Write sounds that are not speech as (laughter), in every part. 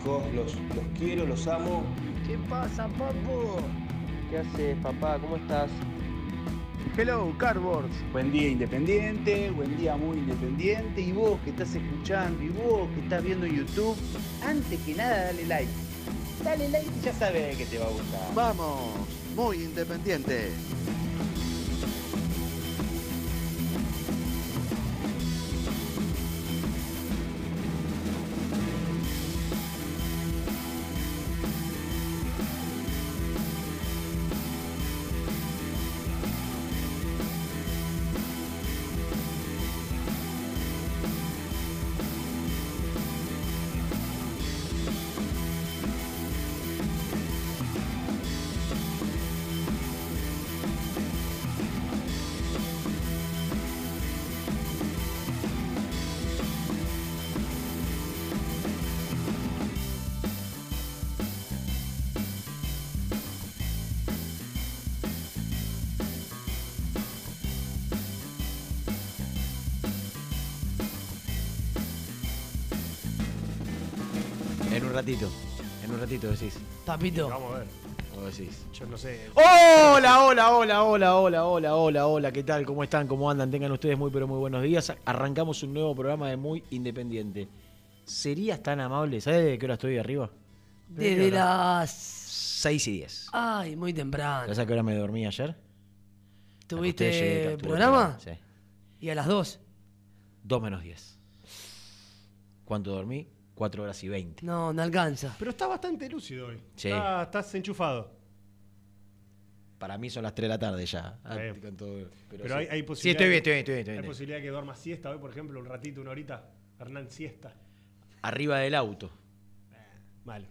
Chicos, los, los quiero, los amo. ¿Qué pasa, papu? ¿Qué haces, papá? ¿Cómo estás? Hello, Cardboards. Buen día independiente, buen día muy independiente. Y vos que estás escuchando, y vos que estás viendo YouTube, antes que nada dale like. Dale like y ya sabes que te va a gustar. Vamos, muy independiente. Ratito decís. Papito. Vamos a ver. Vos decís. Yo no sé. Hola, hola, hola, hola, hola, hola, hola, hola, ¿qué tal? ¿Cómo están? ¿Cómo andan? Tengan ustedes muy, pero muy buenos días. Arrancamos un nuevo programa de Muy Independiente. ¿Serías tan amable? ¿Sabes de qué hora estoy arriba? Desde las. 6 y 10. Ay, muy temprano. ¿Sabes a qué hora me dormí ayer? Llegué, ¿Tuviste tuve programa? Sí. Y a las 2. 2 menos 10. ¿Cuánto dormí? 4 horas y 20. No, no alcanza. Pero está bastante lúcido hoy. Sí. Está- estás enchufado. Para mí son las 3 de la tarde ya. Ah, Está bien. con todo- Pero, sí. hay, hay Sí, posibilidad. estoy bien, estoy bien, estoy bien. estoy Hay posibilidad de que duermas siesta hoy, por ejemplo, un ratito, una horita. Hernán siesta. Arriba del auto. Malo.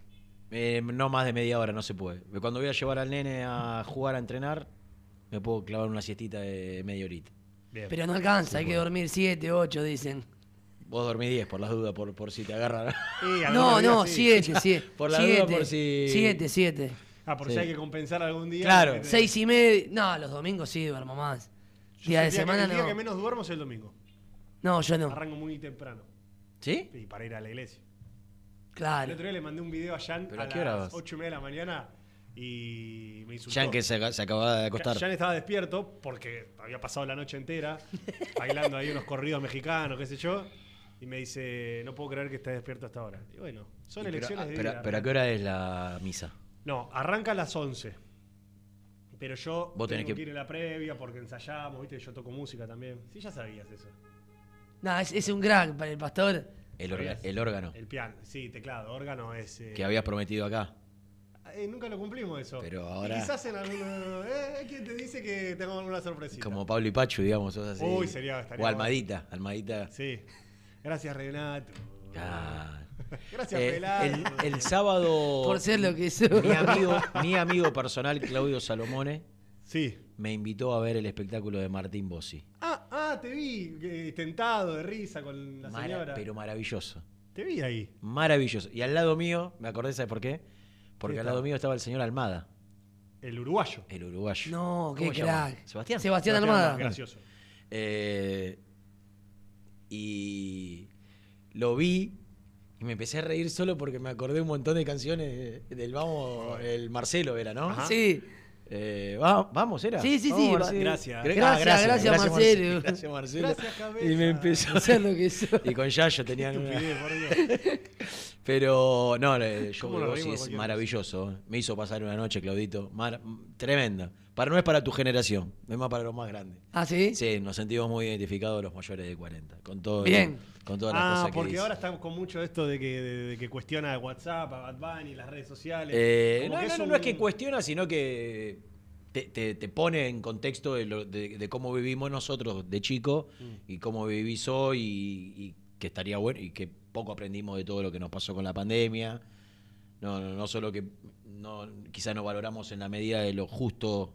Eh, no más de media hora, no se puede. Cuando voy a llevar al nene a jugar a entrenar, me puedo clavar una siestita de media horita. Bien. Pero no alcanza, hay que dormir 7, 8, dicen. Vos dormís 10 por las dudas, por, por si te agarran. (laughs) No, no, sí. 7, 7. (laughs) Por la duda, por si- 7, 7. Ah, por Sí. si hay que compensar algún día. Claro. que te- 6 y media. No, los domingos sí duermo más. Yo Día de el que- semana El día que menos duermo es el domingo. No, yo no. Arranco muy temprano. ¿Sí? Y para ir a la iglesia. El Claro. otro día le mandé un video a Jan ¿Pero a, a qué hora las vas? 8 y media de la mañana y me insultó. Jan que se, se acababa de acostar. Jan estaba despierto porque había pasado la noche entera (laughs) bailando ahí unos corridos mexicanos, qué sé yo. Y me dice, no puedo creer que estés despierto hasta ahora. Y bueno, son Y elecciones ah, de pero, vida. pero ¿a qué hora es la misa? No, arranca a las 11. Pero yo Vos tengo tenés que- que... ir en la previa porque ensayamos, ¿viste? Yo toco música también. Sí, ya sabías eso. No, es, es un crack para el pastor. El, orga- el órgano El piano, sí, teclado, órgano es... eh, que habías prometido acá. eh, nunca lo cumplimos eso. Pero Y ahora- Quizás en alguno... Eh, ¿Quién te dice que tengo alguna sorpresita? Como Pablo y Pachu, digamos. sos así. Uy, sería- O Almadita. Almadita. Sí. Gracias, Renato. Ah, (laughs) Gracias, Eh, pelado. el, el sábado. Por ser lo que soy. Mi amigo, mi amigo personal, Claudio Salomone, Sí. me invitó a ver el espectáculo de Martín Bossi. Ah, ah, te vi eh, tentado de risa con la Mara- señora. pero maravilloso. Te vi ahí. Maravilloso. Y al lado mío, me acordé, ¿sabes por qué? Porque ¿Qué al lado mío estaba el señor Almada, El uruguayo. el uruguayo. No, qué crack. Sebastián. Sebastián Sebastián Armada. Armada, Gracioso. Eh, y lo vi y me empecé a reír solo porque me acordé un montón de canciones del Vamos, el Marcelo era, ¿no? Ajá. Sí. Eh, va- vamos, era. Sí, sí, Vamos, sí, Marcelo. gracias. Gra- Gracias, gracias, Marcelo. Gracias, Marcelo. Gracias, cabeza. Y me empezó. Por ser lo que soy. Y con Yayo tenían (laughs) una- Estupidez, por Dios. (laughs) Pero no, el show ¿Cómo de nos Bossi reímos de es maravilloso. Me hizo pasar una noche, Claudito. mar- tremenda. Para, no es para tu generación, es más para los más grandes. ¿Ah, sí? Sí, nos sentimos muy identificados los mayores de 40. Con todo, Bien. Con todas las Ah, cosas que porque ahora estamos con mucho esto de que, de, de que cuestiona WhatsApp, a Bad Bunny, las redes sociales. Eh, no, no, no, un- no es que cuestiona, sino que te, te- te pone en contexto de, lo- de- de cómo vivimos nosotros de chico Mm. y cómo vivís hoy y, y que estaría bueno y que poco aprendimos de todo lo que nos pasó con la pandemia. No, no, no solo que no, quizá no valoramos en la medida de lo justo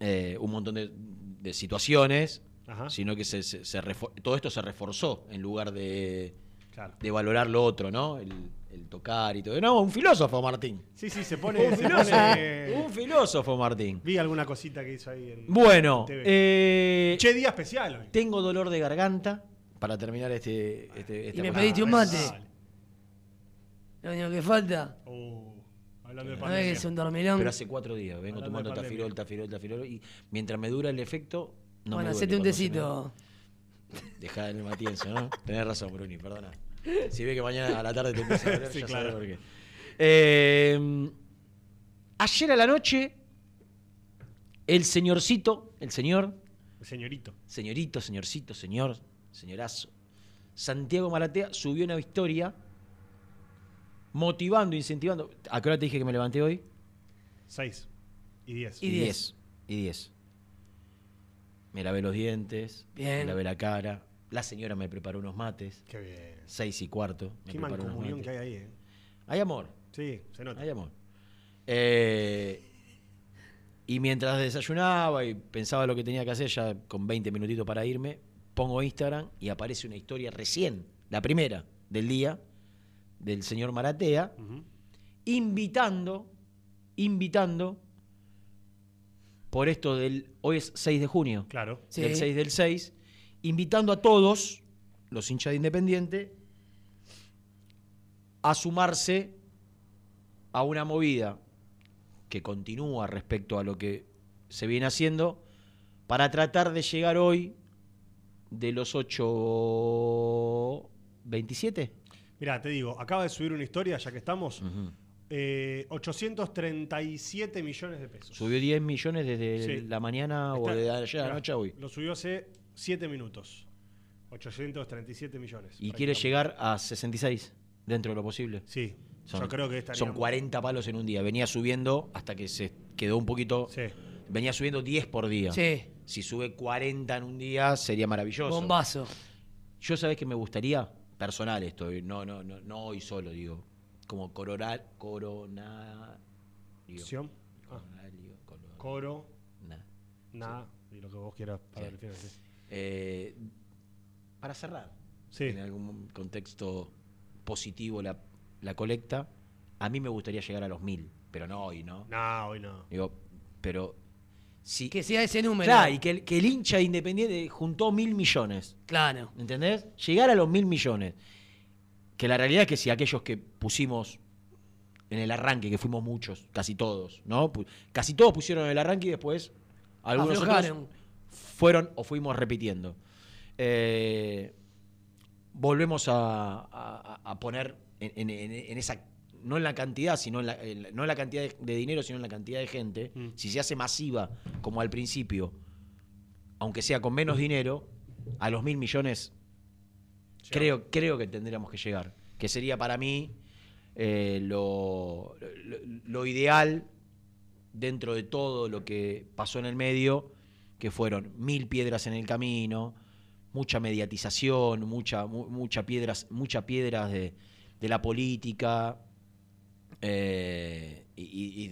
eh, un montón de, de situaciones, Ajá. sino que se, se- se refor- todo esto se reforzó en lugar de, Claro. de valorar lo otro, ¿no? El, el tocar y todo. No, un filósofo, Martín. Sí, sí, se pone. (laughs) Un se filósofo, pone- un filósofo, Martín. Vi alguna cosita que hizo ahí en. Bueno, en TV. eh, Che, día especial hoy. tengo dolor de garganta para terminar este. este Y me pediste un mate. Lo único que falta. Uh, hablando de No es que pandemia. es un dormilón. Pero hace cuatro días vengo Hablando tomando tafirol, tafirol, tafirol. Y mientras me dura el efecto. No bueno, me hacete un tecito. me- Dejá el matienzo, ¿no? Tenés razón, Bruni, perdona. Si ve que mañana a la tarde te empieza a doler, (laughs) Sí, ya claro. por qué. Eh, ayer a la noche, el señorcito, el señor, Señorito. señorito, señorcito, señor, señorazo, Santiago Maratea subió una historia motivando, incentivando. ¿A qué hora te dije que me levanté hoy? 6 y 10. Y diez. Y 10. Me lavé los dientes, Bien. me lavé la cara. La señora me preparó unos mates, Qué bien. 6 y cuarto. Me Qué mancomunión que hay ahí, eh. Hay amor, Sí, se nota. hay amor. Eh, y mientras desayunaba y pensaba lo que tenía que hacer, ya con 20 minutitos para irme, pongo Instagram y aparece una historia recién, la primera del día, del señor Maratea, invitando, invitando, por esto del, hoy es 6 de junio, Claro. Sí. del 6 del 6, invitando a todos, los hinchas de Independiente, a sumarse a una movida que continúa respecto a lo que se viene haciendo para tratar de llegar hoy de los 8 27 Mira, te digo, acaba de subir una historia, ya que estamos. eh, 837 millones de pesos. Subió 10 millones desde Sí. la mañana o de ayer a la mirá, noche a hoy. Lo subió hace 7 minutos. 837 millones. Y quiere llegar a 66 dentro de lo posible. Sí, Son, yo creo que estaría. son 40 palos en un día. Venía subiendo hasta que se quedó un poquito. Sí. Venía subiendo 10 por día. Sí. Si sube 40 en un día sería maravilloso. Bombazo. Yo sabés que me gustaría, personal esto, eh, no, no, no, no hoy solo, digo, como coronar, corona, digo. Ah, coronario, coro- coro, na. nada, y lo que vos quieras para Sí. el final. sí. Eh, para cerrar, en algún contexto positivo la, la colecta, a mí me gustaría llegar a los mil, pero no hoy, ¿no? No, hoy no. Digo, pero si Que sea ese número. Claro, y que el, que el hincha de Independiente juntó mil millones. Claro. ¿Entendés? Llegar a los mil millones. Que la realidad es que si aquellos que pusimos en el arranque, que fuimos muchos, casi todos, ¿no? Casi todos pusieron en el arranque y después algunos otros fueron o fuimos repitiendo. Eh, volvemos a, a- a poner en, en- en- en esa, no en la cantidad, sino en la, en no en la cantidad de, de dinero, sino en la cantidad de gente. Mm. Si se hace masiva, como al principio, aunque sea con menos dinero, a los mil millones creo, creo que tendríamos que llegar. Que sería para mí eh, lo, lo- lo ideal dentro de todo lo que pasó en el medio, que fueron mil piedras en el camino, mucha mediatización, mucha, mu- mucha piedras, mucha piedras de, de la política eh, y,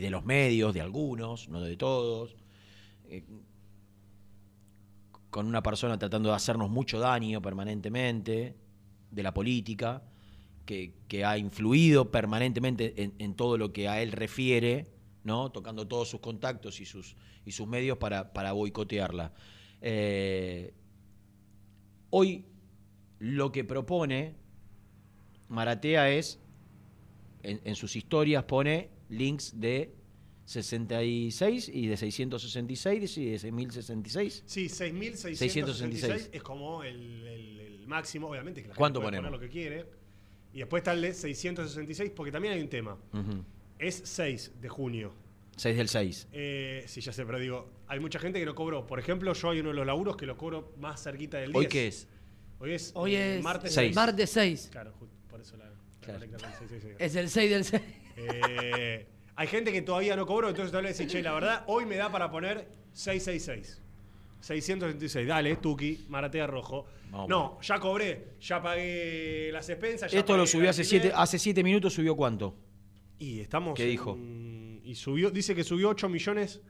de, los medios, de algunos, no de todos. Eh, con una persona tratando de hacernos mucho daño permanentemente, de la política, que, ha influido permanentemente en, todo lo que a él refiere, ¿no? tocando todos sus contactos y sus, y sus medios para, para boicotearla. Eh, hoy lo que propone Maratea es, en, en sus historias pone links de 66 y de 666 y de 6066. Sí, 6.666 666. es como el, el- el máximo, obviamente, que la gente ¿Cuánto puede ponemos? poner lo que quiere. Y después está el de 666, porque también hay un tema. Ujú. Es 6 de junio. 6 del 6. Eh, sí, ya sé, pero digo, hay mucha gente que no cobró. Por ejemplo, yo hay uno de los laburos que lo cobro más cerquita del 10. ¿Hoy qué es? Hoy es, Hoy eh, es martes Seis. 6. martes 6. Claro, justo, por eso la, la Claro. con el 666. Es el 6 del 6. Eh, hay gente que todavía no cobró, entonces te voy a decir, che, la verdad, hoy me da para poner 666. 666, dale, Tuki, Maratea Rojo. Vamos. No, ya cobré, ya pagué las expensas. ya Esto lo subió hace alquiler. 7 hace siete minutos, ¿subió cuánto? Y estamos. ¿Qué en- dijo? Y subió, dice que subió 8 millones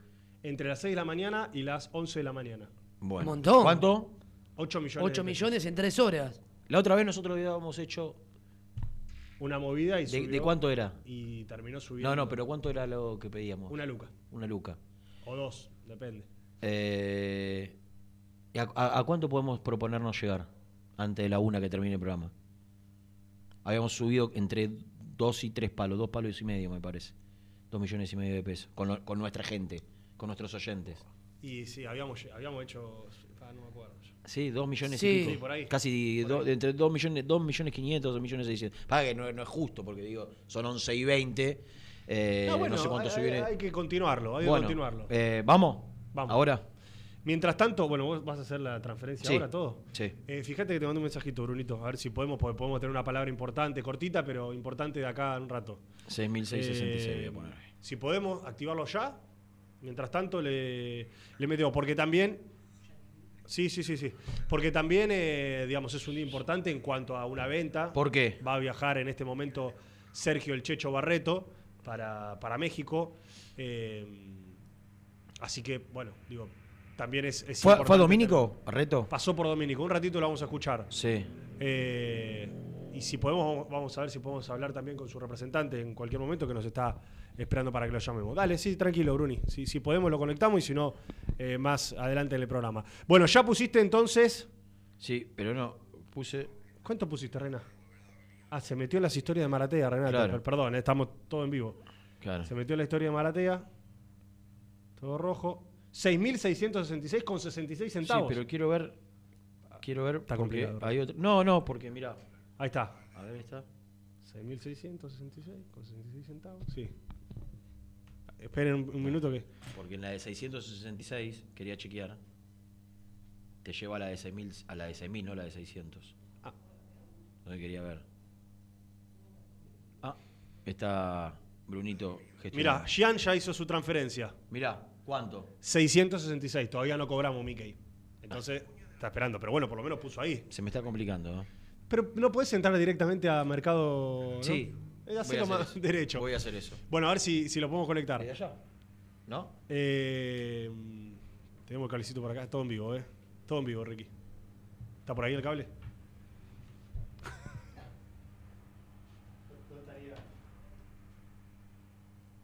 entre las 6 de la mañana y las 11 de la mañana. Bueno. Montón. ¿Cuánto? 8 millones. 8 de pesos. millones en 3 horas. La otra vez nosotros habíamos hecho. Una movida y ¿De, subió. de cuánto era? Y terminó subiendo. No, no, pero ¿cuánto era lo que pedíamos? Una luca. Una luca. O dos, depende. Eh, ¿y a, cuánto podemos proponernos llegar antes de la una que termine el programa? Habíamos subido entre dos y tres palos, dos palos y medio, me parece. Dos millones y medio de pesos. Con, lo- con nuestra gente, con nuestros oyentes. Y sí, habíamos, habíamos hecho. ah, no me acuerdo. Sí, dos millones Sí. y pico. Sí, por ahí. Casi Por do- ahí. entre dos millones, dos millones quinientos, dos millones seiscientos. Para que no, no es justo, porque digo, son 11 y 20. eh, No, no, bueno, sé cuánto hay, subieron. hay- hay que continuarlo, hay que Bueno, continuarlo. eh, ¿Vamos? Vamos. ¿Ahora? Mientras tanto, bueno, vos vas a hacer la transferencia Sí. ahora, todo. Sí. Eh, fíjate que te mando un mensajito, Brunito. A ver si podemos, porque podemos tener una palabra importante, cortita, pero importante de acá en un rato. 6.666 voy Eh, a poner. Si podemos activarlo ya, mientras tanto le, le metemos. Porque también. Sí, sí, sí, sí. Porque también, eh, digamos, es un día importante en cuanto a una venta. ¿Por qué? Va a viajar en este momento Sergio El Checho Barreto para, para México. Eh, así que, bueno, digo, también es. es ¿Fue, ¿Fue Domínico, Barreto? Pasó por Domínico. Un ratito lo vamos a escuchar. Sí. Eh, y si podemos, vamos a ver si podemos hablar también con su representante en cualquier momento que nos está esperando para que lo llamemos. Dale, sí, tranquilo, Bruni. Si, si podemos lo conectamos y si no, eh, más adelante en el programa. Bueno, ya pusiste entonces. Sí, pero no, puse... ¿Cuánto pusiste, Rena? Ah, se metió en las historias de Maratea, Renata. Claro. Per- Perdón, eh, estamos todo en vivo. Claro. Se metió en la historia de Maratea. Todo rojo. 6.666 con 66 Sí, centavos. pero quiero ver... Quiero ver... Está complicado. Hay otro... No, no, porque mira. Ahí está. A ver, está. 6.666 con 66 centavos. Sí. Esperen un, un minuto que. Porque en la de 666, quería chequear, te lleva a la de 6.000, a la de 6.000, no la de 600. Ah. Donde quería ver. Ah, está Brunito gestionando. Mira, Gian ya hizo su transferencia. Mirá, ¿cuánto? 666. Todavía no cobramos, Mickey. Entonces, está esperando. Pero bueno, por lo menos puso ahí. Se me está complicando, ¿no? Pero no puedes entrar directamente a Mercado. ¿no? Sí. Voy a hacelo hacer más eso. derecho. Voy a hacer eso. Bueno, a ver si, si lo podemos conectar. ¿De allá? ¿No? Eh, tenemos el cablecito por acá. Todo en vivo, ¿eh? Todo en vivo, Ricky. ¿Está por ahí el cable?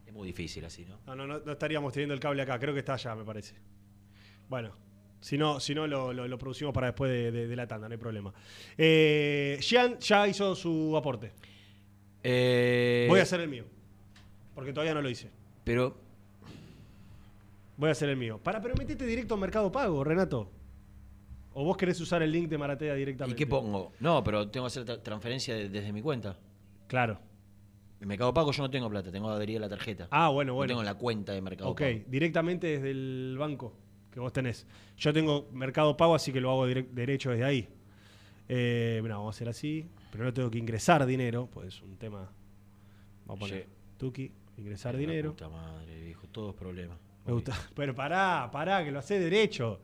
Es muy difícil así, ¿no? No, no, no, no estaríamos teniendo el cable acá. Creo que está allá, me parece. Bueno, si no, si no lo, lo- lo producimos para después de, de- de la tanda, no hay problema. Eh, Gian ya hizo su aporte. Eh, Voy a hacer el mío. Porque todavía no lo hice. Pero, Voy a hacer el mío. Para, pero metete directo a Mercado Pago, Renato. ¿O vos querés usar el link de Maratea ¿y directamente? qué pongo? No, pero tengo que hacer tra- transferencia de- desde mi cuenta. Claro. En Mercado Pago yo no tengo plata, tengo adherida a la tarjeta. Ah, bueno, No bueno. tengo la cuenta de Mercado Ok, Pago. directamente desde el banco que vos tenés. Yo tengo Mercado Pago, así que lo hago derecho desde ahí. Eh, mirá, vamos a hacer así. Pero no tengo que ingresar dinero, pues es un tema. Vamos a poner Sí. Tuki, ingresar dinero. Puta madre, viejo, todos problemas. Me gusta. (laughs) Pero pará, pará, que lo hace derecho.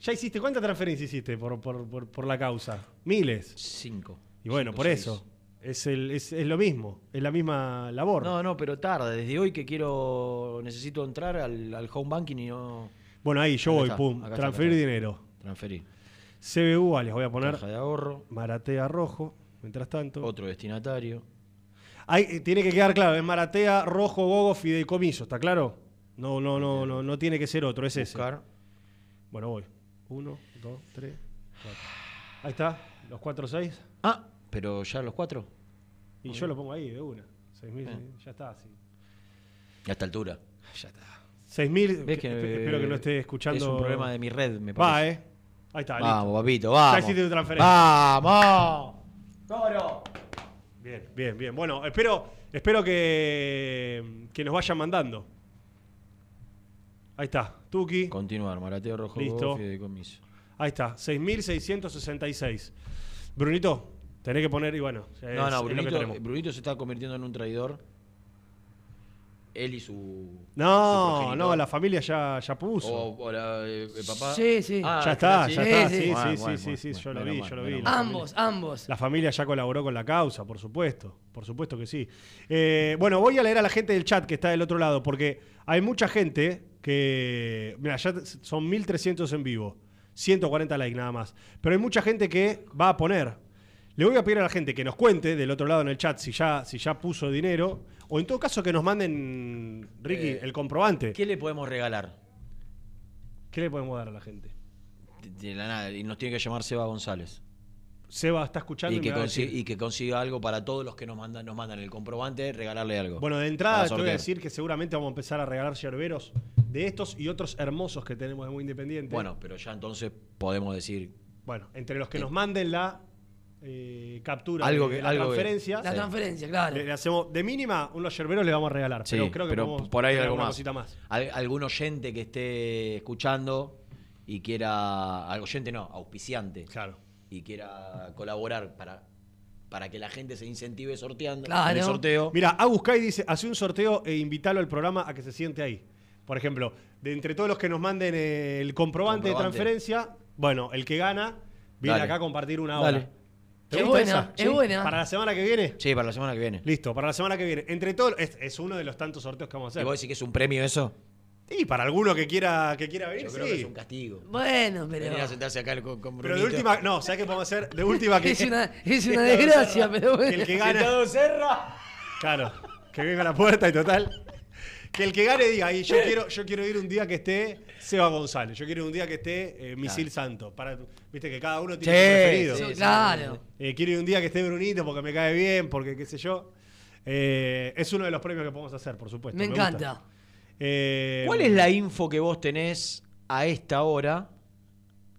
Ya hiciste, ¿cuántas transferencias hiciste por, por, por, por la causa? Miles. Cinco. Y bueno, Cinco, por seis. eso. Es, el, es, es lo mismo, es la misma labor. No, no, pero tarde. Desde hoy que quiero, necesito entrar al, al home banking y no Bueno, ahí yo Acá voy, está, pum, transferir está. dinero. transferir. CBU, ah, les voy a poner Caja de ahorro, Maratea Rojo, mientras tanto. otro destinatario. Ahí, eh, tiene que quedar claro, es Maratea Rojo Gogo Fideicomiso, ¿está claro? No, no, no, no, no tiene que ser otro, es ese. Buscar. Bueno, voy. Uno, dos, tres, cuatro. Ahí está, los cuatro, seis. Ah, pero ya los cuatro. Y yo lo pongo ahí de una. Seis mil, Bien. ya está, sí. A esta altura. Ya está. Seis mil, ¿Ves que, espe- espero que no esté escuchando. Es un problema de mi red, me Va, parece. eh. Ahí está, Vamos, listo. papito, vamos. hiciste tu transferencia. ¡Vamos! ¡Toro! Bien, bien, bien. Bueno, espero, espero que, que nos vayan mandando. Ahí está, Tuki. Continuar, Marateo Rojo Listo. Fideicomiso. Ahí está, 6.666. Brunito, tenés que poner, y bueno, No, es no, lo que Brunito, tenemos. Brunito se está convirtiendo en un traidor. Él y su. No, no, la familia ya, ya puso. O, o la, eh, el papá. Sí, sí. Ah, ya ¿es está, ya está. sí. Sí, sí, Bueno, sí, bueno, sí, bueno, sí, yo lo vi, mal, yo lo vi. Ambos, ambos. La familia ya colaboró con la causa, por supuesto. Por supuesto que sí. Eh, bueno, voy a leer a la gente del chat que está del otro lado, porque hay mucha gente que. Mira, ya son 1300 en vivo. 140 likes nada más. Pero hay mucha gente que va a poner. Le voy a pedir a la gente que nos cuente del otro lado en el chat si ya, si ya puso dinero. O en todo caso que nos manden, Ricky, Eh, el comprobante. ¿Qué? ¿Qué le podemos regalar? le podemos dar a la gente? De, de la nada. Y nos tiene que llamar Seba González. Seba está escuchando Y y, que, y consiga algo para todos los que nos mandan, nos mandan el comprobante, regalarle algo. Bueno, de entrada te voy a decir que seguramente vamos a empezar a regalar yerberos de estos y otros hermosos que tenemos de Muy Independiente. Bueno, pero ya entonces podemos decir. Bueno, entre los que nos manden la eh, captura Algo de, que- la algo que- transferencia, La Sí. transferencia, claro. le, le hacemos de mínima unos yerberos le vamos a regalar. Sí, pero creo que pero podemos por ahí algo alguna más. cosita más. Al- algún oyente que esté escuchando y quiera. Al oyente no, auspiciante. Claro. Y quiera colaborar para, para que la gente se incentive sorteando. Claro. En el sorteo. Mira, Aguscay dice, hace un sorteo e invítalo al programa a que se siente ahí. Por ejemplo, de entre todos los que nos manden el comprobante, de transferencia, bueno, el que gana viene Dale. acá a compartir una hora. Dale. ¿Te Es gusta buena, esa? es buena. Para la semana que viene. Sí, para la semana que viene. Listo, para la semana que viene. Entre todos, es, es uno de los tantos sorteos que vamos a ¿Y vos hacer. decís que es un premio eso? Y para alguno que quiera, que quiera venir, Yo creo sí. que es un castigo. Bueno, pero. Venir a sentarse acá con, con Pero de Brunito. última, no, ¿sabes qué podemos hacer? De última (laughs) que, Es una, (laughs) es una desgracia, pero que bueno. el que gana. Sentado Serra. Claro, que venga a la puerta y total. Que el que gane diga, y yo quiero, yo quiero ir un día que esté Seba González, yo quiero ir un día que esté eh, Misil Santo. Para, Viste que cada uno tiene su preferido. sí, claro. Eh, quiero ir un día que esté Brunito porque me cae bien, porque qué sé yo. Eh, es uno de los premios que podemos hacer, por supuesto. Me gusta. encanta. Eh, ¿Cuál es la info que vos tenés a esta hora?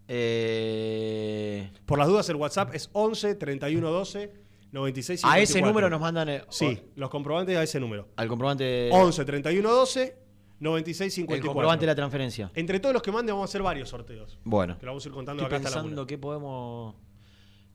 Eh, Por las dudas, el WhatsApp es 11 31 12 96 a ese 54. número nos mandan el, Sí, los comprobantes a ese número. al comprobante 11 31 12 96 el 54. comprobante de la transferencia. Entre todos los que manden vamos a hacer varios sorteos. Bueno, Que lo vamos a ir contando estoy acá hasta la pensando qué podemos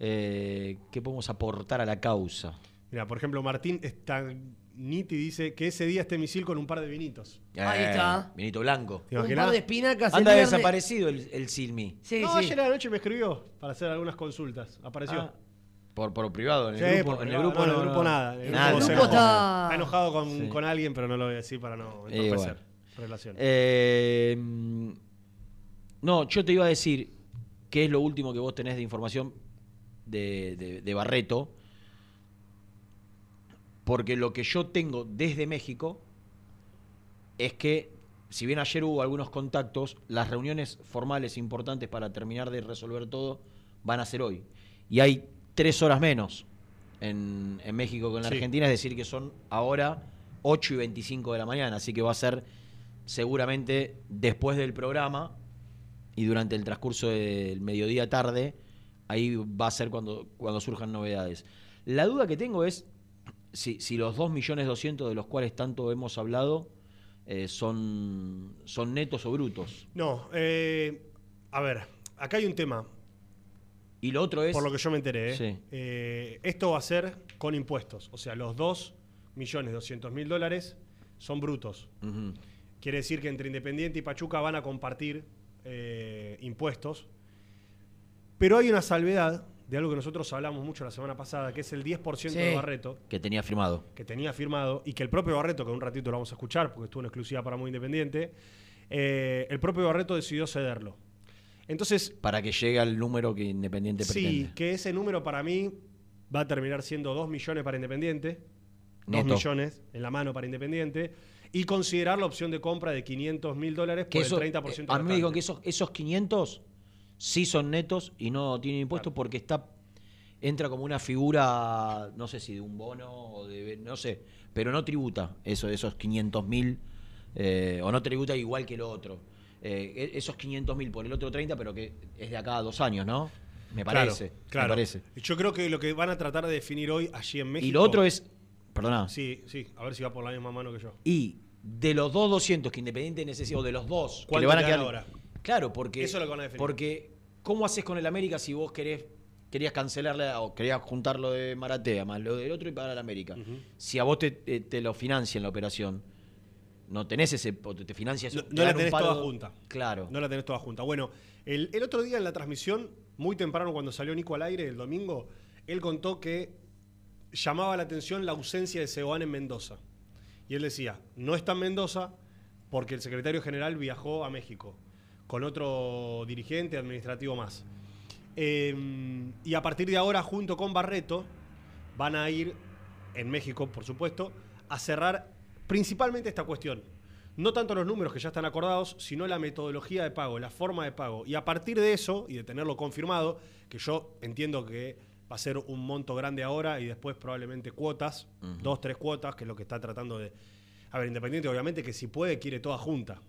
eh, qué podemos aportar a la causa. Mira, por ejemplo, Martín Stagniti dice que ese día esté misil con un par de vinitos. Ahí Eh, está. Vinito blanco. ¿Te Un par de espinacas. el Anda viernes. desaparecido el, el Silmi. Sí, no, sí. ayer a la noche me escribió para hacer algunas consultas. Apareció. Ah, por, por privado, en el Sí, grupo. por En el grupo, no, en el grupo nada. En el Nada, grupo El está- Está enojado con, Sí. con alguien, pero no lo voy a decir para no entorpecer. Eh, mm, no, yo te iba a decir qué es lo último que vos tenés de información de, de- de Barreto. Porque lo que yo tengo desde México es que, si bien ayer hubo algunos contactos, las reuniones formales importantes para terminar de resolver todo van a ser hoy. Y hay tres horas menos en, en México que en la Sí. Argentina, es decir, que son ahora 8 y 25 de la mañana. Así que va a ser seguramente después del programa y durante el transcurso del mediodía tarde, ahí va a ser cuando, cuando surjan novedades. La duda que tengo es si, si los 2.200.000 de los cuales tanto hemos hablado eh, son, son netos o brutos. No, eh, a ver, acá hay un tema, Y lo otro es... por lo que yo me enteré. ¿eh? Sí. Eh, esto va a ser con impuestos. O sea, los 2 millones 200 mil dólares son brutos. Quiere decir que entre Independiente y Pachuca van a compartir eh, impuestos. Pero hay una salvedad de algo que nosotros hablamos mucho la semana pasada, que es el 10% de Sí. Barreto, Que tenía firmado. que tenía firmado, y que el propio Barreto, que en un ratito lo vamos a escuchar, porque estuvo en exclusiva para Muy Independiente, eh, el propio Barreto decidió cederlo. Entonces, Para que llegue al número que Independiente sí, pretende. que ese número para mí va a terminar siendo 2 millones para Independiente, 2 Neto. millones en la mano para Independiente, y considerar la opción de compra de 500 mil dólares Que por eso, el 30% eh, a mí me restante. que esos, esos 500 sí son netos y no tienen impuestos porque está entra como una figura, no sé si de un bono o de, no sé, pero no tributa eso, esos 500 mil, eh, o no tributa igual que el otro. Eh, e- esos 500 mil por el otro 30, pero que es de acá a dos años, ¿no? Me parece, claro. me parece. Yo creo que lo que van a tratar de definir hoy allí en México. Y lo otro es, perdona, Sí, sí, a ver si va por la misma mano que yo. y de los dos 200 que Independiente necesita, o de los dos, que ¿Cuánto le van a quedar ahora? Claro, porque. Eso es lo que van a definir. Porque, ¿cómo haces con el América si vos querés, querías cancelarle o querías juntar lo de Maratea más lo del otro y pagar al América? Si a vos te, te- te lo financian la operación, no tenés ese. o te, te financias. No, la tenés palo- toda junta. Claro. No la tenés toda junta. Bueno, el, el otro día en la transmisión, muy temprano cuando salió Nico al aire, el domingo, él contó que llamaba la atención la ausencia de Seoane en Mendoza. Y él decía, no está en Mendoza porque el secretario general viajó a México con otro dirigente administrativo más. Eh, y a partir de ahora, junto con Barreto, van a ir, en México, por supuesto, a cerrar principalmente esta cuestión. No tanto los números que ya están acordados, sino la metodología de pago, la forma de pago. Y a partir de eso, y de tenerlo confirmado, que yo entiendo que va a ser un monto grande ahora y después probablemente cuotas, dos, tres cuotas, que es lo que está tratando de... A ver, Independiente obviamente que si puede quiere toda junta.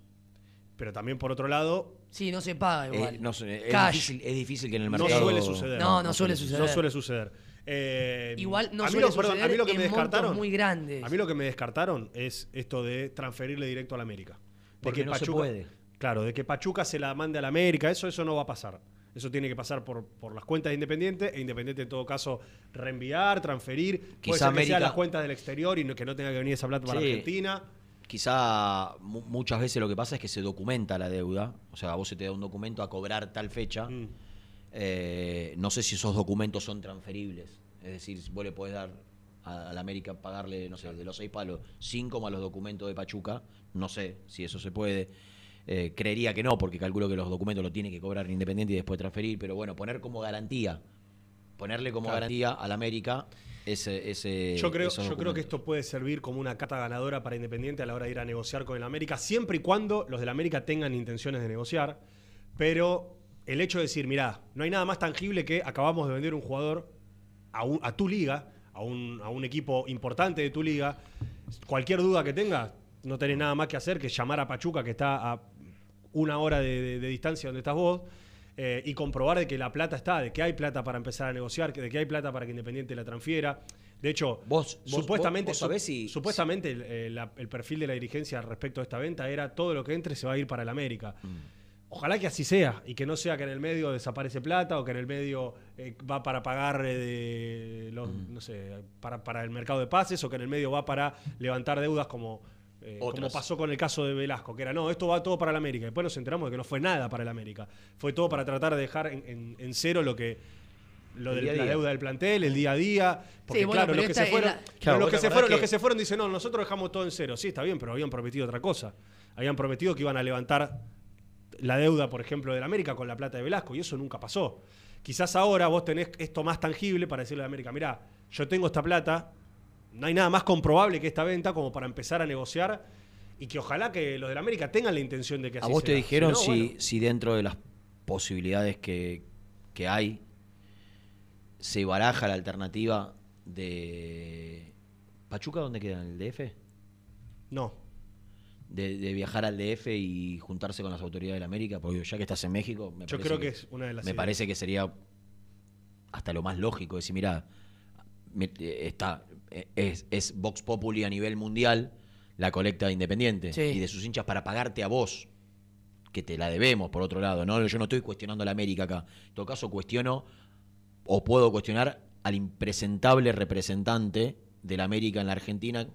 Pero también por otro lado, Sí, no se paga Eh, igual. no es, Cash. difícil, es difícil que en el no mercado. suele suceder. No, no suele suceder. No suele suceder. Eh, Igual no a mí lo- perdón, a mí lo que en me descartaron muy grandes. A mí lo que me descartaron es esto de transferirle directo al América. De Porque no se puede. Claro, de que Pachuca se la mande al América, eso, eso no va a pasar. Eso tiene que pasar por, por las cuentas de Independiente e Independiente en todo caso reenviar, transferir, puede Quizá ser que América- sea las cuentas del exterior y no- que no tenga que venir esa plata para Sí. Argentina. Quizá mu- muchas veces lo que pasa es que se documenta la deuda. O sea, a vos se te da un documento a cobrar tal fecha. Mm. Eh, no sé si esos documentos son transferibles. Es decir, vos le podés dar a, a la América pagarle, no sé, de los seis palos, cinco más los documentos de Pachuca. No sé si eso se puede. Eh, creería que no, porque calculo que los documentos lo tiene que cobrar Independiente y después transferir. Pero bueno, poner como garantía. Ponerle como Claro. garantía a la América ese. ese Yo creo, yo creo que esto puede servir como una cata ganadora para Independiente a la hora de ir a negociar con el América, siempre y cuando los del América tengan intenciones de negociar. Pero el hecho de decir, mirá, no hay nada más tangible que acabamos de vender un jugador a, un- a tu liga, a un, a un equipo importante de tu liga. Cualquier duda que tengas, no tenés nada más que hacer que llamar a Pachuca, que está a una hora de, de- de distancia donde estás vos, eh, y comprobar de que la plata está, de que hay plata para empezar a negociar, de que hay plata para que Independiente la transfiera. De hecho, Vos- supuestamente, vos- vos sabés si- supuestamente el, perfil de la dirigencia respecto a esta venta era todo lo que entre se va a ir para el América. Ojalá que así sea y que no sea que en el medio desaparece plata o que en el medio eh, va para pagar eh, de los, no sé, para, para el mercado de pases o que en el medio va para levantar deudas como, eh, como pasó con el caso de Velasco, que era no, esto va todo para el América. Después nos enteramos de que no fue nada para el América. Fue todo para tratar de dejar en, en- en cero lo que lo de la día. deuda del plantel, el día a día. Porque bueno, claro, los que se fueron, la- Claro, los se que se fueron dicen, no, nosotros dejamos todo en cero. Sí, está bien, pero habían prometido otra cosa. Habían prometido que iban a levantar la deuda, por ejemplo, del América con la plata de Velasco, y eso nunca pasó. Quizás ahora vos tenés esto más tangible para decirle a América, mirá, yo tengo esta plata, no hay nada más comprobable que esta venta como para empezar a negociar y que ojalá que los del América tengan la intención de que así ¿A vos te sea. dijeron Si no, si, bueno, si dentro de las posibilidades que, que hay se baraja la alternativa de... ¿Pachuca dónde queda? ¿En el DF? no. De, de viajar al DF y juntarse con las autoridades de la América, porque ya que estás en México, me Yo parece creo que es una de las me ideas. parece que sería hasta lo más lógico decir, mira, está es, es Vox Populi a nivel mundial la colecta de Independiente Sí. y de sus hinchas para pagarte a vos, que te la debemos por otro lado, ¿no? Yo no estoy cuestionando a la América acá. En todo caso, cuestiono o puedo cuestionar al impresentable representante de la América en la Argentina,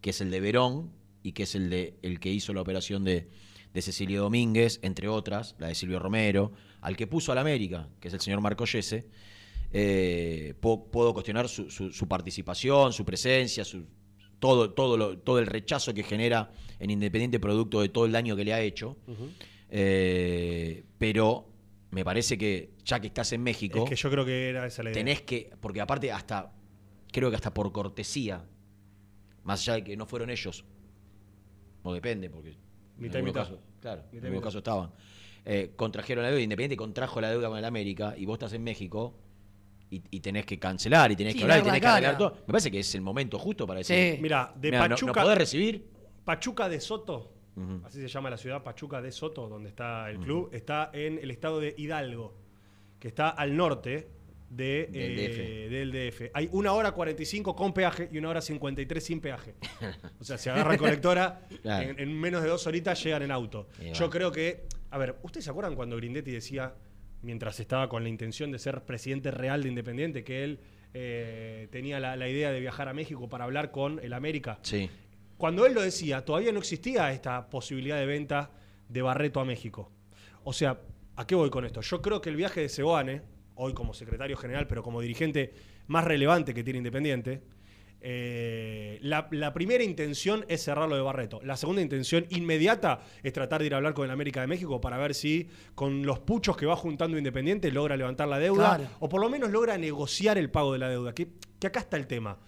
que es el de Verón y que es el de el que hizo la operación de, de Cecilio Domínguez, entre otras, la de Silvio Romero, al que puso al América, que es el señor Marco Yese, eh, po- puedo cuestionar su, su- su participación, su presencia, su, todo, todo, lo- todo el rechazo que genera en Independiente producto de todo el daño que le ha hecho. Eh, pero me parece que ya que estás en México, Es que yo creo que era esa la idea. tenés que, porque aparte hasta, creo que hasta por cortesía, más allá de que no fueron ellos, no depende, porque Mitad y en algunos mitad. casos, claro, Mitad y en algunos mitad. casos estaban, eh, contrajeron la deuda, Independiente contrajo la deuda con el América y vos estás en México y, y tenés que cancelar y tenés Sí, que hablar y tenés que arreglar todo. Me parece que es el momento justo para decir, Sí. Mira, de "Mirá, no- Pachuca. no, podés recibir. Pachuca de Soto, así se llama la ciudad, Pachuca de Soto, donde está el club, está en el estado de Hidalgo, que está al norte de, Del eh, del DF. Hay una hora 45 con peaje y una hora 53 sin peaje. (laughs) O sea, se agarran colectora, Claro. en, en menos de dos horitas llegan en auto. Y Yo va. creo que, a ver, ¿ustedes se acuerdan cuando Grindetti decía, mientras estaba con la intención de ser presidente real de Independiente, que él eh, tenía la, la idea de viajar a México para hablar con el América? Sí. Cuando él lo decía, todavía no existía esta posibilidad de venta de Barreto a México. O sea, ¿a qué voy con esto? Yo creo que el viaje de Seoane, hoy como secretario general, pero como dirigente más relevante que tiene Independiente, eh, la, la primera intención es cerrar lo de Barreto. La segunda intención inmediata es tratar de ir a hablar con el América de México para ver si con los puchos que va juntando Independiente logra levantar la deuda Claro. o por lo menos logra negociar el pago de la deuda. Que, que acá está el tema.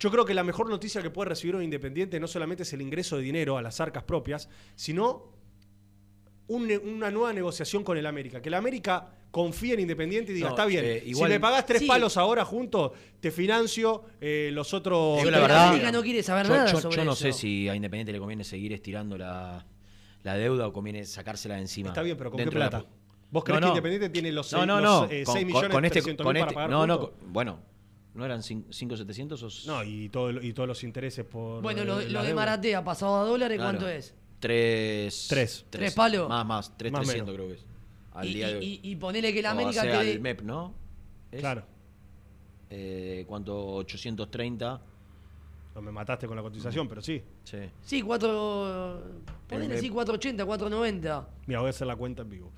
Yo creo que la mejor noticia que puede recibir un independiente no solamente es el ingreso de dinero a las arcas propias, sino un una nueva negociación con el América. Que el América confíe en Independiente y diga, No, está bien, eh, igual- si me pagás tres Sí. palos ahora juntos, te financio eh, los otros... Sí, la verdad, América no quiere saber yo, nada yo- sobre yo no eso. sé si a Independiente le conviene seguir estirando la, la deuda o conviene sacársela de encima. Está bien, pero ¿con qué plata? ¿Vos crees No, no. que Independiente tiene los No, seis- no, los, no. eh, millones con este, 300 con mil este- para pagar no, no, juntos? bueno, ¿no eran 5.700 o No, y, todo, lo- y todos los intereses por... Bueno, lo, lo de. Maratea pasado a dólares, Claro. ¿cuánto es? Tres. Tres. ¿Tres palos? Más, más. Tres Más trescientos menos. creo que es. Al Y, día de y- hoy. y- y ponele que la O América sea, quede- al MEP, ¿no? ¿Es? Claro. Eh, ¿Cuánto? 830. No me mataste con la cotización, pero sí. Sí. Sí, cuatro. Ponele me- sí, 480, 490. Mira, voy a hacer la cuenta en vivo.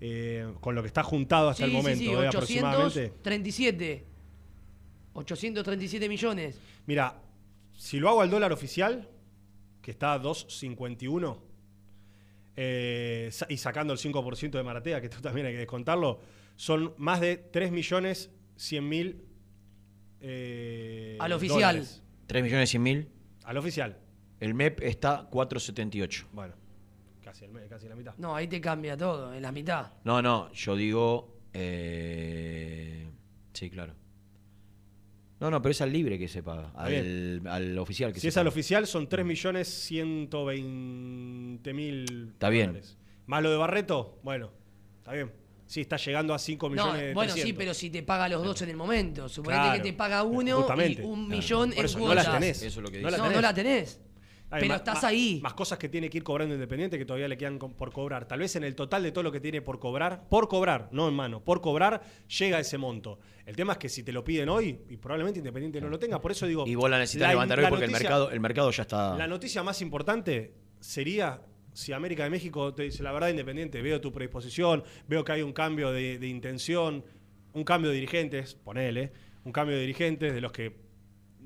Eh, con lo que está juntado hasta Sí, el momento, sí, sí, eh, aproximadamente. 837. 837 millones. Mira, si lo hago al dólar oficial, que está a 2.51, eh, y sacando el 5% de Maratea, que esto también hay que descontarlo, son más de 3 millones 100 mil. eh, Al oficial. dólares. 3 millones 100 mil. Al oficial. El MEP está 478. Bueno, casi, el me- casi la mitad. No, ahí te cambia todo, en la mitad. No, no, yo digo. eh, sí, claro. No, no, pero es al libre que se paga. Al, al oficial que Si se es al paga. oficial, son 3 millones 120 mil. Está bien. dólares. Más lo de Barreto, bueno, está bien. Sí, está llegando a 5 No, millones de bueno, sí, 300. pero si te paga los dos en el momento. Suponete Claro, que te paga uno justamente. y un Claro. millón Por en eso, no cuotas. las tenés. Eso es lo que No No, tenés. no la tenés. Pero estás ahí. Más cosas que tiene que ir cobrando Independiente que todavía le quedan por cobrar. Tal vez en el total de todo lo que tiene por cobrar, por cobrar, no en mano, por cobrar, llega a ese monto. El tema es que si te lo piden hoy, y probablemente Independiente no lo tenga, por eso digo. Y vos la necesitas la- levantar hoy porque el, mercado, el mercado ya está. La noticia más importante sería si América de México te dice la verdad Independiente, veo tu predisposición, veo que hay un cambio de, de intención, un cambio de dirigentes, ponele, un cambio de dirigentes de los que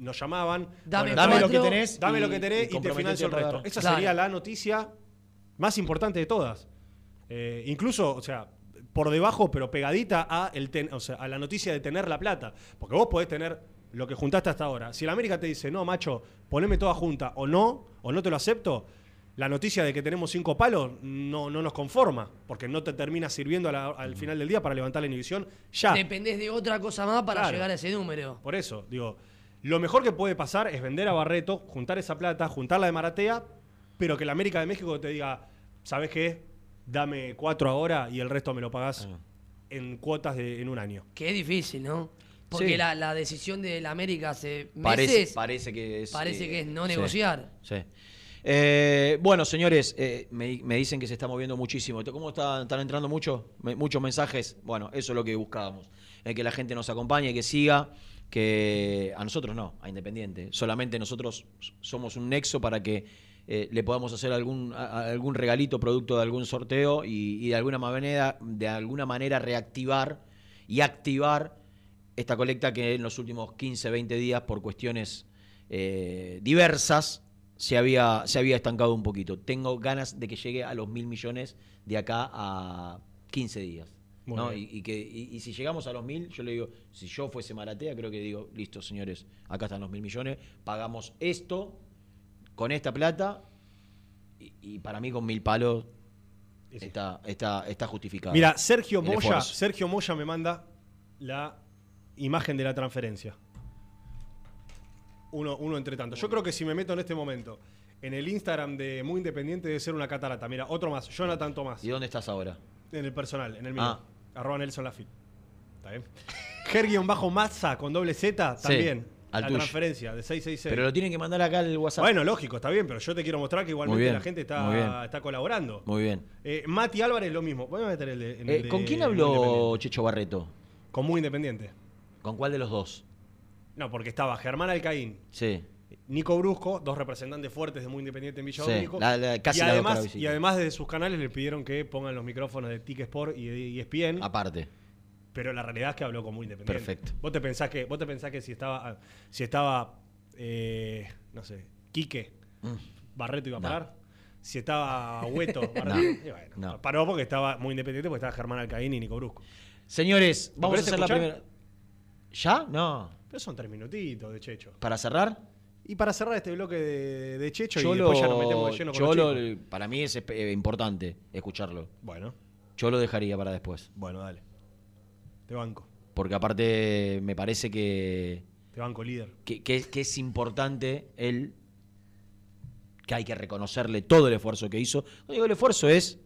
nos llamaban. Dame Dame lo que tenés. Dame y- lo que tenés y, te comprometete financio el resto. Esa Claro. sería la noticia más importante de todas. Eh, incluso, o sea, por debajo, pero pegadita a, el ten- o sea, a la noticia de tener la plata. Porque vos podés tener lo que juntaste hasta ahora. Si la América te dice, no, macho, poneme toda junta, o no, o no te lo acepto, la noticia de que tenemos cinco palos no, no nos conforma, porque no te termina sirviendo la- al final del día para levantar la inhibición ya. Dependés de otra cosa más para Claro. llegar a ese número. Por eso, digo, lo mejor que puede pasar es vender a Barreto, juntar esa plata, juntarla de Maratea, pero que la América de México te diga, ¿sabes qué? Dame cuatro ahora y el resto me lo pagás Ah. en cuotas de, en un año. Que es difícil, ¿no? Porque Sí. la, la decisión de la América hace Parece, meses parece que es. parece eh, que es no sí, negociar. Sí. Eh, bueno, señores, eh, me, me dicen que se está moviendo muchísimo. ¿Cómo está- están entrando muchos muchos mensajes? Bueno, eso es lo que buscábamos. Eh, que la gente nos acompañe, que siga, que a nosotros no, a Independiente. Solamente nosotros somos un nexo para que eh, le podamos hacer algún, a- algún regalito producto de algún sorteo y, y de, alguna manera, de alguna manera reactivar y activar esta colecta que en los últimos 15, 20 días, por cuestiones eh, diversas, se había, se había estancado un poquito. Tengo ganas de que llegue a los mil millones de acá a 15 días. Y, y que, y, y si llegamos a los mil, yo le digo, si yo fuese Maratea, creo que digo, listo, señores, acá están los mil millones, pagamos esto con esta plata y, para mí con mil palos está, está, está justificado. Mira, Sergio Moya, esfuerzo. Sergio Moya me manda la imagen de la transferencia. Uno, uno entre tanto. Yo creo que si me meto en este momento en el Instagram de Muy Independiente debe ser una catarata. Mira, otro más, Jonathan Tomás. ¿Y dónde estás ahora? En el personal, en el mío. Ah. Arroba Nelson Lafitte. ¿Está bien? Ger-bajo Mazza con doble Z Sí, también. al la tuyo. transferencia de 666. Pero lo tienen que mandar acá al WhatsApp. Bueno, lógico, está bien, pero yo te quiero mostrar que igualmente bien, la gente está, está colaborando. Muy bien. Eh, Mati Álvarez lo mismo. Voy a meter el de. el Eh, de ¿Con quién habló. Checho Barreto? Con Muy Independiente. ¿Con cuál de los dos? No, porque estaba Germán Alcaín, Sí. Nico Brusco, dos representantes fuertes de Muy Independiente en Villa Sí, la- la- casi y, además, y visibles. además de sus canales le pidieron que pongan los micrófonos de Tic Sport y de ESPN. Aparte. Pero la realidad es que habló con Muy Independiente. Perfecto. Vos te pensás que, vos te pensás que si estaba, si estaba eh, no sé, Quique, Barreto iba a Mm. No. parar. Si estaba (laughs) Hueto, No. y bueno, No. paró porque estaba muy independiente, porque estaba Germán Alcaín y Nico Brusco. Señores, vamos a hacer la primera. ¿Ya? No. Pero son tres minutitos de Checho. ¿Para cerrar? Y para cerrar este bloque de, de Checho y Cholo, después ya nos metemos de lleno con Cholo, los para mí es eh, importante escucharlo. Bueno, Yo lo dejaría para después. bueno, dale. Te banco. Porque aparte me parece que, Te banco líder. que, que- que es importante él, que hay que reconocerle todo el esfuerzo que hizo. No digo el esfuerzo es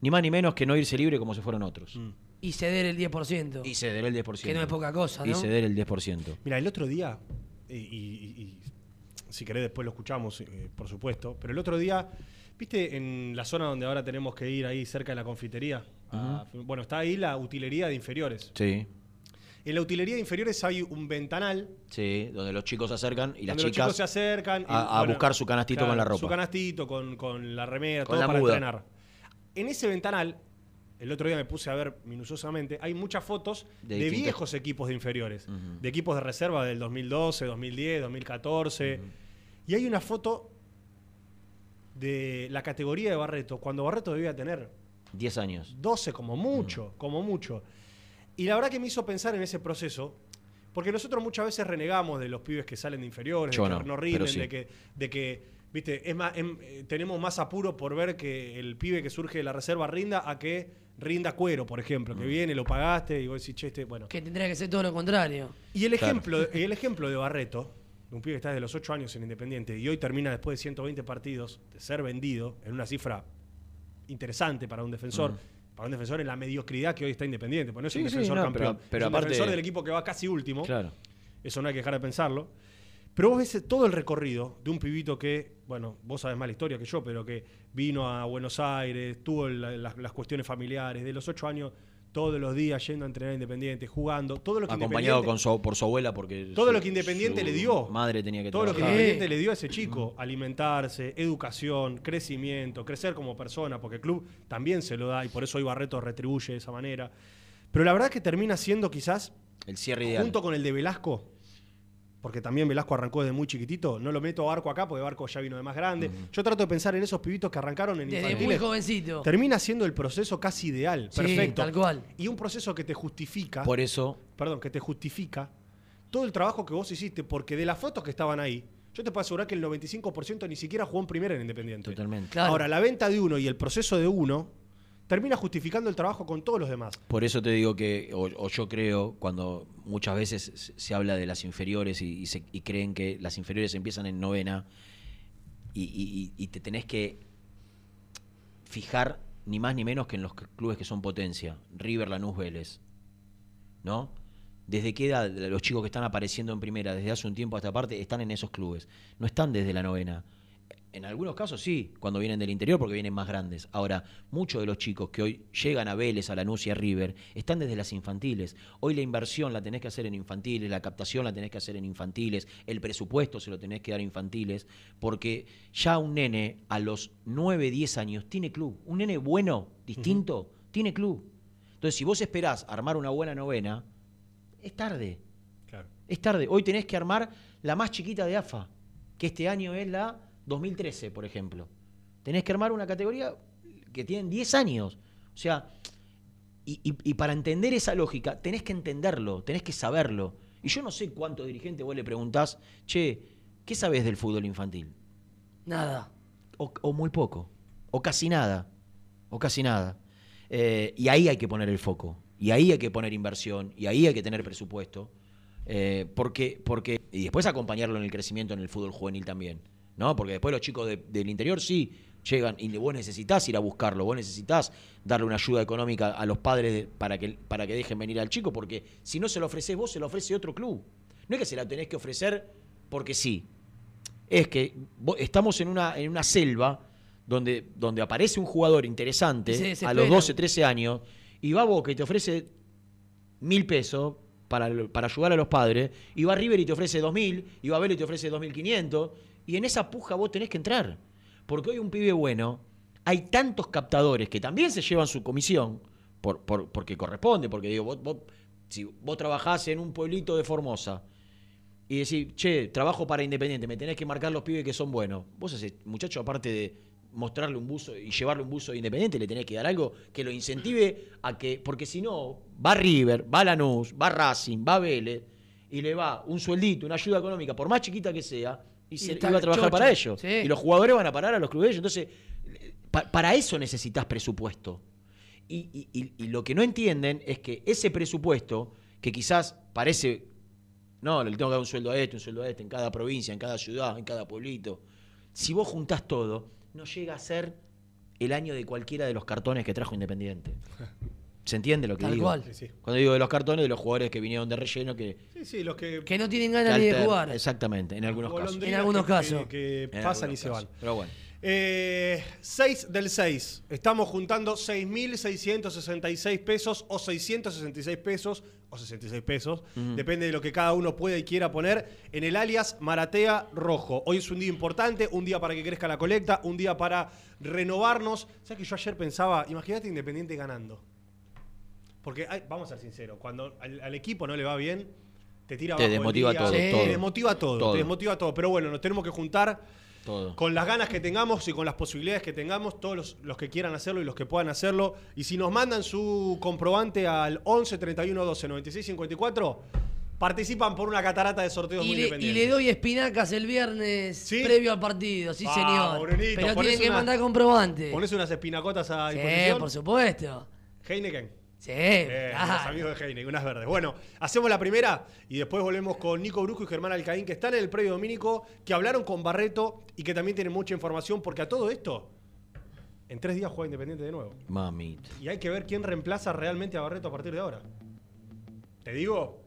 ni más ni menos que no irse libre como se fueron otros. Mm. Y ceder el 10%. Y ceder el 10%. Que no es poca cosa, Y ¿no? ceder el 10%. Mira, el otro día, y, y- y- y si querés después lo escuchamos, eh, por supuesto, pero el otro día, viste, en la zona donde ahora tenemos que ir, ahí cerca de la confitería, a- bueno, está ahí la utilería de inferiores. Sí, En la utilería de inferiores hay un ventanal sí, donde los chicos se acercan y las donde los chicas chicos se acercan y, a- a buscar su canastito con la ropa. Su canastito, con, con la remera, Con todo la para muda. entrenar. En ese ventanal, el otro día me puse a ver minuciosamente, hay muchas fotos De viejos equipos de inferiores, de equipos de reserva del 2012, 2010, 2014. Y hay una foto de la categoría de Barreto, cuando Barreto debía tener 10 años. 12 como mucho, como mucho. Y la verdad que me hizo pensar en ese proceso, porque nosotros muchas veces renegamos de los pibes que salen de inferiores, Yo de que no, rinden, sí. de que, de que, viste, es más, em- eh, tenemos más apuro por ver que el pibe que surge de la reserva rinda a que rinda cuero, por ejemplo, Mm. que viene, lo pagaste y vos decís, che, este, bueno. Que tendría que ser todo lo contrario. Y el Claro. ejemplo, y el ejemplo de Barreto, de un pibe que está desde los 8 años en Independiente y hoy termina después de 120 partidos de ser vendido en una cifra interesante para un defensor. Para un defensor en la mediocridad que hoy está Independiente, porque no es un sí, defensor no, campeón. pero- pero es un aparte- defensor del equipo que va casi último. Claro. Eso no hay que dejar de pensarlo. Pero vos ves todo el recorrido de un pibito que, bueno, vos sabés más la historia que yo, pero que vino a Buenos Aires, tuvo la- las, las cuestiones familiares, de los 8 años, todos los días yendo a entrenar Independiente, jugando, todo lo que Acompañado con su, por su abuela porque Todo su- lo que Independiente le dio. Madre tenía que Todo lo que. Independiente le dio a ese chico, alimentarse, educación, crecimiento, crecer como persona, porque el club también se lo da y por eso hoy Barreto retribuye de esa manera. Pero la verdad es que termina siendo quizás, El cierre ideal. junto con el de Velasco, porque también Velasco arrancó desde muy chiquitito, no lo meto a Barco acá porque Barco ya vino de más grande. Yo trato de pensar en esos pibitos que arrancaron en Desde muy infantiles. jovencito. Termina siendo el proceso casi ideal, Sí, perfecto. tal cual. Y un proceso que te justifica Por eso, perdón, que te justifica todo el trabajo que vos hiciste, porque de las fotos que estaban ahí, yo te puedo asegurar que el 95% ni siquiera jugó en primera en Independiente. totalmente. Claro. Ahora, la venta de uno y el proceso de uno termina justificando el trabajo con todos los demás. Por eso te digo que, o, o yo creo, cuando muchas veces se- habla de las inferiores y, se- y creen que las inferiores empiezan en novena y, y- te tenés que fijar ni más ni menos que en los clubes que son potencia, River, Lanús, Vélez, ¿no? ¿Desde qué edad los chicos que están apareciendo en primera desde hace un tiempo a esta parte están en esos clubes? No están desde la novena. En algunos casos sí, cuando vienen del interior porque vienen más grandes. Ahora, muchos de los chicos que hoy llegan a Vélez, a la y a River, están desde las infantiles. Hoy la inversión la tenés que hacer en infantiles, la captación la tenés que hacer en infantiles, el presupuesto se lo tenés que dar a infantiles, porque ya un nene a los 9, 10 años tiene club. Un nene bueno, distinto, tiene club. Entonces, si vos esperás armar una buena novena, es tarde. Claro. Es tarde. Hoy tenés que armar la más chiquita de AFA, que este año es la 2013, por ejemplo. Tenés que armar una categoría que tienen 10 años. O sea, y, y- y para entender esa lógica, tenés que entenderlo, tenés que saberlo. Y yo no sé cuántos dirigentes vos le preguntás, che, ¿qué sabés del fútbol infantil? Nada. O, o muy poco, o casi nada, o casi nada. Eh, y ahí hay que poner el foco, y ahí hay que poner inversión, y ahí hay que tener presupuesto, eh, porque, porque, y después acompañarlo en el crecimiento en el fútbol juvenil también, ¿no? Porque después los chicos de- del interior sí llegan, y vos necesitas ir a buscarlo, vos necesitas darle una ayuda económica a los padres de- para, que, para que dejen venir al chico, porque si no se lo ofreces vos, se lo ofrece otro club. No es que se la tenés que ofrecer porque sí, es que estamos en una, en una selva donde, donde aparece un jugador interesante se a los 12, 13 años y va Boca y te ofrece mil pesos para, para ayudar a los padres, y va River y te ofrece dos mil, y va Vélez y te ofrece dos mil quinientos, y en esa puja vos tenés que entrar. Porque hoy un pibe bueno, hay tantos captadores que también se llevan su comisión, por, por- porque corresponde, porque digo, vos, vos- si vos trabajás en un pueblito de Formosa, y decir, che, trabajo para Independiente, me tenés que marcar los pibes que son buenos. Vos ese muchacho, aparte de mostrarle un buzo y llevarle un buzo de Independiente, le tenés que dar algo que lo incentive a que, porque si no, va River, va Lanús, va Racing, va Vélez, y le va un sueldito, una ayuda económica, por más chiquita que sea, y, se, y va a trabajar chocho. para ellos. Sí. Y los jugadores van a parar a los clubes de ellos. Entonces, pa- para eso necesitas presupuesto. Y, y- y- y lo que no entienden es que ese presupuesto, que quizás parece, no, le tengo que dar un sueldo a este, un sueldo a este, en cada provincia, en cada ciudad, en cada pueblito, si vos juntás todo, no llega a ser el año de cualquiera de los cartones que trajo Independiente. (laughs) ¿Se entiende lo que Tal digo? cual. Sí. Cuando digo de los cartones, de los jugadores que vinieron de relleno, que... Sí, sí, los que. Que no tienen ganas ni de jugar. Exactamente, en algunos casos. En algunos casos. Que, pasan y se casos. van. Pero bueno. Eh, 6 del 6. Estamos juntando 6.666 pesos o 666 pesos o 66 pesos. Depende de lo que cada uno pueda y quiera poner en el alias Maratea Rojo. Hoy es un día importante, un día para que crezca la colecta, un día para renovarnos. ¿Sabes que yo ayer pensaba, imagínate Independiente ganando? Porque, hay- vamos a ser sinceros, cuando al, al equipo no le va bien, te tira Te abajo el desmotiva día, todo, Te todo. desmotiva todo, Todo. te desmotiva todo. Pero bueno, nos tenemos que juntar Todo. con las ganas que tengamos y con las posibilidades que tengamos, todos los, los que quieran hacerlo y los que puedan hacerlo. Y si nos mandan su comprobante al 11 31 12 96 54, participan por una catarata de sorteos Y muy le, y independientes. le doy espinacas el viernes ¿Sí? previo al partido, sí señor. Brunito, Pero tienen que una- mandar comprobante. ¿Pones unas espinacotas a Sí, disposición? por supuesto. Heineken. Sí, Eh, claro. los amigos de Heineken, unas verdes. Bueno, hacemos la primera y después volvemos con Nico Brusco y Germán Alcaín, que están en el previo domínico, que hablaron con Barreto y que también tienen mucha información, porque a todo esto, en tres días juega Independiente de nuevo. Mamita. Y hay que ver quién reemplaza realmente a Barreto a partir de ahora. Te digo,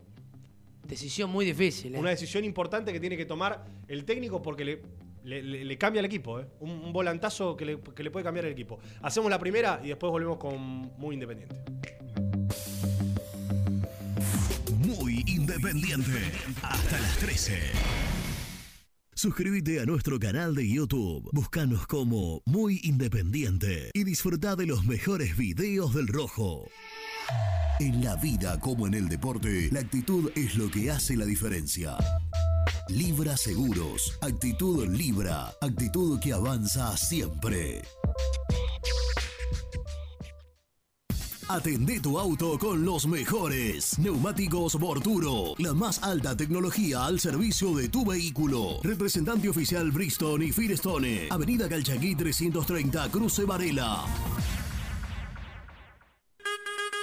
Decisión muy difícil. ¿eh? una decisión importante que tiene que tomar el técnico porque le, le- cambia el equipo. ¿eh? Un, un volantazo que le, que le puede cambiar el equipo. Hacemos la primera y después volvemos con Muy Independiente. Muy independiente. Hasta las 13. Suscríbete a nuestro canal de YouTube. Búscanos como Muy Independiente y disfruta de los mejores videos del Rojo. En la vida como en el deporte, la actitud es lo que hace la diferencia. Libra Seguros. Actitud Libra. Actitud que avanza siempre. Atendé tu auto con los mejores. Neumáticos Borturo. La más alta tecnología al servicio de tu vehículo. Representante oficial Bristol y Firestone. Avenida Calchaquí 330, Cruce Varela.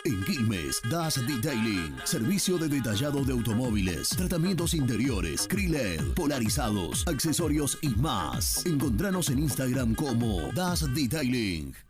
En Quilmes, Das Detailing, servicio de detallado de automóviles, tratamientos interiores, Kriled, polarizados, accesorios y más. Encontranos en Instagram como Das Detailing.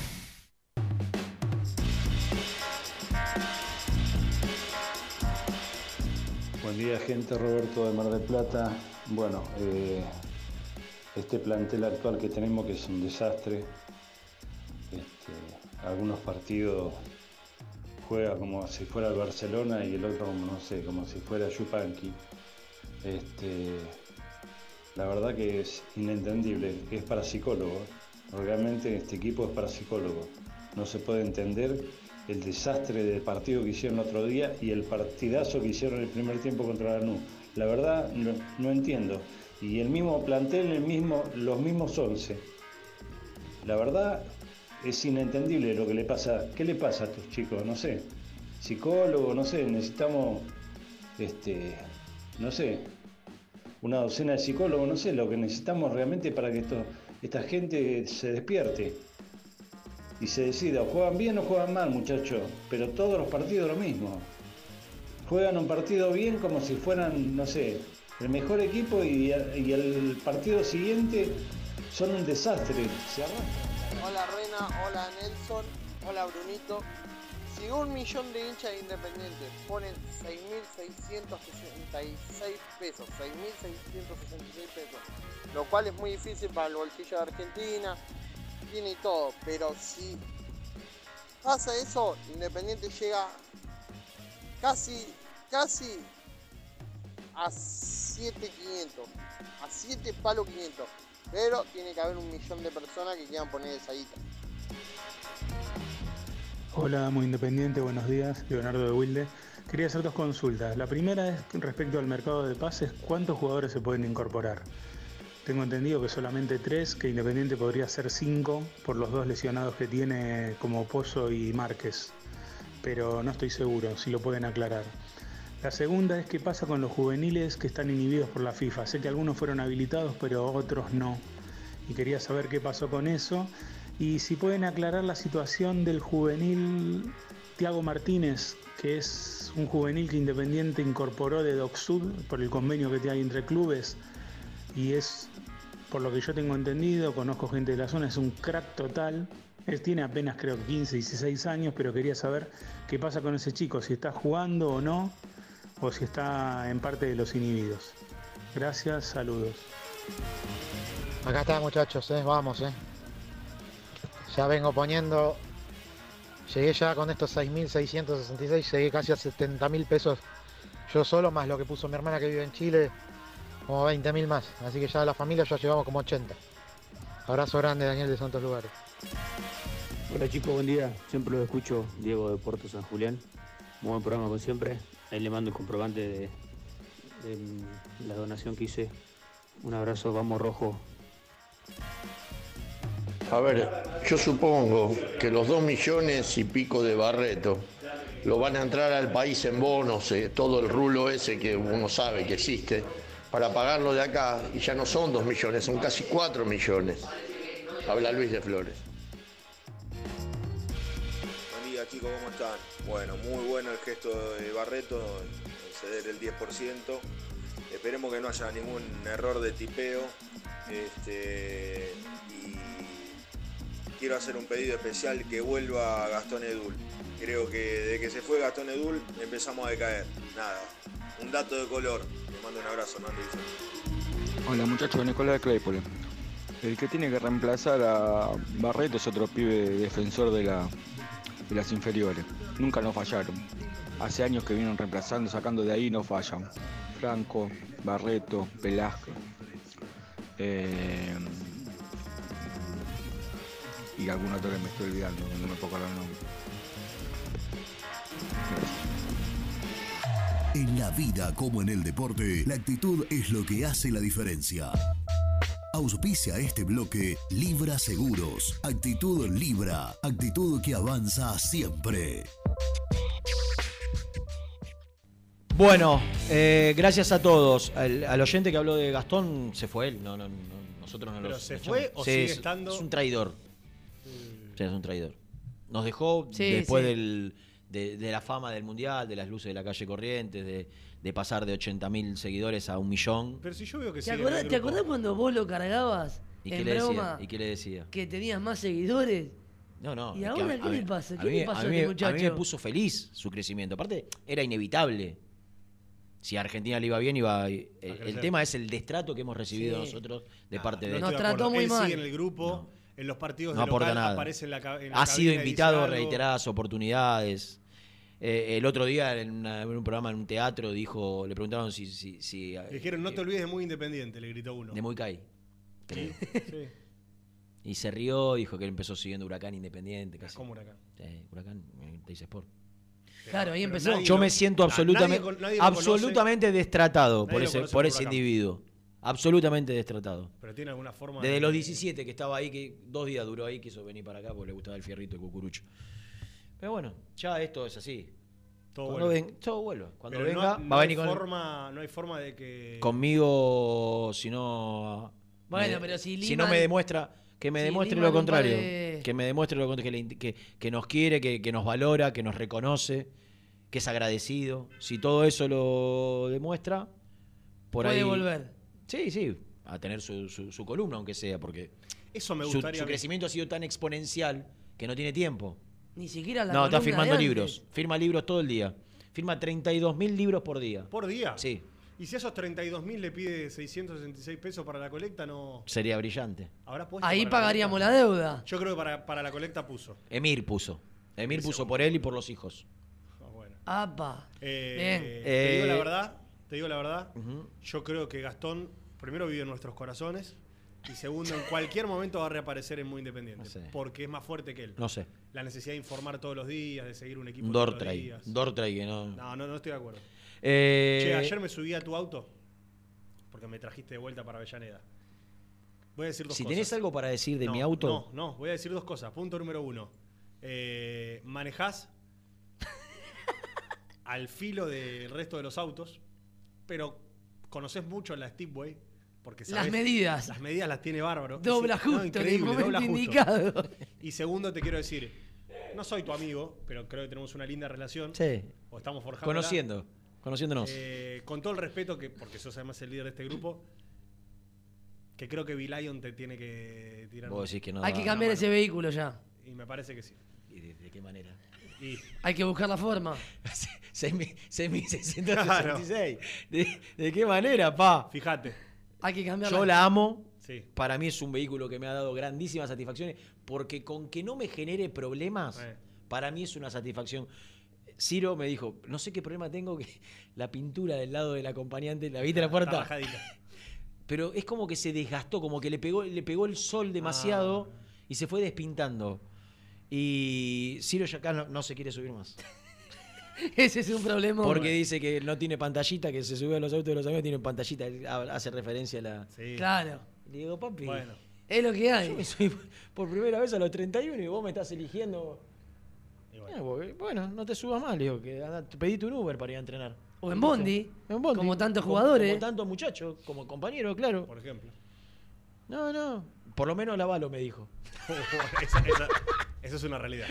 Buen día, gente. Roberto de Mar del Plata. Bueno, eh, este plantel actual que tenemos que es un desastre. Este, algunos partidos juega como si fuera el Barcelona y el otro no sé, como si fuera Yupanqui. Este, la verdad que es inentendible, es para psicólogo. Realmente este equipo es para psicólogo. No se puede entender el desastre del partido que hicieron el otro día y el partidazo que hicieron el primer tiempo contra Lanús. La verdad no, no entiendo. Y el mismo plantel, el mismo, los mismos 11. La verdad es inentendible lo que le pasa. ¿Qué le pasa a estos chicos? No sé. Psicólogo, no sé, necesitamos, este, no sé, una docena de psicólogos, no sé, lo que necesitamos realmente para que esto, esta gente se despierte y se decida, o juegan bien o juegan mal, muchachos, pero todos los partidos lo mismo. Juegan un partido bien como si fueran, no sé, el mejor equipo y, el partido siguiente son un desastre. Se. Hola Rena, hola Nelson, hola Brunito. Si un millón de hinchas independientes ponen 6.666 pesos, 6.666 pesos, lo cual es muy difícil para el bolsillo de Argentina, tiene todo, pero si pasa eso, Independiente llega casi, casi a 7.500, a 7 palos 500, pero tiene que haber un millón de personas que quieran poner esa guita. Hola, muy independiente, buenos días, Leonardo de Wilde. Quería hacer dos consultas. La primera es respecto al mercado de pases, ¿cuántos jugadores se pueden incorporar? Tengo entendido que solamente tres, que Independiente podría ser cinco por los dos lesionados que tiene como Pozo y Márquez, pero no estoy seguro si lo pueden aclarar. La segunda es qué pasa con los juveniles que están inhibidos por la FIFA. Sé que algunos fueron habilitados, pero otros no. Y quería saber qué pasó con eso y si pueden aclarar la situación del juvenil Tiago Martínez, que es un juvenil que Independiente incorporó de DocSud por el convenio que hay entre clubes y es, por lo que yo tengo entendido, conozco gente de la zona, es un crack total. Él tiene apenas creo 15, 16 años, pero quería saber qué pasa con ese chico, si está jugando o no, o si está en parte de los inhibidos. Gracias, saludos. Acá está muchachos, ¿eh? vamos, eh. Ya vengo poniendo. Llegué ya con estos 6.666, llegué casi a 70.000 pesos yo solo, más lo que puso mi hermana que vive en Chile, como 20.000 más. Así que ya la familia ya llevamos como 80. Abrazo grande, Daniel de Santos Lugares. Hola chicos, buen día. Siempre lo escucho, Diego de Puerto San Julián. Muy buen programa como siempre. Ahí le mando el comprobante de, de la donación que hice. Un abrazo, vamos rojo. A ver, yo supongo que los dos millones y pico de Barreto lo van a entrar al país en bonos, eh, todo el rulo ese que uno sabe que existe, para pagarlo de acá, y ya no son dos millones, son casi cuatro millones. Habla Luis de Flores. Buen día, chicos, ¿cómo están? Bueno, muy bueno el gesto de Barreto, ceder el 10%. Esperemos que no haya ningún error de tipeo. Este, y quiero hacer un pedido especial que vuelva Gastón Edul. Creo que desde que se fue Gastón Edul empezamos a decaer. Nada, un dato de color. Le mando un abrazo, Nando. Hola muchachos, Nicolás de Claypole. El que tiene que reemplazar a Barreto es otro pibe defensor de las inferiores. Nunca nos fallaron. Hace años que vienen reemplazando, sacando de ahí no fallan. Franco, Barreto, Velázquez. eh, y algún otro que me estoy olvidando, no me puedo acordar el nombre. En la vida como en el deporte, la actitud es lo que hace la diferencia. Auspicia este bloque Libra Seguros. Actitud Libra. Actitud que avanza siempre. Bueno, eh, gracias a todos. Al, al oyente que habló de Gastón, se fue él. No, no, no, nosotros no ¿Pero lo se echamos. fue o Sí, sigue es- estando? Es un traidor. Sí, es un traidor. Nos dejó Sí, después sí. del- de, de la fama del Mundial, de las luces de la calle Corrientes, de, de pasar de 80.000 seguidores a un millón. Pero si yo veo que ¿Te acordás, ¿Te acordás cuando vos lo cargabas ¿Y qué, en le broma decía? ¿Y qué le decía? que tenías más seguidores? No, no. ¿Y ahora a- qué a le mí- pasa? a ¿Qué mí- le pasó a a mí, este a mí me muchacho? puso feliz su crecimiento. Aparte, era inevitable. Si a Argentina le iba bien, iba. El, el tema es el destrato que hemos recibido Sí. nosotros de Ah, parte no de estoy de acuerdo. Él sigue en el grupo, en los partidos No de aporta local nada. aparece en la, en la ha sido invitado algo. reiteradas oportunidades. Eh, el otro día en, una- en un programa en un teatro dijo, le preguntaron si, si, si Le dijeron, no te olvides de muy independiente, le gritó uno. de Muicay. creo. (laughs) Sí. Y se rió, dijo que él empezó siguiendo Huracán Independiente. Casi. ¿Cómo Huracán? Sí, Huracán, eh, Teis Sport. Claro, ahí empezó. Yo lo- me siento Ah, absolutamente, nadie nadie absolutamente destratado Nadie por ese, por por ese Huracán. individuo. Absolutamente destratado. Pero tiene alguna forma Desde de- los 17 que estaba ahí, que dos días duró ahí, quiso venir para acá porque le gustaba el fierrito de cucurucho. Pero bueno, ya esto es así. Todo Cuando vuelve. ven- todo vuelve. Cuando Pero venga, no, no va a hay venir con, forma, no hay forma de que... conmigo, si no. Bueno, me- pero si Si no me demuestra. Que me si demuestre lo contrario. Que me demuestre lo contrario. Que, le- que- que nos quiere, que, que nos valora, que nos reconoce, que es agradecido. Si todo eso lo demuestra, por Puede ahí. volver. Sí, sí. A tener su, su- su columna, aunque sea, porque. Eso me gustaría Su, crecimiento ha sido tan exponencial que no tiene tiempo. Ni siquiera la no, está firmando de antes. libros. Firma libros todo el día. Firma 32.000 libros por día. ¿Por día? Sí. Y si a esos 32.000 le pide 666 pesos para la colecta, no... Sería brillante. ¿Habrá puesto Ahí para pagaríamos la deuda. Yo creo que para, para la colecta puso. Emir puso. Emir puso por él y por los hijos. Apa. Eh, Bien. Te digo la Eh, verdad, te digo la verdad. Yo creo que Gastón, primero vive en nuestros corazones. Y segundo, en cualquier momento va a reaparecer en Muy Independiente. No sé. Porque es más fuerte que él. No sé. La necesidad de informar todos los días, de seguir un equipo Un todos los Dortray. días. Dortray que no. No, no, no estoy de acuerdo. Eh, Che, ayer me subí a tu auto porque me trajiste de vuelta para Avellaneda. Voy a decir dos si cosas. tenés algo para decir de No, mi auto. No, no, voy a decir dos cosas. Punto número uno. Eh, manejás al filo del resto de los autos, pero conoces mucho la Steepway. Porque Las medidas. Las medidas las tiene bárbaro. Dobla Sí, no, justo en el increíble, momento dobla justo. indicado. Y segundo, te quiero decir, no soy tu amigo, pero creo que tenemos una linda relación. Sí. O estamos forjando. Conociendo. Conociéndonos. Eh, con todo el respeto, que porque sos además el líder de este grupo, que creo que Lion te tiene que tirar. Vos decís que no Hay que cambiar ese vehículo ya. Y me parece que sí. ¿Y de, de qué manera? Y Hay que buscar la forma. (laughs) 6.666. (laughs) ¿De, ¿De qué manera, pa? Fíjate. Hay que cambiar Yo la amo. Sí. Para mí es un vehículo que me ha dado grandísimas satisfacciones. Porque con que no me genere problemas, Eh. para mí es una satisfacción. Ciro me dijo, no sé qué problema tengo que (laughs) la pintura del lado del acompañante, ¿la viste la Está puerta? bajadita. (laughs) Pero es como que se desgastó, como que le pegó, le pegó el sol demasiado Ah. y se fue despintando. Y Ciro ya acá no, no se quiere subir más. (laughs) (laughs) Ese es un problema. Porque dice que no tiene pantallita, que se sube a los autos de los amigos, tienen pantallita. Hace referencia a la. Sí. Claro. Le digo, papi. Bueno. Es lo que Yo hay. me subí (laughs) por primera vez a los 31 y vos me estás eligiendo. Eh, porque, bueno, no te subas más, le digo, que anda, pedite un Uber para ir a entrenar. O en Bondi. En Bondi. Como tantos jugadores. Como tantos muchachos, como compañeros, claro. Por ejemplo. No, no. Por lo menos la Valo me dijo. (laughs) esa, es una realidad.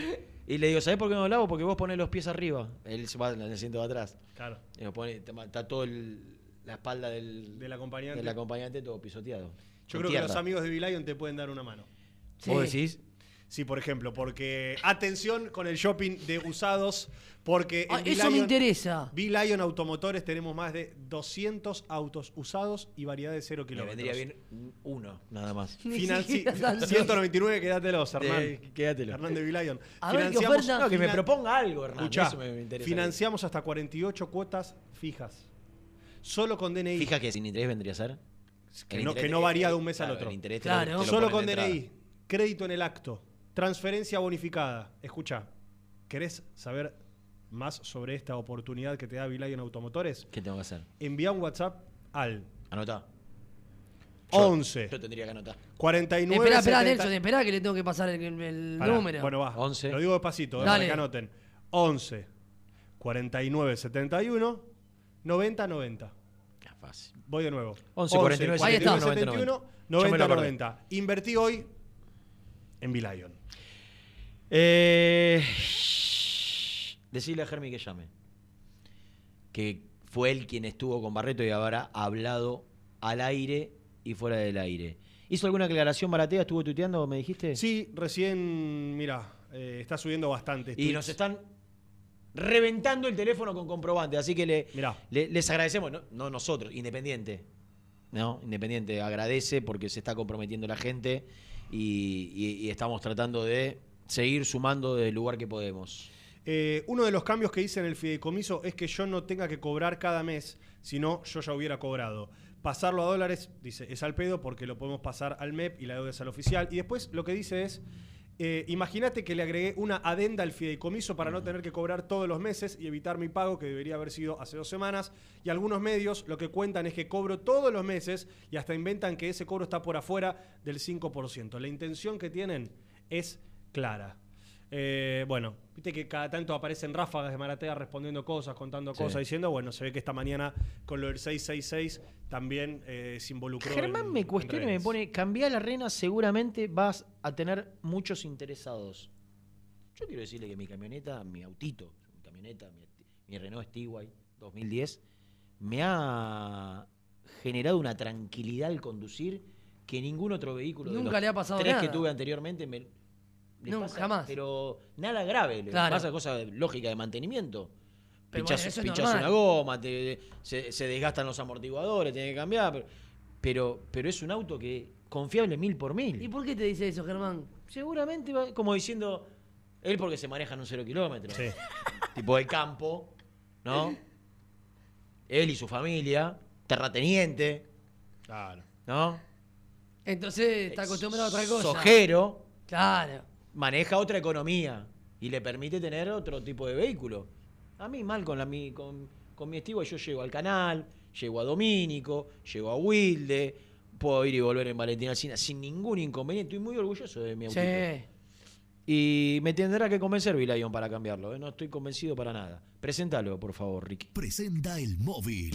Y le digo, ¿sabés por qué no lo lavo? Porque vos ponés los pies arriba. Él se va en el asiento de atrás. Claro. Y nos pone- está todo el- la espalda del, Del acompañante. del acompañante todo pisoteado. Yo creo que los amigos de Lion te pueden dar una mano. ¿Vos decís? Sí, por ejemplo, porque atención con el shopping de usados, porque Ah, en eso me V-Lion- interesa. V-Lion Automotores tenemos más de 200 autos usados y variedad de cero Me kilómetros. vendría bien uno, nada más. Finan- (laughs) sí, siquiera tanto. 199, quédatelos, Hernán. De- quédatelo. Hernán de V-Lion. A ver, ¿qué oferta? No, que me proponga algo, Hernán. Escuchá, eso me, me interesa. financiamos hasta 48 cuotas fijas. Solo con DNI. Fija que sin interés vendría a ser. Que no, interés- que no varía de eh, un mes claro, al otro. el interés te lo- te lo Solo con. DNI. Crédito en el acto. Transferencia bonificada. Escucha, ¿querés saber más sobre esta oportunidad que te da Vilayon Automotores? ¿Qué tengo que hacer? Envía un WhatsApp al Anotá. 11 Yo tendría que anotar. 49 Espera, espera, 70 Nelson, espera que le tengo que pasar el, el Pará, número. Bueno, va. 11. Lo digo despacito, eh, Dale. para que anoten. 11 49 71 90 90. Ah, fácil. Voy de nuevo. 11, 49, 71, 71 Yo me 90 lo acordé. 90. Invertí hoy en Vilayon. Eh, decirle a Germi que llame. Que fue él quien estuvo con Barreto y habrá hablado al aire y fuera del aire. ¿Hizo alguna aclaración Baratea? ¿Estuvo tuiteando, me dijiste? Sí, recién, mira, eh, está subiendo bastante. Y nos están reventando el teléfono con comprobante. Así que le, le- les agradecemos, no, no nosotros, Independiente. ¿no? Independiente agradece porque se está comprometiendo la gente y, y- y estamos tratando de seguir sumando desde el lugar que podemos. Eh, uno de los cambios que hice en el fideicomiso es que yo no tenga que cobrar cada mes, sino yo ya hubiera cobrado. Pasarlo a dólares, dice, es al pedo porque lo podemos pasar al MEP y la deuda es al oficial. Y después lo que dice es, eh, imagínate que le agregué una adenda al fideicomiso para no tener que cobrar todos los meses y evitar mi pago que debería haber sido hace dos semanas. Y algunos medios lo que cuentan es que cobro todos los meses y hasta inventan que ese cobro está por afuera del 5%. La intención que tienen es clara. Eh, bueno, viste que cada tanto aparecen ráfagas de Maratea respondiendo cosas, contando Sí. cosas, diciendo, bueno, se ve que esta mañana con lo del 666 también eh, se involucró. Germán en- me cuestiona y me pone, cambiar la rena, seguramente vas a tener muchos interesados. Yo quiero decirle que mi camioneta, mi autito, mi camioneta, mi, mi Renault Stiguay 2010, me ha generado una tranquilidad al conducir que ningún otro vehículo de Nunca los le ha pasado tres nada. que tuve anteriormente me le No, pasa, jamás. Pero nada grave, le Claro. pasa cosa lógica de mantenimiento. Pero Pinchás, bueno, pinchás una goma, te- se, se desgastan los amortiguadores, tiene que cambiar. Pero, pero, pero es un auto que confiable mil por mil. ¿Y por qué te dice eso, Germán? Seguramente va como diciendo, él porque se maneja en un cero kilómetro. (laughs) tipo de campo, ¿no? Él y su familia, terrateniente, Claro. ¿no? Entonces está acostumbrado a otra cosa. Sojero. Claro. Maneja otra economía y le permite tener otro tipo de vehículo. A mí mal con, la, mi, con, con mi estivo yo llego al canal, llego a Domínico, llego a Wilde, puedo ir y volver en Valentina Alcina sin ningún inconveniente. Estoy muy orgulloso de mi autito. Sí. Y me tendrá que convencer Vilayon para cambiarlo. ¿eh? No estoy convencido para nada. Preséntalo, por favor, Ricky. Presenta el móvil.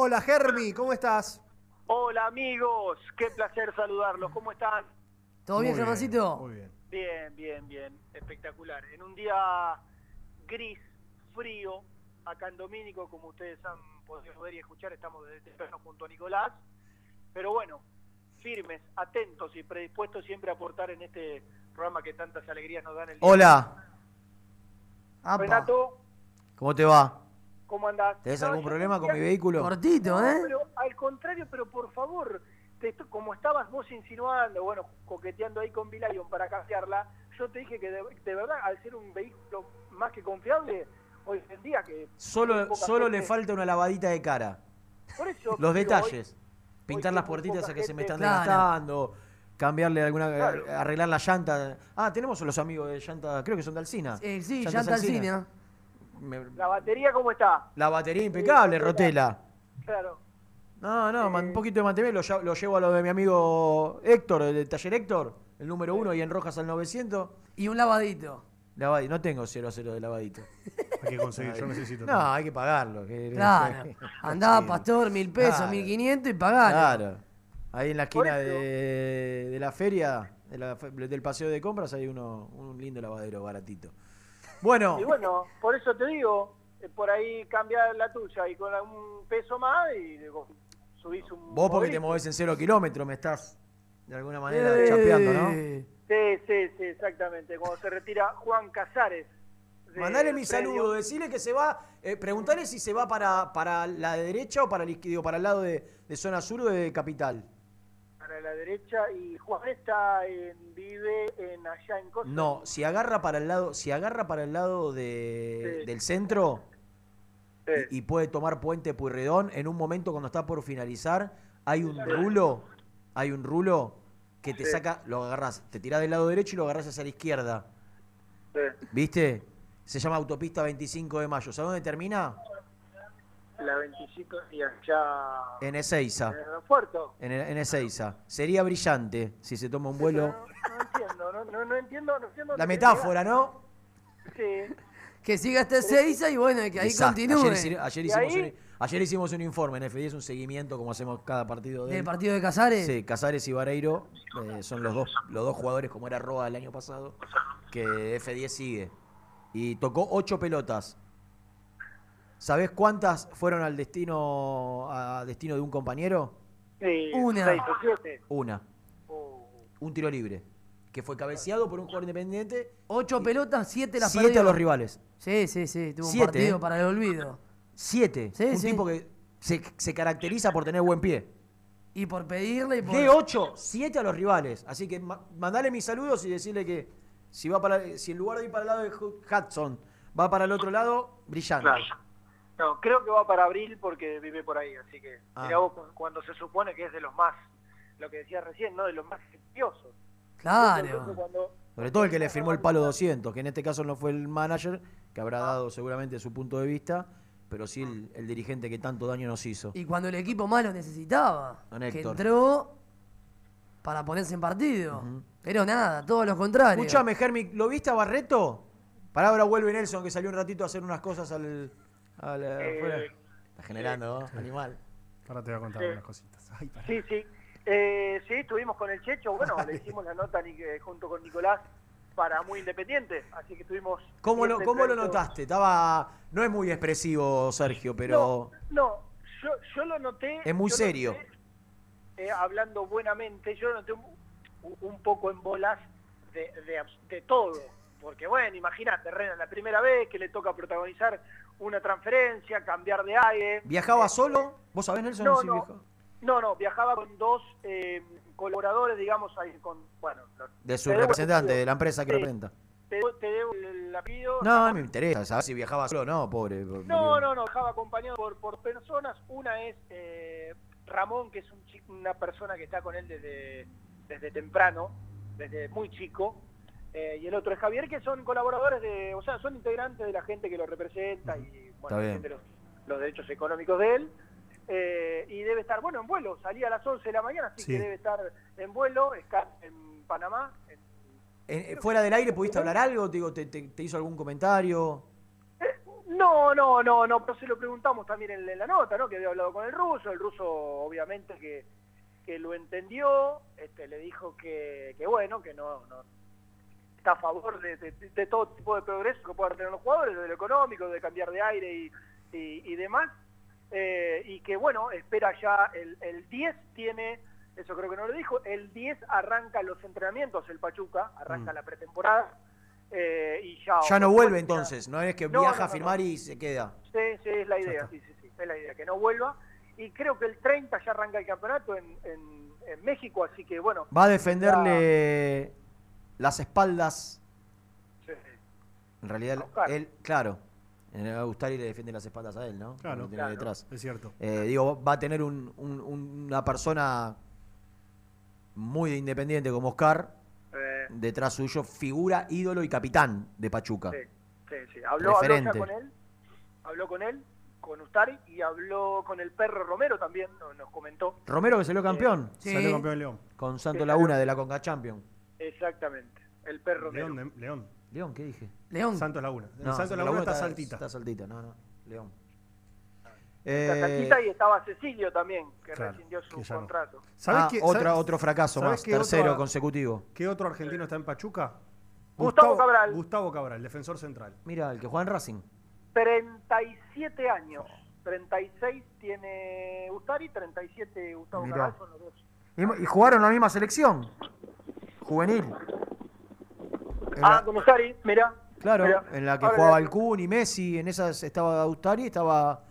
Hola, Germi, ¿cómo estás? Hola amigos, qué placer saludarlos. ¿Cómo están? ¿Todo bien, Muy bien, Germancito? Muy bien. Bien, bien, bien, espectacular. En un día gris, frío, acá en Domínico, como ustedes han podido ver y escuchar, estamos desde temprano junto a Nicolás. Pero bueno, firmes, atentos y predispuestos siempre a aportar en este programa que tantas alegrías nos dan el día. Hola, Renato, ¿cómo te va? ¿Cómo andás? ¿Tenés No, algún problema con mi vehículo? Cortito, No, ¿eh? pero al contrario, pero por favor, te como estabas vos insinuando, bueno, coqueteando ahí con Vilayon para cambiarla, yo te dije que de, de verdad, al ser un vehículo más que confiable, hoy en día que... Solo, solo le falta una lavadita de cara. Por eso, Los detalles. hoy- Pintar hoy las puertitas a que se me están Claro. desgastando. cambiarle alguna, arreglar la llanta. Ah, tenemos los amigos de llanta, creo que son de Alcina. Eh, sí, llanta Alcina. Me- ¿La batería cómo está? La batería impecable, Rotela. Claro. No, no, un poquito de mantenimiento. Lo, lle- lo llevo a lo de mi amigo Héctor, el del taller Héctor, el número uno, y en Rojas al 900. Y un lavadito. Lavadito. No tengo 0 a 0 de lavadito. (laughs) Hay que conseguir, yo necesito. No, hay que pagarlo. que- Claro. (laughs) Andá, pastor, mil pesos, Claro. mil quinientos y pagalo. Claro. Ahí en la esquina de, de la feria, de la del paseo de compras, hay uno, un lindo lavadero baratito. Bueno, Y bueno, por eso te digo, eh, por ahí cambiar la tuya y con un peso más y digo, subís un... vos porque te movés en cero kilómetros, me estás de alguna manera Eh. chapeando, ¿no? Sí, sí, sí, exactamente. Cuando se retira Juan Casares. Mandale mi Premio. saludo, decirle que se va, eh, preguntale si se va para, para la derecha o para el, digo, para el lado de, de zona sur o de capital. Para la derecha y Juan está en, vive en allá en Costa. No, si agarra para el lado, si agarra para el lado de, Sí. del centro y, y puede tomar Puente Puyredón, en un momento cuando está por finalizar, hay un rulo, hay un rulo que te Sí. saca, lo agarras, te tirás del lado derecho y lo agarras hacia la izquierda. ¿Viste? Se llama Autopista 25 de Mayo. ¿Sabes dónde termina? La 25 y allá En Ezeiza. en el aeropuerto. En, el- en Ezeiza. Sería brillante si se toma un vuelo. No entiendo, no, no, no entiendo, no entiendo. La metáfora, ¿no? Sí. Que siga este Seiza y bueno, que ahí Exacto. continúe. Ayer, hicimos ahí- un, ayer hicimos un informe en F10, un seguimiento como hacemos cada partido de ¿Del partido de Casares? Sí, Casares y Vareiro eh, son los dos, los dos jugadores como era Roa el año pasado, que F10 sigue. Y tocó ocho pelotas. ¿Sabés cuántas fueron al destino, a destino de un compañero? Sí, Una. seis o siete. Una. Un tiro libre. Que fue cabeceado por un jugador independiente. Ocho pelotas, siete las Siete perdió. a los rivales. Sí, sí, sí. Tuvo Siete, un partido ¿eh? para el olvido. Siete. Sí, un sí. tipo que se, se caracteriza por tener buen pie. Y por pedirle y por. De 8, 7 a los rivales. Así que ma- mandale mis saludos y decirle que si va para si en lugar de ir para el lado de Hu- Hudson, va para el otro lado, brillante. Claro. No, creo que va para abril porque vive por ahí, así que Ah. mirá vos cu- cuando se supone que es de los más, lo que decías recién, ¿no? De los más efectivos. Claro. Cuando, Sobre todo el que le firmó el palo 200, que en este caso no fue el manager, que habrá dado seguramente su punto de vista, pero sí el, el dirigente que tanto daño nos hizo. Y cuando el equipo más lo necesitaba. Don Que entró para ponerse en partido. Pero nada, todo lo contrario. Escúchame, Germi, ¿lo viste a Barreto? Para ahora vuelve Nelson, que salió un ratito a hacer unas cosas al. Eh. Está generando, ¿no? Animal. Ahora te voy a contar Sí. unas cositas. Ay. Sí, sí. Eh, sí, estuvimos con el Checho, bueno, le hicimos la nota ni- eh, junto con Nicolás para Muy Independiente, así que estuvimos... ¿Cómo lo, cómo lo notaste? Estaba. No es muy expresivo, Sergio, pero. No, yo, yo lo noté... Es muy serio. noté, eh, hablando buenamente, yo lo noté un, un poco en bolas de, de de todo. Porque bueno, imagínate, Rena, la primera vez que le toca protagonizar una transferencia, cambiar de aire. ¿Viajaba solo? ¿Vos sabés, Nelson? No, no. No, no, viajaba con dos eh, colaboradores, digamos, ahí con, bueno, De su representante, de la empresa que Sí. representa. Te, debo- te debo el apellido. No, no me interesa saber si viajaba solo o no, pobre. No, no, no, viajaba acompañado por, por personas. Una es eh, Ramón, que es un chico, una persona que está con él desde, desde temprano, desde muy chico. Eh, y el otro es Javier, que son colaboradores de, o sea, son integrantes de la gente que lo representa y bueno, defiende los, los derechos económicos de él. Eh, y debe estar, bueno, en vuelo, salía a las 11 de la mañana, así Sí. que debe estar en vuelo, está en Panamá. en- Eh, ¿Fuera del aire pudiste hablar algo? Te, digo, te, te- te hizo algún comentario? No, no, no, no, pero se lo preguntamos también en, en la nota, ¿no? Que había hablado con el ruso, el ruso obviamente que, que lo entendió, este, le dijo que, que bueno, que no, no está a favor de, de- de todo tipo de progreso que puedan tener los jugadores, desde lo económico, de cambiar de aire y, y- y demás, eh, y que bueno, espera ya el, el 10 tiene, eso creo que no lo dijo, el 10 arranca los entrenamientos, el Pachuca, arranca Mm. la pretemporada, eh, y ya... Ya no vuelve entonces, no es que No, viaja no, a firmar y se queda. Sí, sí, es la idea, sí, sí, sí, es la idea, que no vuelva. Y creo que el 30 ya arranca el campeonato en, en- en México, así que bueno. Va a defenderle las espaldas. Sí. En realidad, él, claro. En realidad, Gustari le defiende las espaldas a él, ¿no? Claro, Lo tiene claro, detrás. es cierto. Eh, digo, va a tener un- un- un- una persona muy de independiente como Oscar, Eh, detrás suyo, figura, ídolo y capitán de Pachuca. Sí, sí, sí. Habló, habló con él, habló con él, con Ustari y habló con el perro Romero también, no- nos comentó. Romero que salió campeón. Sí. Salió campeón en León. Con Santo Sí, Laguna de la Conca Champion. Exactamente, el perro. León, de- León. León, ¿qué dije? León. Santos Laguna. En No, Santos Laguna está saltita. Está saltita, no, no. León. Está Eh, Saltita y estaba Cecilio también, que Claro, rescindió su que ya no. contrato. ¿Sabés ah, qué- otra, otro fracaso más, qué tercero consecutivo. ¿Qué otro argentino está en Pachuca? Gustavo Cabral. Gustavo Cabral, defensor central. Mira, el que juega en Racing. 37 años. 36 tiene Ustari, 37 Gustavo Mirá. Cabral son los dos. Y, y jugaron la misma selección. Juvenil. En Ah, la- con Ustari, mira. claro, mirá. en la que Ahora jugaba Kun y Messi, en esas estaba Austari, estaba,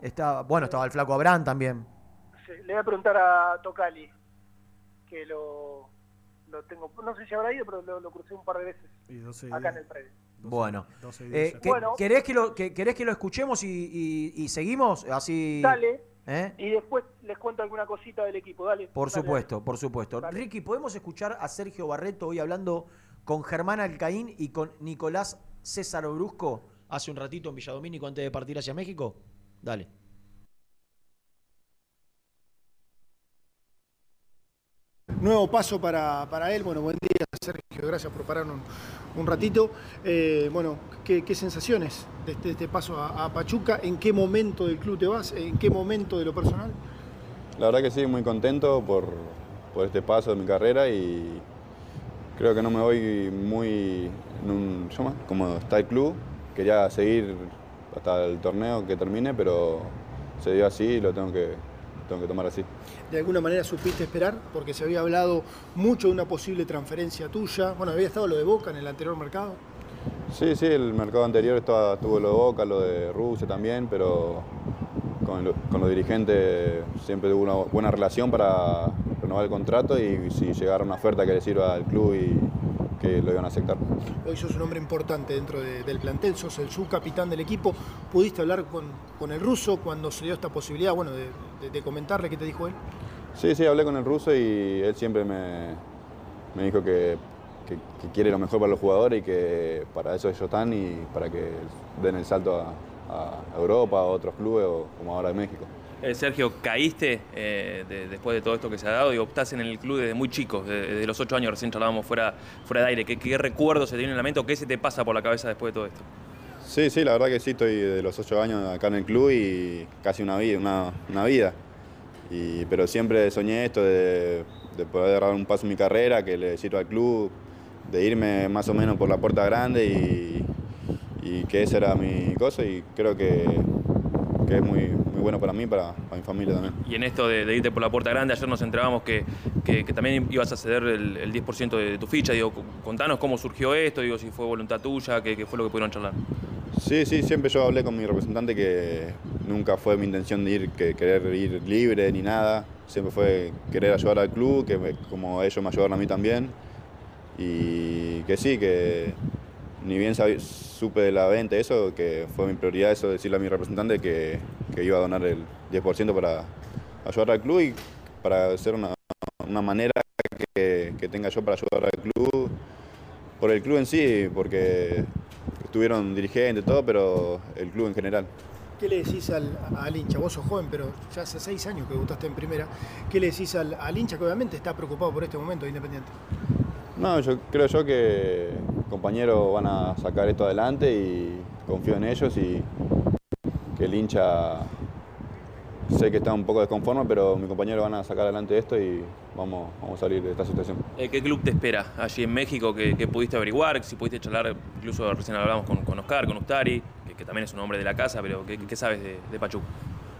estaba. Bueno, estaba el flaco Abraham también. sí, le voy a preguntar a Tocali, que lo, lo tengo, no sé si habrá ido, pero lo, lo crucé un par de veces Y 12 acá en el predio. Bueno. 12 y Eh, 10. ¿qué- Bueno. ¿querés, que lo, que, ¿Querés que lo escuchemos y, y- y seguimos? Así. Dale, ¿Eh? y después les cuento alguna cosita del equipo, dale. Por Dale, supuesto, por supuesto. Dale. Ricky, ¿podemos escuchar a Sergio Barreto hoy hablando con Germán Alcaín y con Nicolás César Brusco hace un ratito en Villadomínico antes de partir hacia México? Dale. Nuevo paso para, para él. Bueno, buen día, Sergio. Gracias por parar un, ratito. Eh, bueno, ¿qué, sensaciones de este, este paso a, Pachuca? ¿En qué momento del club te vas? ¿En qué momento de lo personal? La verdad que sí, muy contento por, por este paso de mi carrera y creo que no me voy muy en un, como está el club. Quería seguir hasta el torneo que termine, pero se dio así y lo tengo que, tengo que tomar así. ¿De alguna manera supiste esperar? Porque se había hablado mucho de una posible transferencia tuya. Bueno, había estado lo de Boca en el anterior mercado. Sí, sí, el mercado anterior estaba, tuvo lo de Boca, lo de Rusia también, pero con, lo- con los dirigentes siempre tuve una buena relación para renovar el contrato y si llegara una oferta que le sirva al club y que lo iban a aceptar. Hoy sos un hombre importante dentro de- del plantel, sos el subcapitán del equipo. ¿Pudiste hablar con, con el ruso cuando se dio esta posibilidad, bueno, de, de- de comentarle qué te dijo él? Sí, sí, hablé con el ruso y él siempre me, me dijo que, que- que quiere lo mejor para los jugadores y que para eso ellos están y para que den el salto a, a Europa, a otros clubes o como ahora en México. Eh, Sergio, caíste eh, de- después de todo esto que se ha dado y optás en el club desde muy chico, de- desde los ocho años, recién charlábamos fuera, fuera de aire. ¿Qué, qué recuerdos se te vienen en la mente o qué se te pasa por la cabeza después de todo esto? Sí, sí, la verdad que sí, estoy de los ocho años acá en el club y casi una vida, una, vida. Pero siempre soñé esto de, de poder dar un paso en mi carrera, que le sirva al club, de irme más o menos por la puerta grande y, que esa era mi cosa y creo que, que es muy bueno para mí, para, para mi familia también. Y en esto de, de irte por la puerta grande, ayer nos enterábamos que, que- que también ibas a ceder el, el 10% de, tu ficha. Digo, contanos cómo surgió esto, digo, si fue voluntad tuya, qué, qué fue lo que pudieron charlar. Sí, sí, siempre yo hablé con mi representante que nunca fue mi intención de ir, que querer ir libre ni nada. Siempre fue querer ayudar al club, que me- como ellos me ayudaron a mí también. Y que sí, que ni bien supe de la venta eso, que fue mi prioridad eso, decirle a mi representante que, que iba a donar el 10% para ayudar al club y para hacer una, una manera que, que tenga yo para ayudar al club, por el club en sí, porque estuvieron dirigentes, todo, pero el club en general. ¿Qué le decís al, al hincha? Vos sos joven, pero ya hace seis años que debutaste en primera. ¿Qué le decís al, al hincha que obviamente está preocupado por este momento de Independiente? No, yo creo yo que compañeros van a sacar esto adelante y confío en ellos y que el hincha sé que está un poco desconforme, pero mis compañeros van a sacar adelante esto y vamos, vamos a salir de esta situación. Eh, ¿Qué club te espera allí en México? ¿Qué, qué pudiste averiguar? Si pudiste charlar, incluso recién hablamos con, con Oscar, con Ustari, que, que también es un hombre de la casa, pero ¿qué, qué sabes de, de Pachuca?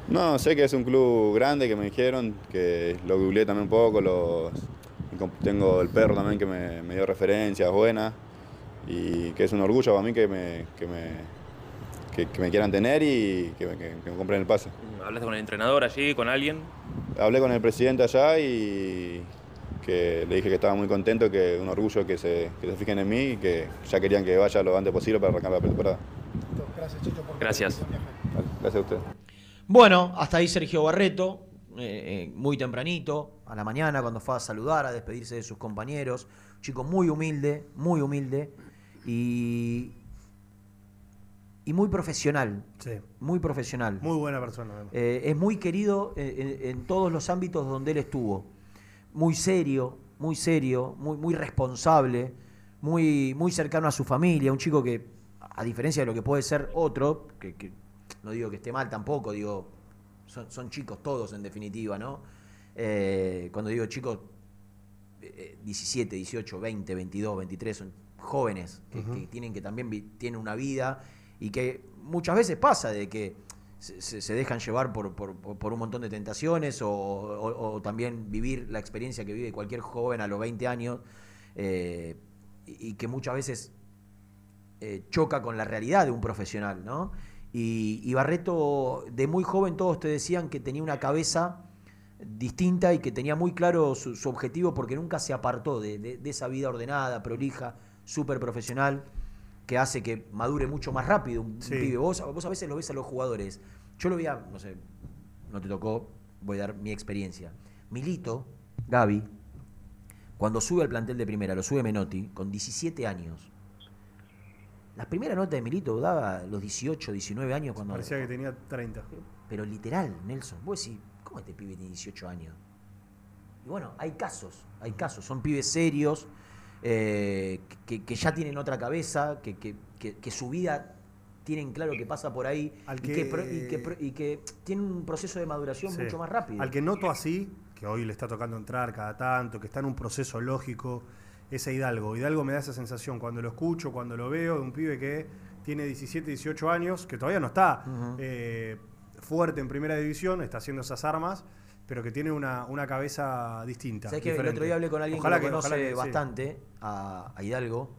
No, sé que es un club grande que me dijeron, que lo googleé también un poco, los, tengo el perro también que me, me dio referencias buenas y que es un orgullo para mí que me, que me, que, que me quieran tener y que me, que- que me compren el pase. ¿Hablaste con el entrenador allí, con alguien? Hablé con el presidente allá y que le dije que estaba muy contento, que un orgullo que se, que se fijen en mí y que ya querían que vaya lo antes posible para arrancar la pretemporada. Gracias, Chicho, por Gracias. Vale, Gracias a ustedes. Bueno, hasta ahí Sergio Barreto. eh, eh, muy tempranito, a la mañana, cuando fue a saludar, a despedirse de sus compañeros. Un chico muy humilde, muy humilde y, y muy profesional. Sí. Muy profesional. Muy buena persona. Eh, es muy querido en, en- en todos los ámbitos donde él estuvo. Muy serio, muy serio, muy, muy responsable, muy, muy cercano a su familia. Un chico que, a diferencia de lo que puede ser otro, que, que no digo que esté mal tampoco, digo, son, son chicos todos en definitiva, ¿no? Eh, cuando digo chicos, eh, 17, 18, 20, 22, 23, son jóvenes que, tienen que también tienen una vida y que muchas veces pasa de que se, dejan llevar por, por- por- por un montón de tentaciones o, o- o también vivir la experiencia que vive cualquier joven a los 20 años eh, y, y que muchas veces eh, choca con la realidad de un profesional, ¿no? Y, y Barreto, de muy joven todos te decían que tenía una cabeza distinta y que tenía muy claro su, su objetivo porque nunca se apartó de, de- de esa vida ordenada, prolija, súper profesional, que hace que madure mucho más rápido un, pibe. Vos, vos a veces lo ves a los jugadores. Yo lo veía, no sé, no te tocó, voy a dar mi experiencia. Milito, Gaby, cuando sube al plantel de primera, lo sube Menotti, con 17 años. Las primeras notas de Milito daba los 18, 19 años cuando... Parecía que tenía 30. Pero literal, Nelson. Vos decís, ¿cómo este pibe tiene 18 años? Y bueno, hay casos, hay casos. Son pibes serios, eh, que, que ya tienen otra cabeza, que, que- que- su vida tienen claro que pasa por ahí Al y, que, pro- que- y que pro- y que tienen un proceso de maduración Sí. mucho más rápido. Al que noto así, que hoy le está tocando entrar cada tanto, que está en un proceso lógico, es a Hidalgo. Hidalgo me da esa sensación cuando lo escucho, cuando lo veo, de un pibe que tiene 17, 18 años, que todavía no está eh, fuerte en primera división, está haciendo esas armas, pero que tiene una, una cabeza distinta. ¿Sabés que el otro día hablé con alguien Ojalá que lo ojalá conoce sí. bastante, a, a Hidalgo,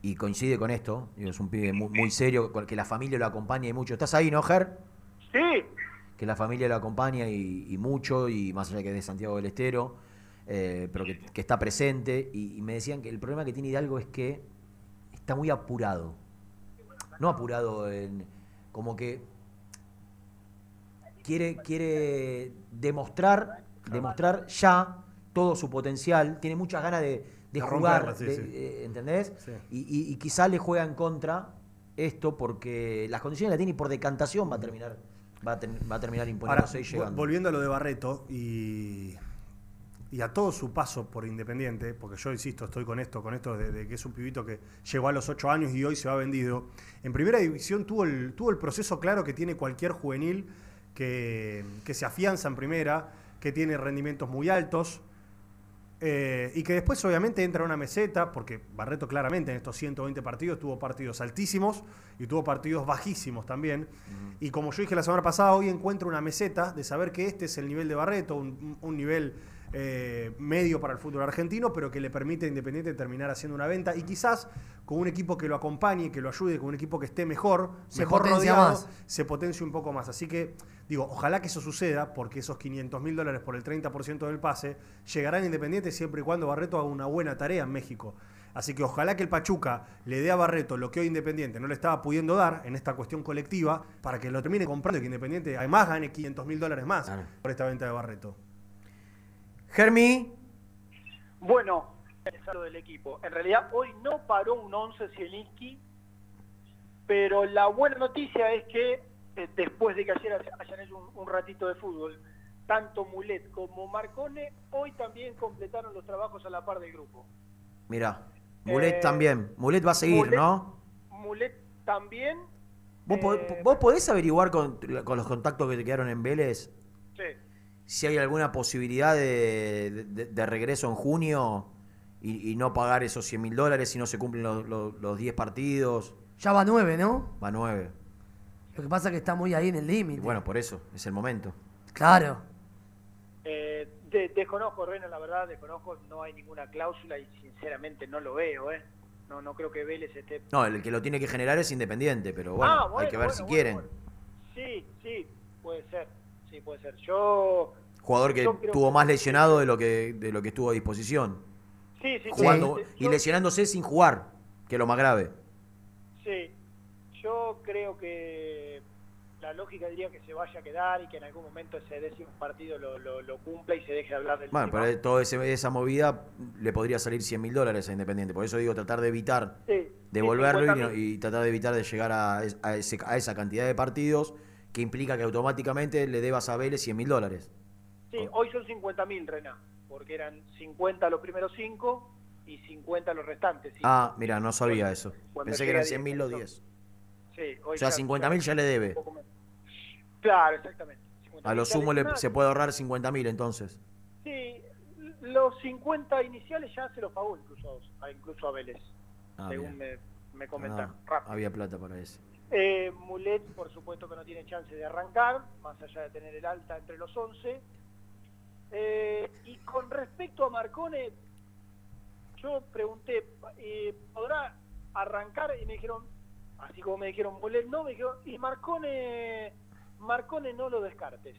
y coincide con esto. Es un pibe muy, muy serio, que la familia lo acompaña y mucho. ¿Estás ahí, no, Ger? Sí, que la familia lo acompaña y, y mucho, y más allá que es de Santiago del Estero, eh, pero que, que está presente. Y, y me decían que el problema que tiene Hidalgo es que está muy apurado. No apurado en. como que quiere, quiere demostrar, demostrar ya todo su potencial, tiene muchas ganas de, de jugar, sí, de- sí. eh, ¿entendés? Sí. Y, y- y quizá le juega en contra esto porque las condiciones la tiene y por decantación va a terminar va a, va a terminar Ahora, imponiéndose y llegando. volviendo a lo de Barreto y, y a todo su paso por Independiente, porque yo insisto, estoy con esto, con esto de, de que es un pibito que llegó a los 8 años y hoy se va vendido. En primera división tuvo el, tuvo el proceso claro que tiene cualquier juvenil que, que se afianza en primera, que tiene rendimientos muy altos. eh, y que después obviamente entra a una meseta, porque Barreto claramente en estos 120 partidos tuvo partidos altísimos y tuvo partidos bajísimos también. Y como yo dije la semana pasada, hoy encuentro una meseta de saber que este es el nivel de Barreto, un, un nivel eh, medio para el fútbol argentino, pero que le permite a Independiente terminar haciendo una venta y quizás con un equipo que lo acompañe, que lo ayude, con un equipo que esté mejor, Se mejor rodeado, más. se potencie un poco más. Así que digo, ojalá que eso suceda, porque esos 500 mil dólares por el 30% del pase llegarán a Independiente siempre y cuando Barreto haga una buena tarea en México. Así que ojalá que el Pachuca le dé a Barreto lo que hoy Independiente no le estaba pudiendo dar en esta cuestión colectiva para que lo termine comprando y que Independiente además gane 500 mil dólares más por esta venta de Barreto. Germi, Bueno, es algo del equipo. En realidad hoy no paró un 11 Zielinski, pero la buena noticia es que eh, después de que ayer hay- hayan hecho un, un ratito de fútbol, tanto Mulet como Marcone hoy también completaron los trabajos a la par del grupo. mira, Mulet Eh, también. Mulet va a seguir, Mulet- ¿no? Mulet también, ¿Vos, po- vos podés averiguar con, con los contactos que te quedaron en Vélez sí. si hay alguna posibilidad de, de- de regreso en junio y, y no pagar esos 100 mil dólares si no se cumplen los, los- los 10 partidos? Ya va nueve, ¿no? Va 9. Lo que pasa es que está muy ahí en el límite. bueno, por eso, es el momento. Claro. Eh, de- desconozco, Reina, la verdad, desconozco, no hay ninguna cláusula y sinceramente no lo veo, ¿eh? No, no creo que Vélez esté No, el que lo tiene que generar es independiente, pero bueno, Ah, hay que ver bueno, si bueno, quieren. bueno. Sí, sí, puede ser. Sí, puede ser. Yo. Jugador que yo tuvo que- más lesionado de lo que de lo que estuvo a disposición. Sí, sí, Jugando, sí. y Yo- lesionándose sin jugar, que es lo más grave. Sí. Yo creo que la lógica diría que se vaya a quedar y que en algún momento ese décimo partido lo, lo, lo cumpla y se deje de hablar del Bueno, tema. pero toda esa movida le podría salir 100 mil dólares a Independiente. Por eso digo, tratar de evitar Sí, devolverlo y, 50.000. no- y tratar de evitar de llegar a, a ese- a esa cantidad de partidos que implica que automáticamente le debas a Vélez 100 mil dólares. Sí, hoy son 50.000, Rená, porque eran 50 los primeros 5 y 50 los restantes. cinco. Ah, mira, no sabía eso. Pensé que eran 10 100 mil los minutos. 10. Sí, hoy O sea, ya- 50 mil ya le debe. un poco menos. Claro, exactamente. A lo 50.000 sumo le- se puede ahorrar 50 mil entonces. Sí, los 50 iniciales ya se los pagó incluso, a, incluso a Vélez, Ah, según me, me comentaron. Ah, había plata para ese. Eh, Mulet, por supuesto que no tiene chance de arrancar, más allá de tener el alta entre los 11. Eh, y con respecto a Marcone, yo pregunté, eh, ¿podrá arrancar? Y me dijeron, así como me dijeron Mulet, no, me dijeron, y Marcone, Marcone no lo descartes.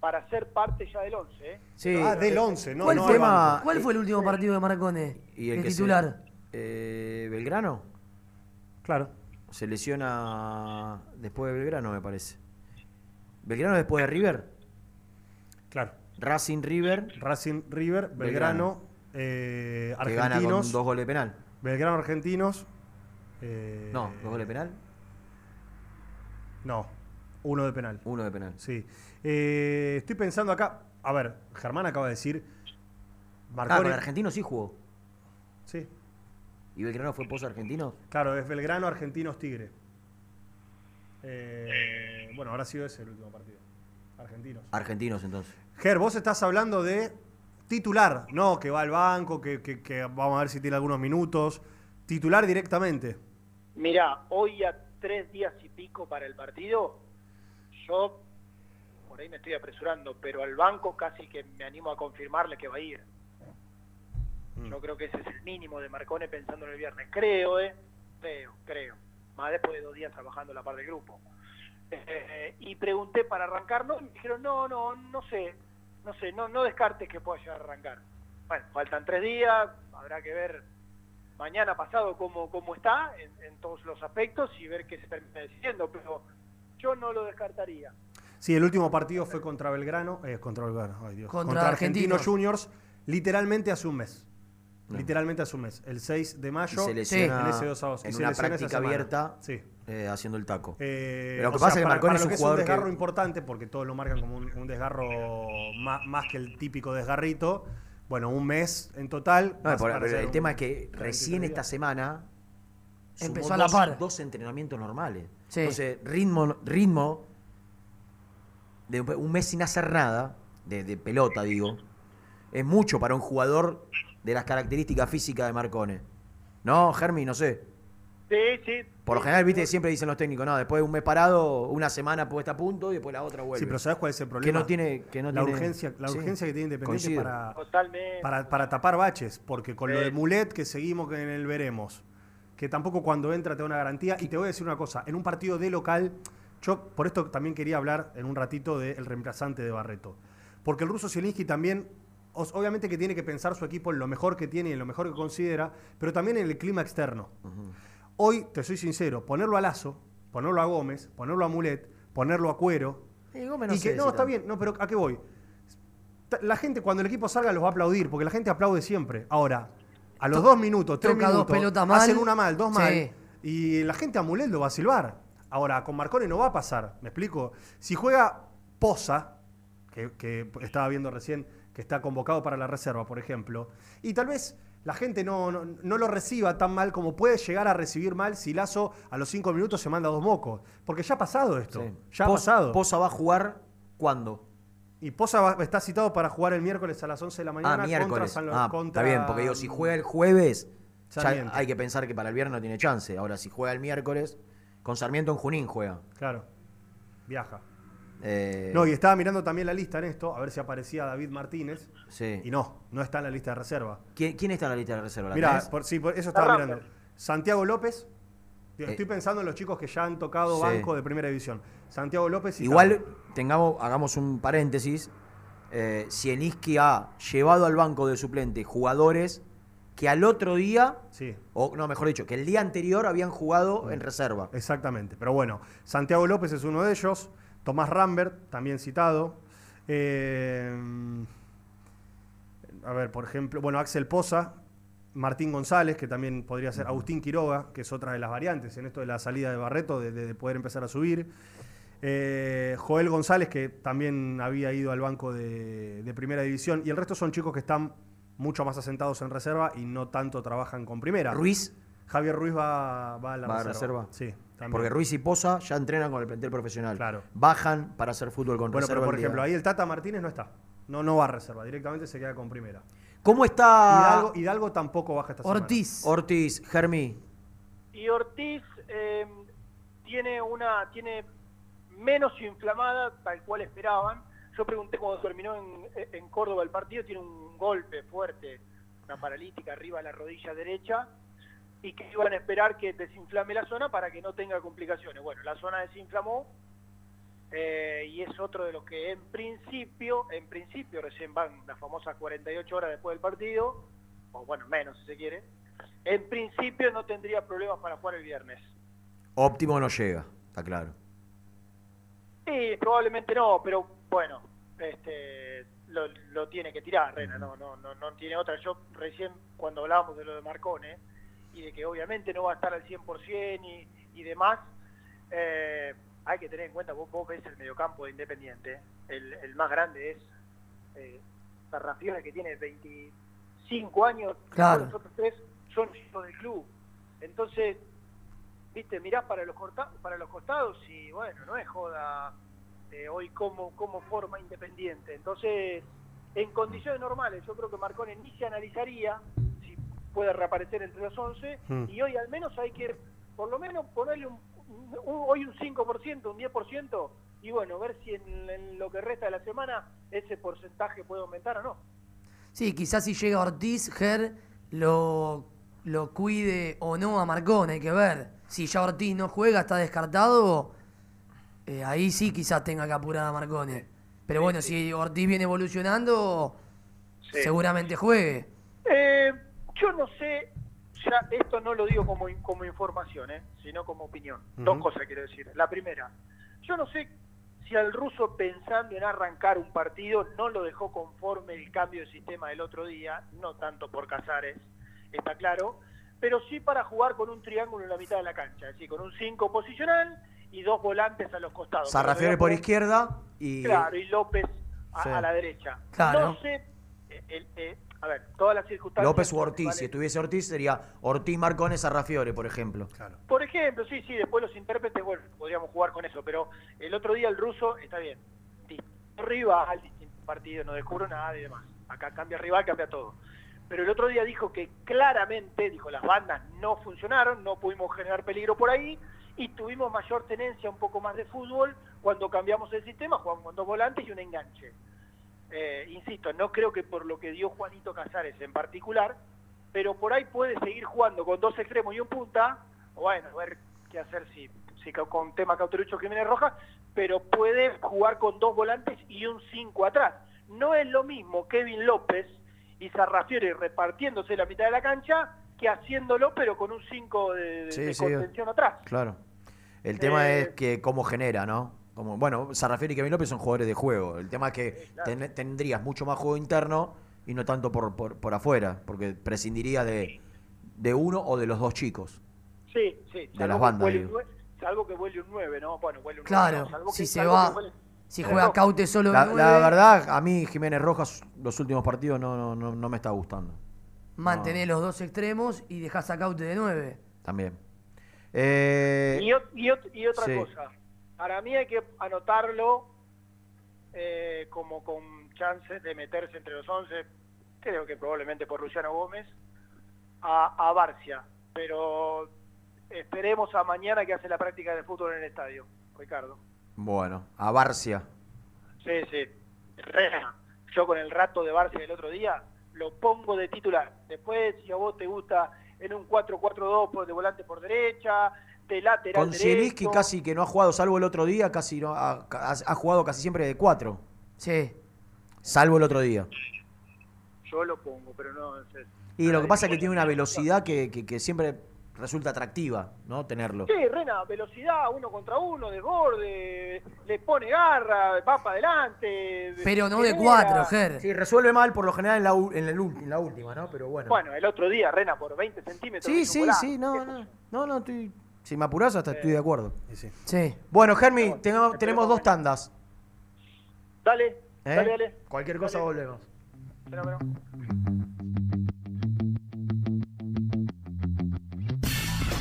Para ser parte ya del 11, ¿eh? Sí. Ah, del 11, no, ¿Cuál, no fue, cuál fue el último partido de Marcone? ¿Y el de que se- titular. eh, ¿Belgrano? Claro. Se lesiona después de Belgrano, me parece. ¿Belgrano después de River? Claro. Racing River. Racing River, Belgrano, eh, Que gana con Argentinos. dos goles de penal. Belgrano Argentinos. eh, No, dos goles de penal. No, uno de penal. Uno de penal. Sí. Eh, estoy pensando acá. A ver, Germán acaba de decir. Ah, Marconi. con Argentino sí jugó. Sí. ¿Y Belgrano fue post argentino? Claro, es Belgrano, Argentinos, Tigre. Eh, bueno, ahora ha sido ese el último partido. Argentinos. Argentinos entonces. Ger, vos estás hablando de titular, no que va al banco, que, que- que vamos a ver si tiene algunos minutos. Titular directamente. Mirá, hoy a tres días y pico para el partido, yo por ahí me estoy apresurando, pero al banco casi que me animo a confirmarle que va a ir. Yo creo que ese es el mínimo de Marcone pensando en el viernes. Creo, ¿eh? Creo, creo. Más después de dos días trabajando en la parte del grupo. Eh, y pregunté para arrancar, ¿no? Y me dijeron, no, no, no sé, no sé, no, no descartes que pueda llegar a arrancar. Bueno, faltan tres días, habrá que ver mañana pasado cómo, cómo está en, en todos los aspectos y ver qué se termina decidiendo, pero yo no lo descartaría. Sí, el último partido fue contra Belgrano, eh, contra Belgrano, ay Dios, Contra contra, Argentinos. Juniors, literalmente hace un mes. Literalmente hace un mes, el 6 de Y mayo, se lesiona en ese 2 a 2. en Y se una práctica abierta Sí. eh, haciendo el taco. Eh, Pero lo que pasa sea, es que para- Marconi para es lo un que es jugador un desgarro que... importante, porque todos lo marcan como un, un desgarro más, más que el típico desgarrito. Bueno, un mes en total. No, por- pero el un tema es que 23 recién esta semana sumó Empezó a la dos, par. dos entrenamientos normales. Sí. Entonces, ritmo, ritmo de un mes sin hacer nada, de, de pelota digo, es mucho para un jugador de las características físicas de Marcone. No, Germi, no sé. Sí, sí. Por lo general, viste, siempre dicen los técnicos, no, después de un mes parado, una semana puesta a punto y después la otra vuelve. Sí, pero ¿sabes cuál es el Que problema? no tiene, que no la tiene- urgencia, la sí, urgencia que tiene Independiente para, Totalmente. para, para tapar baches, porque con lo de Mulet, que seguimos en el veremos, que tampoco cuando entra te da una garantía. Y te voy a decir una cosa, en un partido de local, yo por esto también quería hablar en un ratito del reemplazante de Barreto. Porque el ruso Zielinski también, os- obviamente que tiene que pensar su equipo en lo mejor que tiene y en lo mejor que considera, pero también en el clima externo. Hoy, te soy sincero, ponerlo a Lazo, ponerlo a Gómez, ponerlo a Mulet, ponerlo a Cuero. Y Gómez no y sé que, no, está bien, no, pero ¿a qué voy? La gente cuando el equipo salga los va a aplaudir, porque la gente aplaude siempre. Ahora, a los To- dos minutos, tres toca dos minutos, pelotas mal. hacen una mal, dos mal, Sí. y la gente a Mulet lo va a silbar. Ahora, con Marcone no va a pasar, ¿me explico? Si juega Poza, que, que estaba viendo recién que está convocado para la reserva, por ejemplo, y tal vez la gente no, no, no lo reciba tan mal como puede llegar a recibir mal si Lazo a los cinco minutos se manda dos mocos. Porque ya ha pasado esto. Sí. Ya ha Pos- pasado. Poza va a jugar cuando? Y Poza va- está citado para jugar el miércoles a las 11 de la mañana ah, miércoles. contra San Lo- ah, contra- está bien, porque digo, si juega el jueves, ya Sarmiento. hay que pensar que para el viernes no tiene chance. Ahora, si juega el miércoles, con Sarmiento en Junín juega. Claro. Viaja. Eh, No, y estaba mirando también la lista en esto, a ver si aparecía David Martínez. sí. Y no, no está en la lista de reserva. ¿Quién, quién está en la lista de reserva? ¿La Mira, tenés? por, sí, por eso estaba mirando. Santiago López. Digo, Eh. Estoy pensando en los chicos que ya han tocado Sí. banco de primera división. Santiago López y Igual, tengamos, hagamos un paréntesis. Eh, Zielinski ha llevado al banco de suplente jugadores que al otro día, Sí. o no, mejor dicho, que el día anterior habían jugado en reserva. Exactamente. Pero bueno, Santiago López es uno de ellos. Tomás Rambert, también citado. Eh, a ver, por ejemplo, bueno, Axel Poza, Martín González, que también podría ser Agustín Quiroga, que es otra de las variantes en esto de la salida de Barreto, de poder empezar a subir. Eh, Joel González, que también había ido al banco de, de primera división. Y el resto son chicos que están mucho más asentados en reserva y no tanto trabajan con primera. Ruiz. Javier Ruiz va, va a la ¿Va a reserva. reserva? Sí, también. Porque Ruiz y Poza ya entrenan con el plantel profesional. Claro. Bajan para hacer fútbol con Bueno, reserva. pero por ejemplo, ahí el Tata Martínez no está. No, no va a reserva, directamente se queda con primera. ¿Cómo está Hidalgo, Hidalgo tampoco baja esta Ortiz? Ortiz, Germi. Y Ortiz eh, tiene una tiene menos inflamada tal cual esperaban. Yo pregunté cuando terminó en, Córdoba el partido, tiene un golpe fuerte, una paralítica arriba de la rodilla derecha y que iban a esperar que desinflame la zona para que no tenga complicaciones. Bueno, la zona desinflamó eh, y es otro de los que en principio, en principio recién van las famosas 48 horas después del partido, o bueno, menos si se quiere, en principio no tendría problemas para jugar el viernes. Óptimo no llega, está claro. Sí, probablemente no, pero bueno, este, lo, lo tiene que tirar, Rena, no, no, no, no tiene otra. Yo recién cuando hablábamos de lo de Marcone y de que obviamente no va a estar al 100% y, y demás, eh, hay que tener en cuenta, vos, vos ves el mediocampo de Independiente, el, el más grande es eh, Sarrafiore que tiene 25 años, Claro. los otros tres son hijos del club. Entonces, viste, mirás para los, corta- para los costados y bueno, no es joda eh, hoy como, como forma independiente. Entonces, en condiciones normales, yo creo que Marcone ni se analizaría si puede reaparecer entre los 11 Hmm. y hoy al menos hay que, por lo menos, ponerle un, un- hoy un 5%, un 10% y bueno, ver si en, en lo que resta de la semana ese porcentaje puede aumentar o no. Sí, quizás si llega Ortiz, Ger lo, lo cuide o no a Marcón, hay que ver. Si ya Ortiz no juega, está descartado, eh, ahí sí quizás tenga que apurar a Marcone. Pero bueno, si Ortiz viene evolucionando, Sí. seguramente juegue. Eh, yo no sé, ya esto no lo digo como, como información, eh, sino como opinión. Dos cosas quiero decir. La primera, yo no sé si al ruso pensando en arrancar un partido no lo dejó conforme el cambio de sistema del otro día, no tanto por Casares, está claro, pero sí para jugar con un triángulo en la mitad de la cancha, es decir, con un 5 posicional y dos volantes a los costados. Sarrafiore por izquierda y. Claro, y López a, Sí. a la derecha. Claro. No sé, eh, el- eh, a ver, todas las circunstancias... López u Ortiz. vale. Si estuviese Ortiz sería Ortiz Marcones Sarrafiore, por ejemplo. Por ejemplo, sí, sí, después los intérpretes, bueno, podríamos jugar con eso, pero el otro día el ruso, está bien, distinto rival, distinto partido, no descubro nada y demás. Acá cambia rival, cambia todo. Pero el otro día dijo que claramente, dijo, las bandas no funcionaron, no pudimos generar peligro por ahí y tuvimos mayor tenencia, un poco más de fútbol cuando cambiamos el sistema, jugamos con dos volantes y un enganche. Eh, insisto, no creo que por lo que dio Juanito Casares en particular, pero por ahí puede seguir jugando con dos extremos y un punta, bueno, a ver qué hacer si, con tema Cauterucho Jiménez Roja, pero puede jugar con dos volantes y un 5 atrás. No es lo mismo Kevin López y Sarrafiore repartiéndose la mitad de la cancha que haciéndolo pero con un 5 de, Sí, de sí. contención atrás. Claro. El tema Eh, es que cómo genera, ¿no? Como, bueno, Sarrafiore y Kevin López son jugadores de juego. El tema es que ten- tendrías mucho más juego interno y no tanto por, por, por afuera, porque prescindiría de, de uno o de los dos chicos. Sí, sí. De las bandas, salvo que vuele un 9, ¿no? Bueno, vuele un 9. Claro, no, que- si se va, que si juega Caute solo de La, nueve, la verdad, a mí Jiménez Rojas los últimos partidos no, no, no, no me está gustando. mantenés los dos extremos y dejás a Caute de 9. También. Eh, Y, y otra sí. cosa, para mí hay que anotarlo eh, como con chances de meterse entre los 11, creo que probablemente por Luciano Gómez, a, a Barcia. Pero esperemos a mañana que hace la práctica de fútbol en el estadio, Ricardo. Bueno, a Barcia. Sí, sí. Yo con el rato de Barcia del otro día lo pongo de titular. Después, si a vos te gusta en un 4-4-2 pues, de volante por derecha, de lateral Con Zielinski casi que no ha jugado, salvo el otro día, casi no ha, ha- ha jugado casi siempre de cuatro. Sí. Salvo el otro día. Yo lo pongo, pero no sé. Y lo que pasa es que tiene una velocidad que, que- que siempre resulta atractiva, ¿no? Tenerlo. Sí, Rena, velocidad, uno contra uno, desborde, le pone garra, va para adelante. Pero no de cuatro, Ger. Sí, resuelve mal por lo general en la, en el en la última, ¿no? Pero bueno. Bueno, el otro día, Rena, por 20 centímetros. sí, sí, sí, no, no. No, no, estoy. Si me apurás, hasta estoy de acuerdo. Sí. Bueno, Germi, tengo- tenemos dos tandas. Dale, ¿eh? dale, dale. Cualquier cosa volvemos. Espera, espera.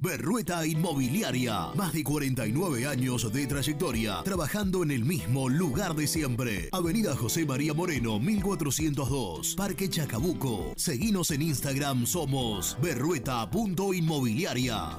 Berrueta Inmobiliaria. Más de 49 años de trayectoria, trabajando en el mismo lugar de siempre. Avenida José María Moreno, 1402, Parque Chacabuco. Seguinos en Instagram, somos berrueta.inmobiliaria.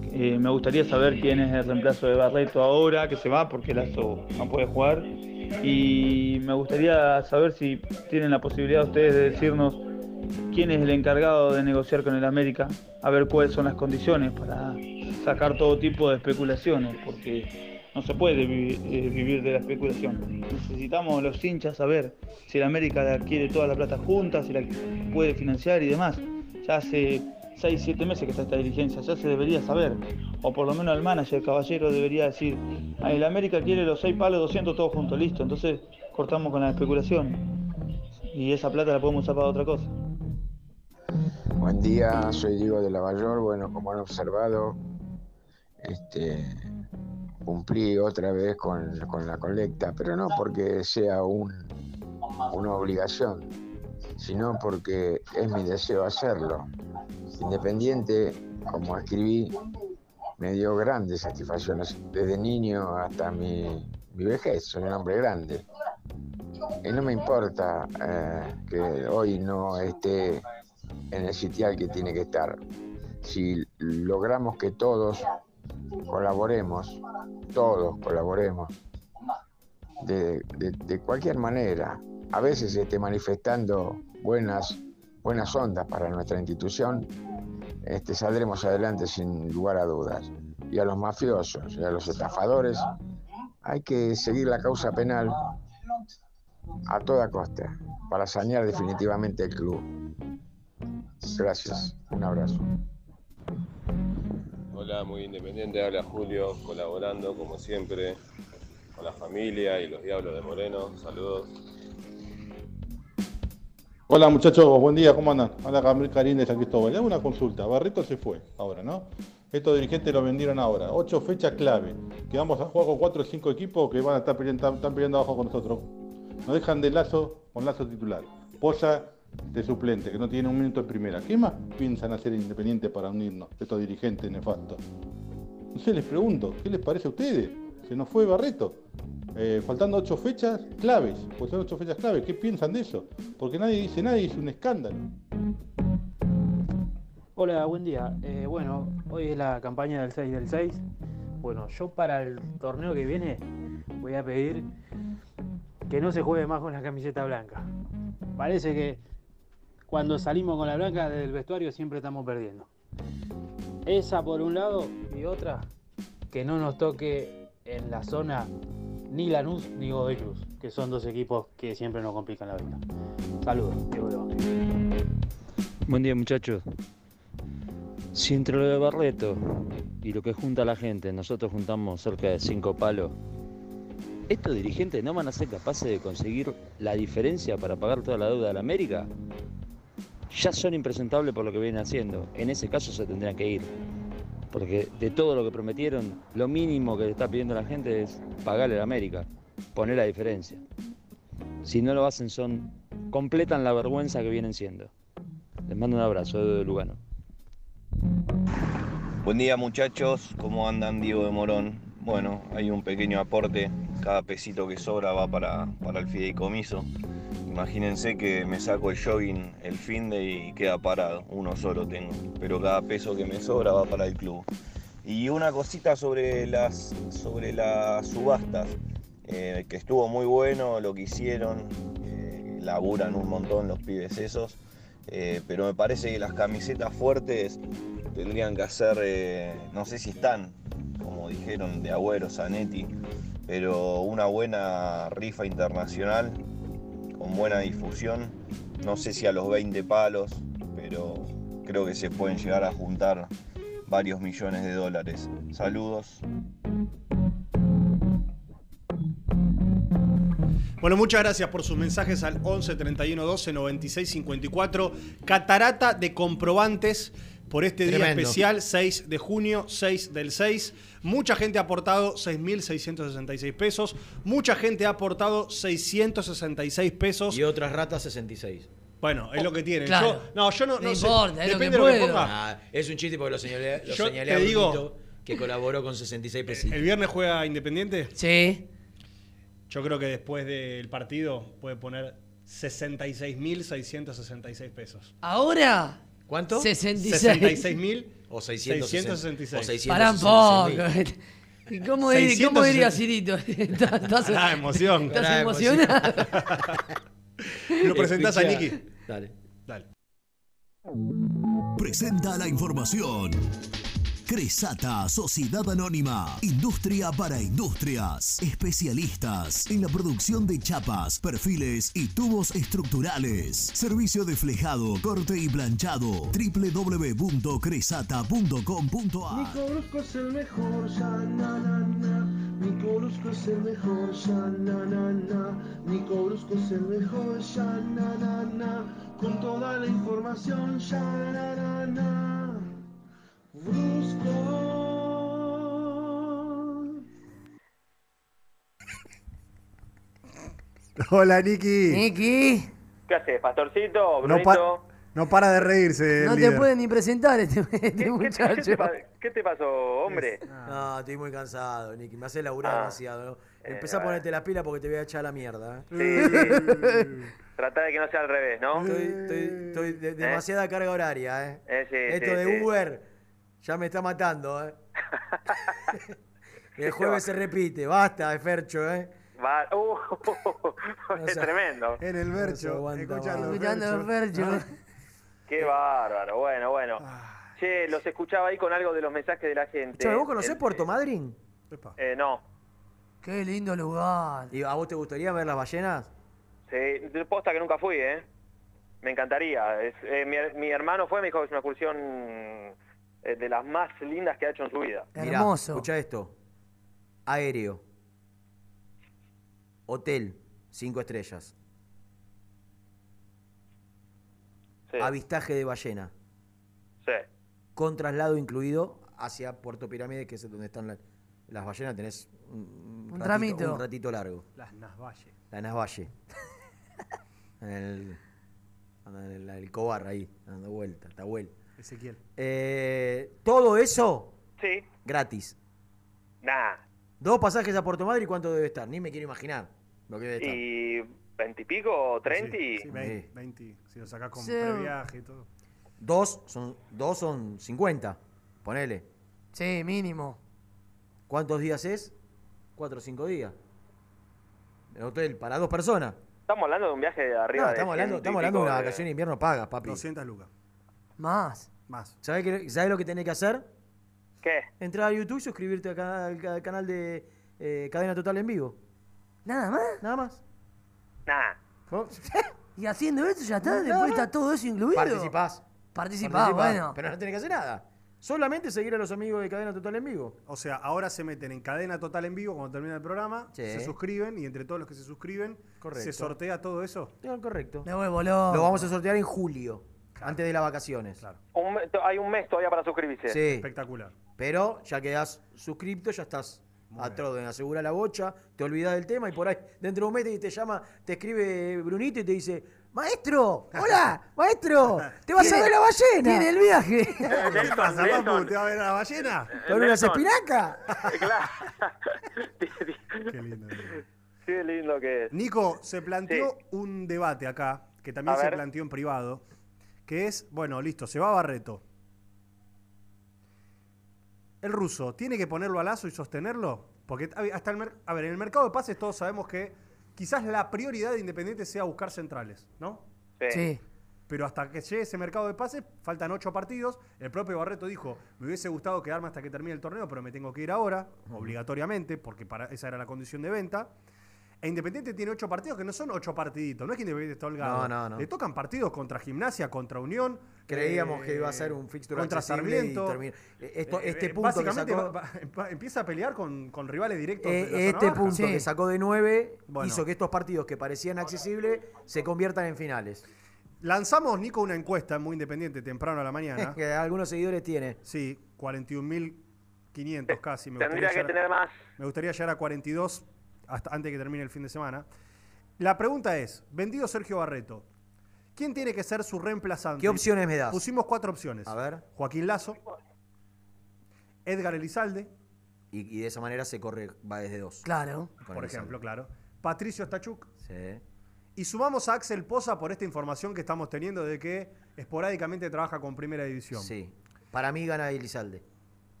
Eh, me gustaría saber quién es el reemplazo de Barreto ahora, que se va porque Lazo no puede jugar. Y me gustaría saber si tienen la posibilidad ustedes de decirnos quién es el encargado de negociar con el América, a ver cuáles son las condiciones para sacar todo tipo de especulaciones, porque no se puede eh, vivir de la especulación. Necesitamos los hinchas saber si el América quiere toda la plata junta, si la puede financiar y demás. Ya hace 6, 7 meses que está esta dirigencia, ya se debería saber. O por lo menos el manager, el caballero, debería decir, "Ah, el América quiere los 6 palos, 200 todos juntos, listo. Entonces cortamos con la especulación. Y esa plata la podemos usar para otra cosa. Buen día, soy Diego de Lavallor. Bueno, como han observado, este, cumplí otra vez con, con la colecta, pero no porque sea un, una obligación, sino porque es mi deseo hacerlo. Independiente, como escribí, me dio grandes satisfacciones desde niño hasta mi, mi vejez. Soy un hombre grande. Y no me importa eh, que hoy no esté en el sitial que tiene que estar. Si logramos que todos colaboremos, todos colaboremos, de, de- de cualquier manera, a veces esté manifestando buenas, buenas ondas para nuestra institución, este, saldremos adelante sin lugar a dudas. Y a los mafiosos y a los estafadores hay que seguir la causa penal a toda costa para sanear definitivamente el club. Gracias, un abrazo. Hola, muy independiente, habla Julio, colaborando como siempre con la familia y los Diablos de Moreno. Saludos. Hola muchachos, buen día, ¿cómo andan? Hola Gabriel Karim de San Cristóbal. Le hago una consulta. Barreto se fue ahora, ¿no? Estos dirigentes lo vendieron ahora. Ocho fechas clave. Que vamos a jugar con cuatro o cinco equipos que van a estar peleando, abajo con nosotros. Nos dejan de lazo con lazo titular. Posa de suplente, que no tiene un minuto en primera. ¿Qué más piensan hacer Independiente para unirnos, estos dirigentes nefastos? No sé, les pregunto, ¿qué les parece a ustedes? Se nos fue Barreto. Eh, faltando ocho fechas claves, pues son ocho fechas claves. ¿Qué piensan de eso? Porque nadie dice nada y es un escándalo. Hola, buen día. Eh, bueno, hoy es la campaña del 6 del 6. Bueno, yo para el torneo que viene voy a pedir que no se juegue más con la camiseta blanca. Parece que cuando salimos con la blanca del vestuario siempre estamos perdiendo. Esa por un lado y otra, que no nos toque en la zona ni Lanús ni Godoy Cruz, que son dos equipos que siempre nos complican la vida. Saludos. Diego de. Buen día muchachos. Si entre lo de Barreto y lo que junta la gente, nosotros juntamos cerca de cinco palos, ¿estos dirigentes no van a ser capaces de conseguir la diferencia para pagar toda la deuda de la América? Ya son impresentables por lo que vienen haciendo. En ese caso se tendrían que ir. Porque de todo lo que prometieron, lo mínimo que está pidiendo la gente es pagarle a América, poner la diferencia. Si no lo hacen, son completan la vergüenza que vienen siendo. Les mando un abrazo, de Lugano. Buen día muchachos, ¿cómo andan Diego de Morón? Bueno, hay un pequeño aporte, cada pesito que sobra va para, para el fideicomiso. Imagínense que me saco el jogging el fin de y queda parado, uno solo tengo, pero cada peso que me sobra va para el club. Y una cosita sobre las, sobre las subastas, eh, que estuvo muy bueno lo que hicieron, eh, laburan un montón los pibes esos, eh, pero me parece que las camisetas fuertes tendrían que hacer, eh, no sé si están, como dijeron, de Agüero, Zanetti, pero una buena rifa internacional con buena difusión, no sé si a los 20 palos, pero creo que se pueden llegar a juntar varios millones de dólares. Saludos. Bueno, muchas gracias por sus mensajes al 11 31 12 96 54. Catarata de comprobantes por este día Tremendo. especial, 6 de junio, 6 del 6. Mucha gente ha aportado 6.666 pesos. Mucha gente ha aportado 666 pesos. Y otras ratas 66. Bueno, es lo que tienen. Claro. Yo, no, yo no, No no sé. importa, es lo Depende que de lo que ponga. Ah, es un chiste porque lo señalé, lo Yo señalé te a digo- que colaboró con 66 pesitos. ¿El viernes juega Independiente? Sí. Yo creo que después del partido puede poner 66.666 pesos. Ahora. ¿Cuánto? 66. 66.000 O 666. 666. Para un poco. ¿Y ¿Cómo, dir- cómo 660. diría Cirito? ¿Estás, estás- Ah, emoción. ¿Estás Ah, emocionado? (laughs) Lo presentás a. Nicky. Dale. Dale. Presenta la información. Cresata, Sociedad Anónima, Industria para Industrias, especialistas en la producción de chapas, perfiles y tubos estructurales. Servicio de flejado, corte y planchado. www.cresata.com.ar Nico es el mejor, ya na na na. Brusco es el mejor, ya na na na. Es el mejor, ya na na na. Con toda la información, ya na na na. Brusco. Hola, Nicky. Nicky, ¿Qué haces, pastorcito, No, pa- no para de reírse. no te líder. pueden ni presentar este, este ¿Qué, qué- qué muchacho. te, qué te pasó, hombre? No, estoy muy cansado, Nicky. Me hace laburar Ah. demasiado. ¿no? Empecé Eh, a ponerte las pilas porque te voy a echar a la mierda. ¿eh? Sí, sí. (laughs) Tratá de que no sea al revés, ¿no? Estoy, estoy- estoy de- demasiada carga horaria, ¿eh? Eh, sí, Esto sí, de sí. Uber ya me está matando, ¿eh? (laughs) El jueves se repite, basta de Fercho, ¿eh? Va- uh, (laughs) es sea, tremendo. En el No Bercho, aguanta escuchando. Escuchando Fercho. Qué bárbaro, bueno, bueno. Ah. Che, los escuchaba ahí con algo de los mensajes de la gente. Che, ¿vos conocés El- Puerto Madryn? Eh, no. Qué lindo lugar. ¿Y a vos te gustaría ver las ballenas? Sí, de posta que nunca fui, ¿eh? Me encantaría. Es, eh, mi, mi hermano fue, me dijo que es una excursión eh, de las más lindas que ha hecho en su vida. Mirá, Hermoso. escucha esto. Aéreo. Hotel, cinco estrellas. Sí, Avistaje de ballena. sí. Con traslado incluido hacia Puerto Pirámide, que es donde están la- las ballenas. Tenés un, Un ratito, un ratito largo. Las Nasvalle. La Nasvalle. (laughs) en el, en el, el Cobar ahí, dando vuelta, Tahuel. Ezequiel. Eh, todo eso Sí. gratis. Nah. Dos pasajes a Puerto Madrid, ¿cuánto debe estar? Ni me quiero imaginar lo que debe estar. ¿Y veintipico treinta? Sí, sí, 20, Sí. 20, Si lo sacás con Sí. previaje y todo. Dos son, dos son 50, ponele. Sí, mínimo. ¿Cuántos días es? Cuatro o cinco días. El hotel para dos personas. Estamos hablando de un viaje de arriba No, de estamos hablando, ciento y estamos hablando de una vacación de invierno paga, papi. 200 lucas. Más. Más. ¿Sabes, qué- sabés lo que tenés que hacer? ¿Qué? Entrar a YouTube y suscribirte al canal, al canal de eh, Cadena Total en vivo. Nada más. Nada más. ¿No? (laughs) Y haciendo esto ya está. Nada Después está todo eso incluido. Participás. Participá, Participás, bueno. Pero no tenés que hacer nada. Solamente seguir a los amigos de Cadena Total en vivo. O sea, ahora se meten en cadena total en vivo cuando termina el programa, Sí. se suscriben y entre todos los que se suscriben, Correcto. se sortea todo eso. No, correcto. Me vuelvo loco. Lo vamos a sortear en julio, antes de las vacaciones. Claro. Un me- hay un mes todavía para suscribirse. Sí, Espectacular. pero ya quedás suscripto, ya estás a todo, asegura la bocha, te olvidás del tema y por ahí dentro de un mes te, te llama, te escribe Brunito y te dice, maestro, hola, (laughs) maestro, (laughs) te vas a ver la ballena. Tiene el viaje. ¿Qué pasa, Nelson. papu? ¿Te va a ver a la ballena? ¿Con unas Nelson. espinacas? (laughs) Claro. Qué lindo. Qué lindo que es. Nico, se planteó un debate acá, que también A se ver. planteó en privado, que es, bueno, listo, se va Barreto. El ruso, ¿tiene que ponerlo a lazo y sostenerlo? Porque a- hasta el a ver, en el mercado de pases todos sabemos que quizás la prioridad de Independiente sea buscar centrales, ¿no? Sí. Pero hasta que llegue ese mercado de pases, faltan ocho partidos. El propio Barreto dijo, me hubiese gustado quedarme hasta que termine el torneo, pero me tengo que ir ahora, obligatoriamente, porque para, esa era la condición de venta. E Independiente tiene ocho partidos que no son ocho partiditos. No es que Independiente está holgado. No, no, no. Le tocan partidos contra Gimnasia, contra Unión. Creíamos eh, que iba a ser un fixture contra Sarmiento. termina- eh, esto- Eh, este eh, punto que básicamente sacó- va- va- empieza a pelear con, con rivales directos. Eh, de este punto que sacó de 9 Bueno. hizo que estos partidos que parecían accesibles se conviertan en finales. Lanzamos, Nico, una encuesta muy independiente temprano a la mañana. que algunos seguidores tiene. Sí, 41.500 casi. Me Tendría gustaría que llegar- tener más. Me gustaría llegar a 42 hasta antes que termine el fin de semana. La pregunta es, vendido Sergio Barreto, ¿quién tiene que ser su reemplazante? ¿Qué opciones me das? Pusimos cuatro opciones. A ver. Joaquín Lazo, Edgar Elizalde, Y, y de esa manera se corre, va desde dos. Claro. Por ejemplo, claro. Patricio Stachuk. Sí. Y sumamos a Axel Poza por esta información que estamos teniendo de que esporádicamente trabaja con Primera División. Sí. Para mí gana Elizalde.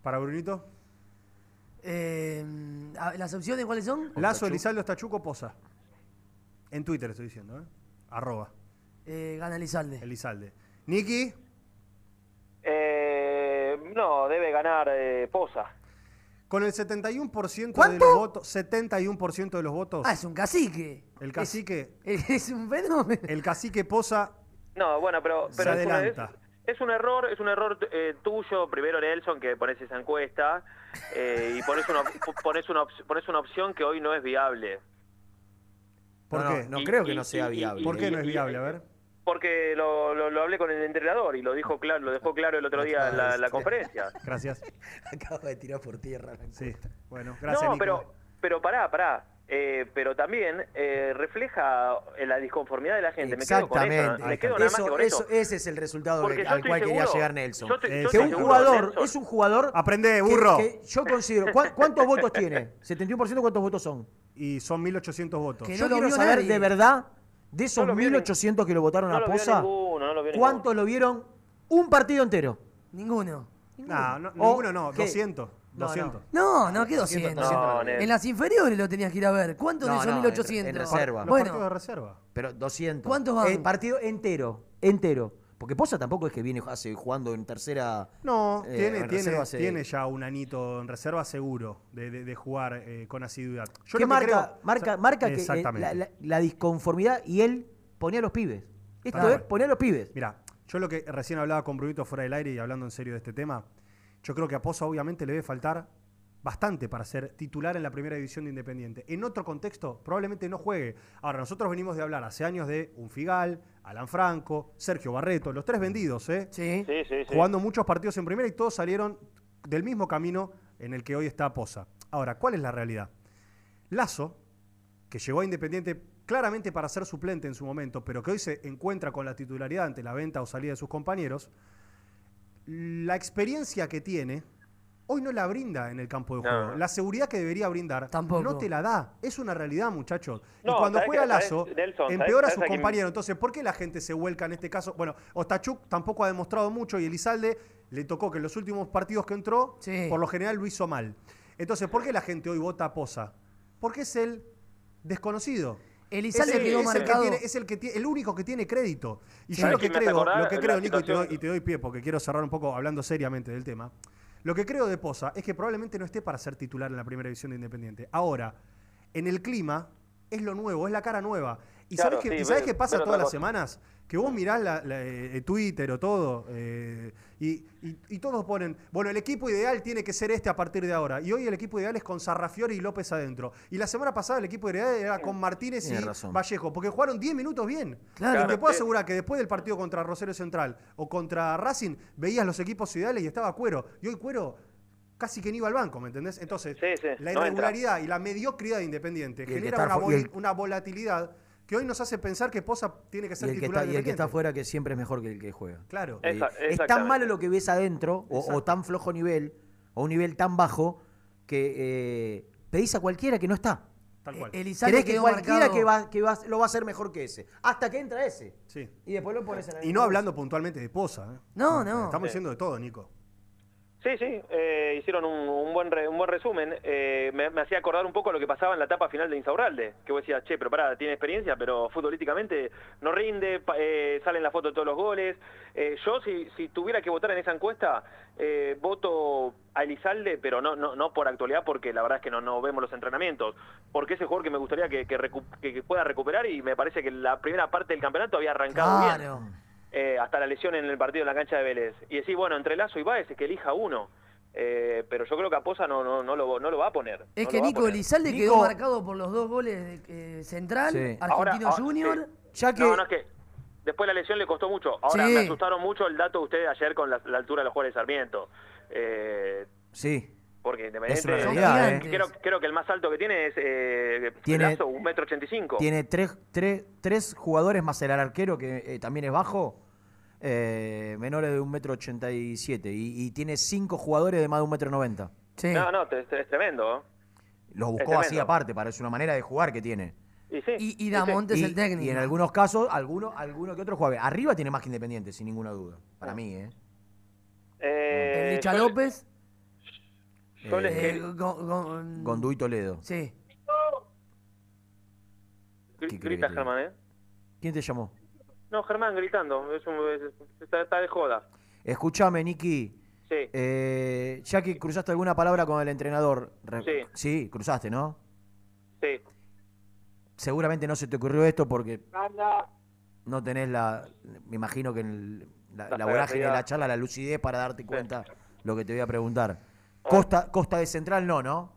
¿Para Brunito? Eh, a- ¿Las opciones cuáles son? Lazo, Elizalde, Stachuk o Poza. En Twitter estoy diciendo, ¿eh? Arroba. Eh, gana Elizalde. Elizalde. Niki, Eh, no, debe ganar eh, Poza. con el 71% de ¿Cuánto? los votos, 71% de los votos, Ah, es un cacique. el cacique, Es, (laughs) es un fenómeno. el cacique Poza No, bueno, pero, se pero es, una- adelanta. Es- un error, es un error eh, tuyo, primero Nelson, que pones esa encuesta eh, y pones una, pones, una, op- pones una opción que hoy no es viable. ¿Por No, qué? no Y- creo que no sea y- viable. ¿Por qué no es viable? A ver. Porque lo, lo, lo hablé con el entrenador y lo dijo claro, lo dejó claro el otro día en la, la conferencia. (laughs) Gracias. Acaba de tirar por tierra. la Sí. Bueno, gracias, no, Nico. pero, pero pará, pará. Eh, pero también eh, refleja eh, la disconformidad de la gente. Me quedo con Exactamente. eso. Me quedo nada más que Eso- con eso. eso- ese es el resultado que- al cual quería llegar Nelson. yo estoy- yo que un jugador Nelson. es un jugador. Aprende, burro. que yo considero. ¿cuán- ¿Cuántos votos tiene? ¿71% cuántos votos son? Y son 1.800 votos. Que Yo no quiero saber nadie. de verdad, de esos No lo vio ni- 1800 que lo votaron No a Poza, ninguno, no ¿cuántos lo vieron un partido entero? Ninguno. No, no, ninguno no, ¿qué? 200. No, 200. No, no, ¿qué 200, 200? No, Nel. en las inferiores lo tenías que ir a ver. ¿Cuántos No, de esos no, 1800? en- reserva. Los Bueno, partidos de reserva. Pero 200. ¿Cuántos van? El partido entero, entero. Porque Poza tampoco es que viene hace, jugando en tercera. No, eh, tiene, en tiene, reserva hace- tiene ya un anito en reserva seguro de, de- de jugar eh, con asiduidad. Yo ¿Qué lo que marca? creo- marca, o sea, marca que eh, Exactamente. la, la- la disconformidad y él ponía a los pibes. Esto Tal es cual. ponía a los pibes. Mira, yo lo que recién hablaba con Brunito fuera del aire y hablando en serio de este tema, yo creo que a Pozo obviamente le debe faltar bastante para ser titular en la primera división de Independiente. En otro contexto, probablemente no juegue. Ahora, nosotros venimos de hablar hace años de un Figal, Alan Franco, Sergio Barreto, los tres vendidos, ¿eh? Sí. Sí, sí, sí. Jugando muchos partidos en primera y todos salieron del mismo camino en el que hoy está Poza. Ahora, ¿cuál es la realidad? Lazo, que llegó a Independiente claramente para ser suplente en su momento, pero que hoy se encuentra con la titularidad ante la venta o salida de sus compañeros, la experiencia que tiene hoy no la brinda en el campo de No. juego. La seguridad que debería brindar Tampoco. no te la da. Es una realidad, muchachos. y cuando ¿sabés juega Lazo, Nelson? empeora a ¿Sabés- sus compañeros. Entonces, ¿por qué la gente se vuelca en este caso? Bueno, Ostachuk tampoco ha demostrado mucho y Elizalde le tocó que en los últimos partidos que entró, Sí. por lo general lo hizo mal. Entonces, ¿por qué la gente hoy vota a Poza? Porque es el desconocido. Elizalde es quedó es el que tiene- es el que tie- el único que tiene crédito. Y yo ¿Sabés lo que creo, lo que creo, Nico, y te, doy, y te doy pie porque quiero cerrar un poco hablando seriamente del tema. Lo que creo de Poza es que probablemente no esté para ser titular en la primera división de Independiente. Ahora, en el clima, es lo nuevo, es la cara nueva. ¿Y Claro, sabes, qué, sí, pasa todas las cosa. semanas? Que vos mirás la, la, eh, Twitter o todo eh, y, y- y todos ponen, bueno, el equipo ideal tiene que ser este a partir de ahora. Y hoy el equipo ideal es con Sarrafiori y López adentro. Y la semana pasada el equipo ideal era con Martínez Tienes y razón. Vallejo, porque jugaron 10 minutos bien. Claro. Y te puedo asegurar que después del partido contra Rosario Central o contra Racing, veías los equipos ideales y estaba Cuero. Y hoy Cuero casi que ni iba al banco, ¿me entendés? Entonces, Sí, sí, la no irregularidad y la mediocridad de Independiente genera una, vol- el- una volatilidad que hoy nos hace pensar que Poza tiene que Y ser el que, titular está, de y el que está afuera que siempre es mejor que el que juega. Claro. Esa- Eh, es tan malo lo que ves adentro, o, tan flojo nivel, o un nivel tan bajo, que eh, pedís a cualquiera que no está. Tal cual. Eh, Elizalde Crees que cualquiera marcado. que, va, que va- lo va a hacer mejor que ese. Hasta que entra ese. Sí. Y después lo pones en la Y no hablando puntualmente de Poza. ¿eh? No, no. Estamos Sí. diciendo de todo, Nico. Sí, sí, eh, hicieron un, buen re- un buen resumen. Eh, me, hacía acordar un poco lo que pasaba en la etapa final de Insaurralde, que vos decías, che, pero pará, tiene experiencia, pero futbolísticamente no rinde, eh, salen la foto de todos los goles. Eh, yo, si, si tuviera que votar en esa encuesta, voto a Elizalde, pero no, no, no por actualidad, porque la verdad es que no, no vemos los entrenamientos, porque es el jugador que me gustaría que, que, pueda recuperar y me parece que la primera parte del campeonato había arrancado bien. Eh, hasta la lesión en el partido en la cancha de Vélez. Y decir, bueno, entre Lazo y Báez es que elija uno. Eh, pero yo creo que a Poza no, no, no, lo, no lo va a poner. Es No que Nico. Elizalde quedó marcado por los dos goles de eh, Central, Sí. Argentino Ahora, ah, Junior. sí. No, no, es que después la lesión le costó mucho. Ahora, Sí. me asustaron mucho el dato de ustedes ayer con la, la altura de los jugadores de Sarmiento. Eh, Sí. Porque Es una Independiente... realidad, ¿eh? creo, creo que el más alto que tiene es eh, Tiene- Lazo, un metro ochenta y cinco. Tiene tres, tres, tres jugadores más el arquero, que eh, también es bajo, eh, menores de un metro ochenta y siete. Y, tiene cinco jugadores de más de un metro noventa. No, no, es, es tremendo. Los Es buscó así aparte, para es una manera de jugar que tiene. Y, sí, Y, y Damonte es el técnico. Y en algunos casos, alguno, alguno que otro juega. Arriba tiene más que Independiente, sin ninguna duda. Para mí, ¿eh? Eh, El Licha yo- López. Eh, Gondú y Toledo. Sí. Gri- ¿Qué crees Grita que te Germán, ¿eh? ¿Quién te llamó? No, Germán gritando. Es un- es- está, está de joda. Escúchame, Niki. Sí. Eh, ya que cruzaste alguna palabra con el entrenador. re- Sí. Sí, cruzaste, ¿no? Sí. Seguramente no se te ocurrió esto porque Anda. no tenés la. Me imagino que en la, La la vorágine de la charla, la lucidez para darte cuenta lo que te voy a preguntar. Costa, Costa de Central no, ¿no?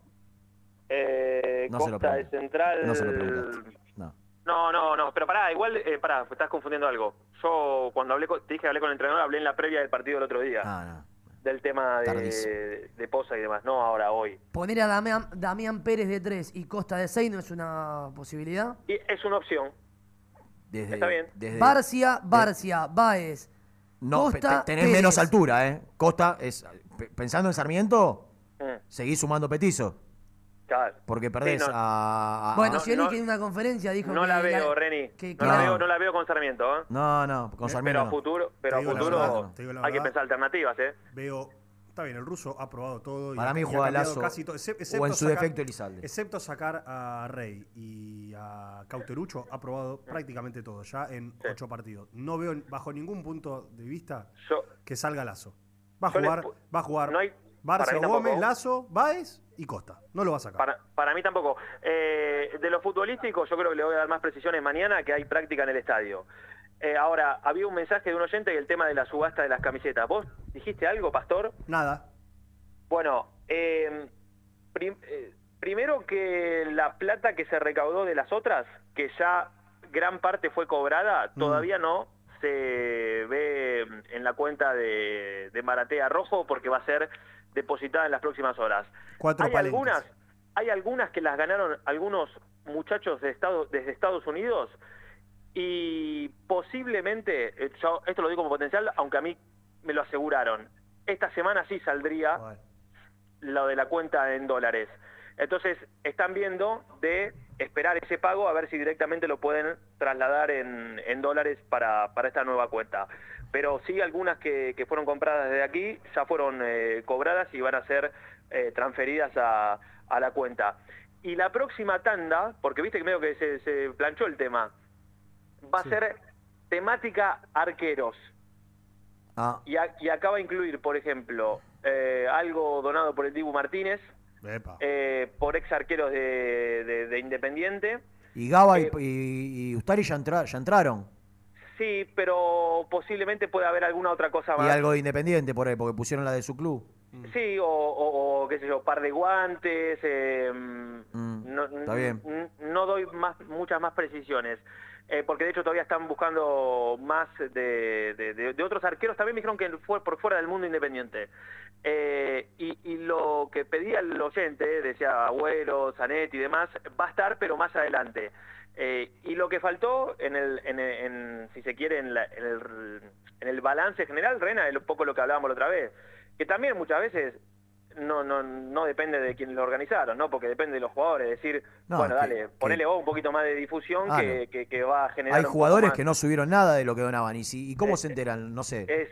Eh, No se lo Costa de. Central. No se lo preguntaste. No. No, no, no, pero pará, igual, eh, pará, estás confundiendo algo. Yo cuando hablé con, te dije que hablé con el entrenador, hablé en la previa del partido del otro día. Ah, Del tema de, de Poza y demás, no ahora, hoy. Poner a Damián, Damián Pérez de 3 y Costa de 6 no es una posibilidad. Y es una opción. Desde, Está bien. desde- Barcia, Barcia, Baez. no, Costa, te- tenés Pérez. menos altura, ¿eh? Costa es. Pe- Pensando en Sarmiento, Mm, seguís sumando petizo. claro. Porque perdés Sí, no. a. a- Bueno, a- Sciolic en una conferencia dijo No que la veo, Reni. que- no, que la veo, no la veo con Sarmiento, ¿eh? No, no, con Pero Sarmiento. a no. futuro, pero a futuro verdad, hay que pensar alternativas, ¿eh? Veo. Está bien, el ruso ha probado todo. y Para ha- mí y ha juega Lazo, casi todo, excep- o excepto en su sacar- defecto Elizalde. Excepto sacar a Rey y a Cauterucho, ha probado prácticamente todo, ya en ocho partidos. No veo bajo ningún punto de vista Yo- que salga Lazo. Va a jugar, va a jugar no hay- Barça. Gómez, Lazo, Baez y Costa. No lo va a sacar. Para, para mí tampoco. Eh, de lo futbolístico, yo creo que le voy a dar más precisiones mañana que hay práctica en el estadio. Eh, ahora, había un mensaje de un oyente y el tema de la subasta de las camisetas. ¿Vos dijiste algo, Pastor? Nada. Bueno, eh, prim- eh, primero que la plata que se recaudó de las otras, que ya gran parte fue cobrada, Mm. todavía no se ve en la cuenta de, de Maratea Rojo porque va a ser depositada en las próximas horas. Cuatro hay palenques. algunas, hay algunas que las ganaron algunos muchachos de Estado, desde Estados Unidos y posiblemente, eh, yo esto lo digo como potencial, aunque a mí me lo aseguraron, esta semana sí saldría lo de la cuenta en dólares. Entonces, están viendo de esperar ese pago a ver si directamente lo pueden trasladar en, en dólares para, para esta nueva cuenta. Pero sí, algunas que, que fueron compradas desde aquí ya fueron eh, cobradas y van a ser eh, transferidas a, a la cuenta. Y la próxima tanda, porque viste que medio que se, se planchó el tema, va a ser temática arqueros. Ah, Y, a- y acá va a incluir, por ejemplo, eh, algo donado por el Dibu Martínez. Eh, por ex arqueros de, de- de Independiente. y Gaba Eh, y, y- y Ustari ya, entra- ya entraron. Sí, pero posiblemente pueda haber alguna otra cosa Y más. algo de Independiente por ahí, porque pusieron la de su club. Sí, o, o- o, qué sé yo, par de guantes. eh, Mm, no, está bien. no doy más, muchas más precisiones. eh, porque de hecho todavía están buscando más de, de- de- de otros arqueros. También me dijeron que fue por fuera del mundo independiente. Eh, y, y lo que pedía el oyente, decía Agüero, Zanetti y demás, va a estar, pero más adelante. Eh, y lo que faltó, en el, en, en- si se quiere, en, la- en el, en el balance general, Rena, es un poco lo que hablábamos la otra vez, que también muchas veces no, no, no depende de quienes lo organizaron, ¿no? Porque depende de los jugadores. decir, No, bueno, que- dale, ponele vos un poquito más de difusión Ah, que, que- que va a generar Hay jugadores que no subieron nada de lo que donaban. ¿Y, si, y cómo Eh, se enteran? No sé. Es,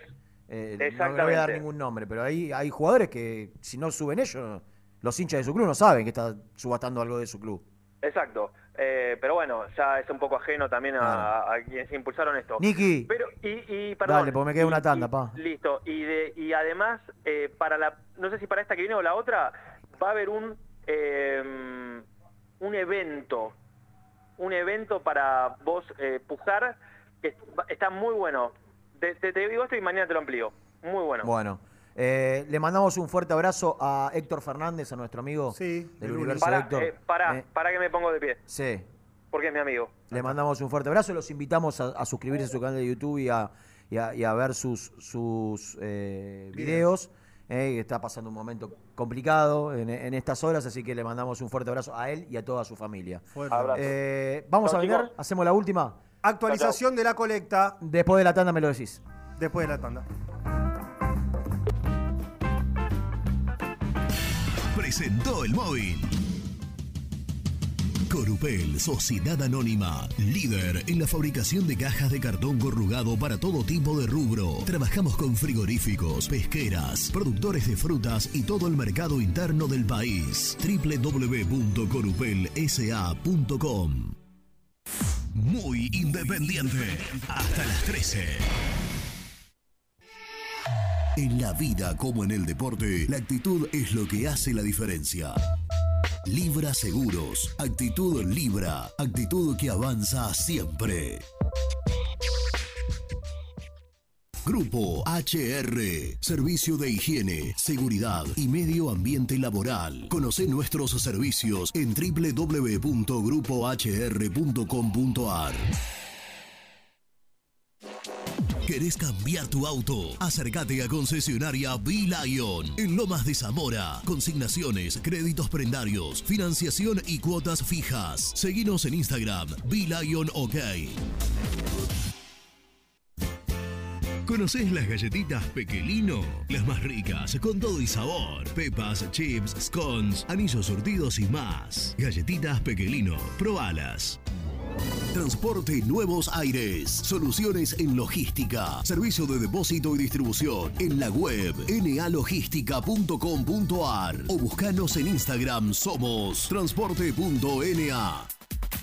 Eh, no, no voy a dar Exactamente. ningún nombre, pero hay, hay jugadores que si no suben ellos, los hinchas de su club no saben que está subastando algo de su club. Exacto. Eh, pero bueno, ya es un poco ajeno también a, a quienes impulsaron esto. Niki. Pero, y, y perdón. Dale, porque me queda una tanda, y- pa. Listo. Y, de, y además, eh, para la, no sé si para esta que viene o la otra, va a haber un, eh, un evento. Un evento para vos eh, pujar que está muy bueno. Te, te- te digo esto y mañana te lo amplío. Muy bueno. Bueno, eh, le mandamos un fuerte abrazo a Héctor Fernández, a nuestro amigo del universo Para, Héctor. eh, para, Eh, para que me pongo de pie, sí, porque es mi amigo. le mandamos un fuerte abrazo. Los invitamos a, a suscribirse a su canal de YouTube y a, y a- y a ver sus, sus eh, videos. eh, está pasando un momento complicado en, en estas horas, así que le mandamos un fuerte abrazo a él y a toda su familia. Fuerte abrazo. Eh, Vamos Chau, a chicos. hacemos la última. Actualización de la colecta. Después de la tanda me lo decís. Después de la tanda. Presentó el móvil. Corupel, Sociedad Anónima, líder en la fabricación de cajas de cartón corrugado para todo tipo de rubro. Trabajamos con frigoríficos, pesqueras, productores de frutas y todo el mercado interno del país. www.corupelsa.com Muy independiente. Hasta las 13. En la vida como en el deporte, la actitud es lo que hace la diferencia. Libra Seguros, actitud Libra, actitud que avanza siempre. Grupo HR, servicio de higiene, seguridad y medio ambiente laboral. Conoce nuestros servicios en www.grupohr.com.ar. ¿Querés cambiar tu auto? Acércate a concesionaria B-Lion en Lomas de Zamora. Consignaciones, créditos prendarios, financiación y cuotas fijas. Seguinos en Instagram, B-Lion OK. ¿Conocés las galletitas Pequelino? Las más ricas, con todo y sabor. Pepas, chips, scones, anillos surtidos y más. Galletitas Pequelino, probalas. Transporte Nuevos Aires. Soluciones en logística. Servicio de depósito y distribución. En la web nalogística.com.ar o buscanos en Instagram. Somos transporte.na.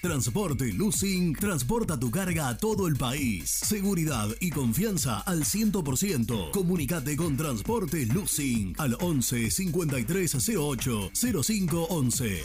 Transporte Lucing transporta tu carga a todo el país. Seguridad y confianza al 100%. Comunicate con Transporte Lucing al 11 53 08 05 11.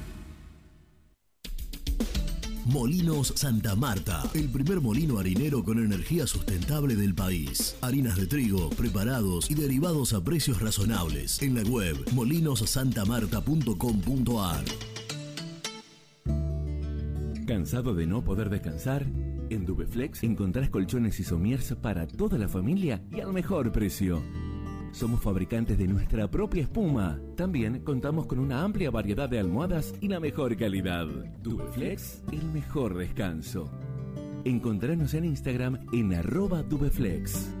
Molinos Santa Marta, el primer molino harinero con energía sustentable del país. Harinas de trigo, preparados y derivados a precios razonables. En la web molinosantamarta.com.ar. ¿Cansado de no poder descansar? En Dubeflex encontrás colchones y somiers para toda la familia y al mejor precio. Somos fabricantes de nuestra propia espuma. También contamos con una amplia variedad de almohadas y la mejor calidad. Dubeflex, el mejor descanso. Encontranos en Instagram en arroba Dubeflex.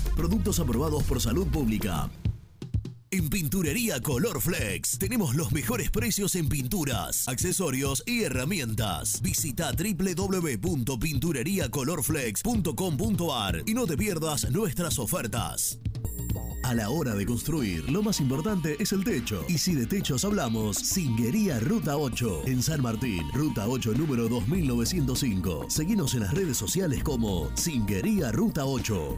Productos aprobados por salud pública. En Pinturería Color Flex tenemos los mejores precios en pinturas, accesorios y herramientas. Visita www.pintureriacolorflex.com.ar y no te pierdas nuestras ofertas. A la hora de construir, lo más importante es el techo. Y si de techos hablamos, Singuería Ruta 8, en San Martín, Ruta 8 número 2905. Seguinos en las redes sociales como Singuería Ruta 8.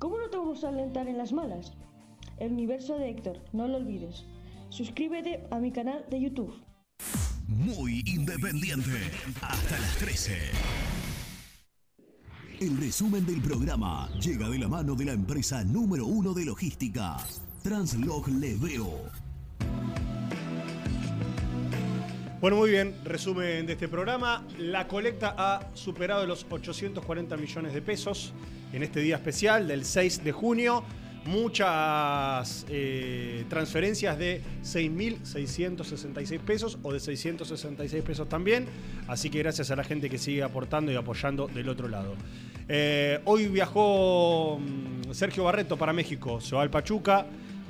¿cómo no te vamos a alentar en las malas? El universo de Héctor, no lo olvides. Suscríbete a mi canal de YouTube. Muy independiente. Hasta las 13. El resumen del programa llega de la mano de la empresa número uno de logística, Translog Leveo. Bueno, muy bien, resumen de este programa. La colecta ha superado los 840 millones de pesos en este día especial del 6 de junio. Muchas eh, transferencias de 6.666 pesos o de 666 pesos también. Así que gracias a la gente que sigue aportando y apoyando del otro lado. Eh, hoy viajó mm, Sergio Barreto para México, se va al Pachuca.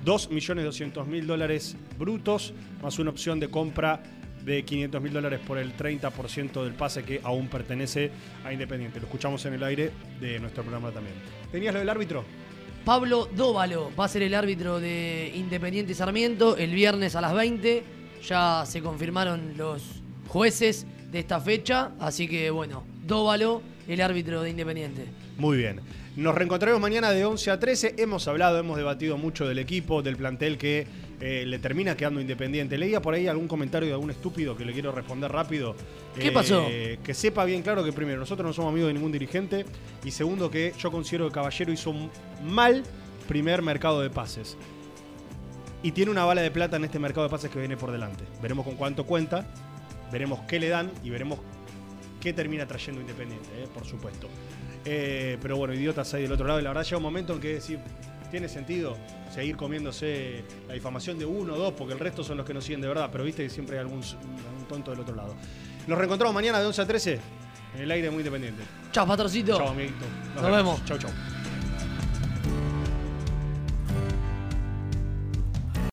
2.200.000 dólares brutos, más una opción de compra de 500 mil dólares por el 30% del pase que aún pertenece a Independiente. Lo escuchamos en el aire de nuestro programa también. ¿Tenías lo del árbitro? Pablo Dóvalo va a ser el árbitro de Independiente Sarmiento el viernes a las 20. Ya se confirmaron los jueces de esta fecha, así que bueno, Dóvalo, el árbitro de Independiente. Muy bien. Nos reencontraremos mañana de 11 a 13. Hemos hablado, hemos debatido mucho del equipo, del plantel que eh, le termina quedando independiente. Leía por ahí algún comentario de algún estúpido que le quiero responder rápido. ¿Qué Eh, pasó? Que sepa bien claro que primero, nosotros no somos amigos de ningún dirigente. Y segundo, que yo considero que Caballero hizo un mal primer mercado de pases. Y tiene una bala de plata en este mercado de pases que viene por delante. Veremos con cuánto cuenta, veremos qué le dan y veremos qué termina trayendo Independiente, eh, por supuesto. Eh, pero bueno, idiotas hay del otro lado. Y la verdad llega un momento en que decir, tiene sentido seguir comiéndose la difamación de uno o dos, porque el resto son los que nos siguen de verdad. Pero viste que siempre hay algún, algún tonto del otro lado. Nos reencontramos mañana de 11 a 13 en el aire muy independiente. Chao, patrocito. Chao, amiguito. Nos vemos. Chau, chau.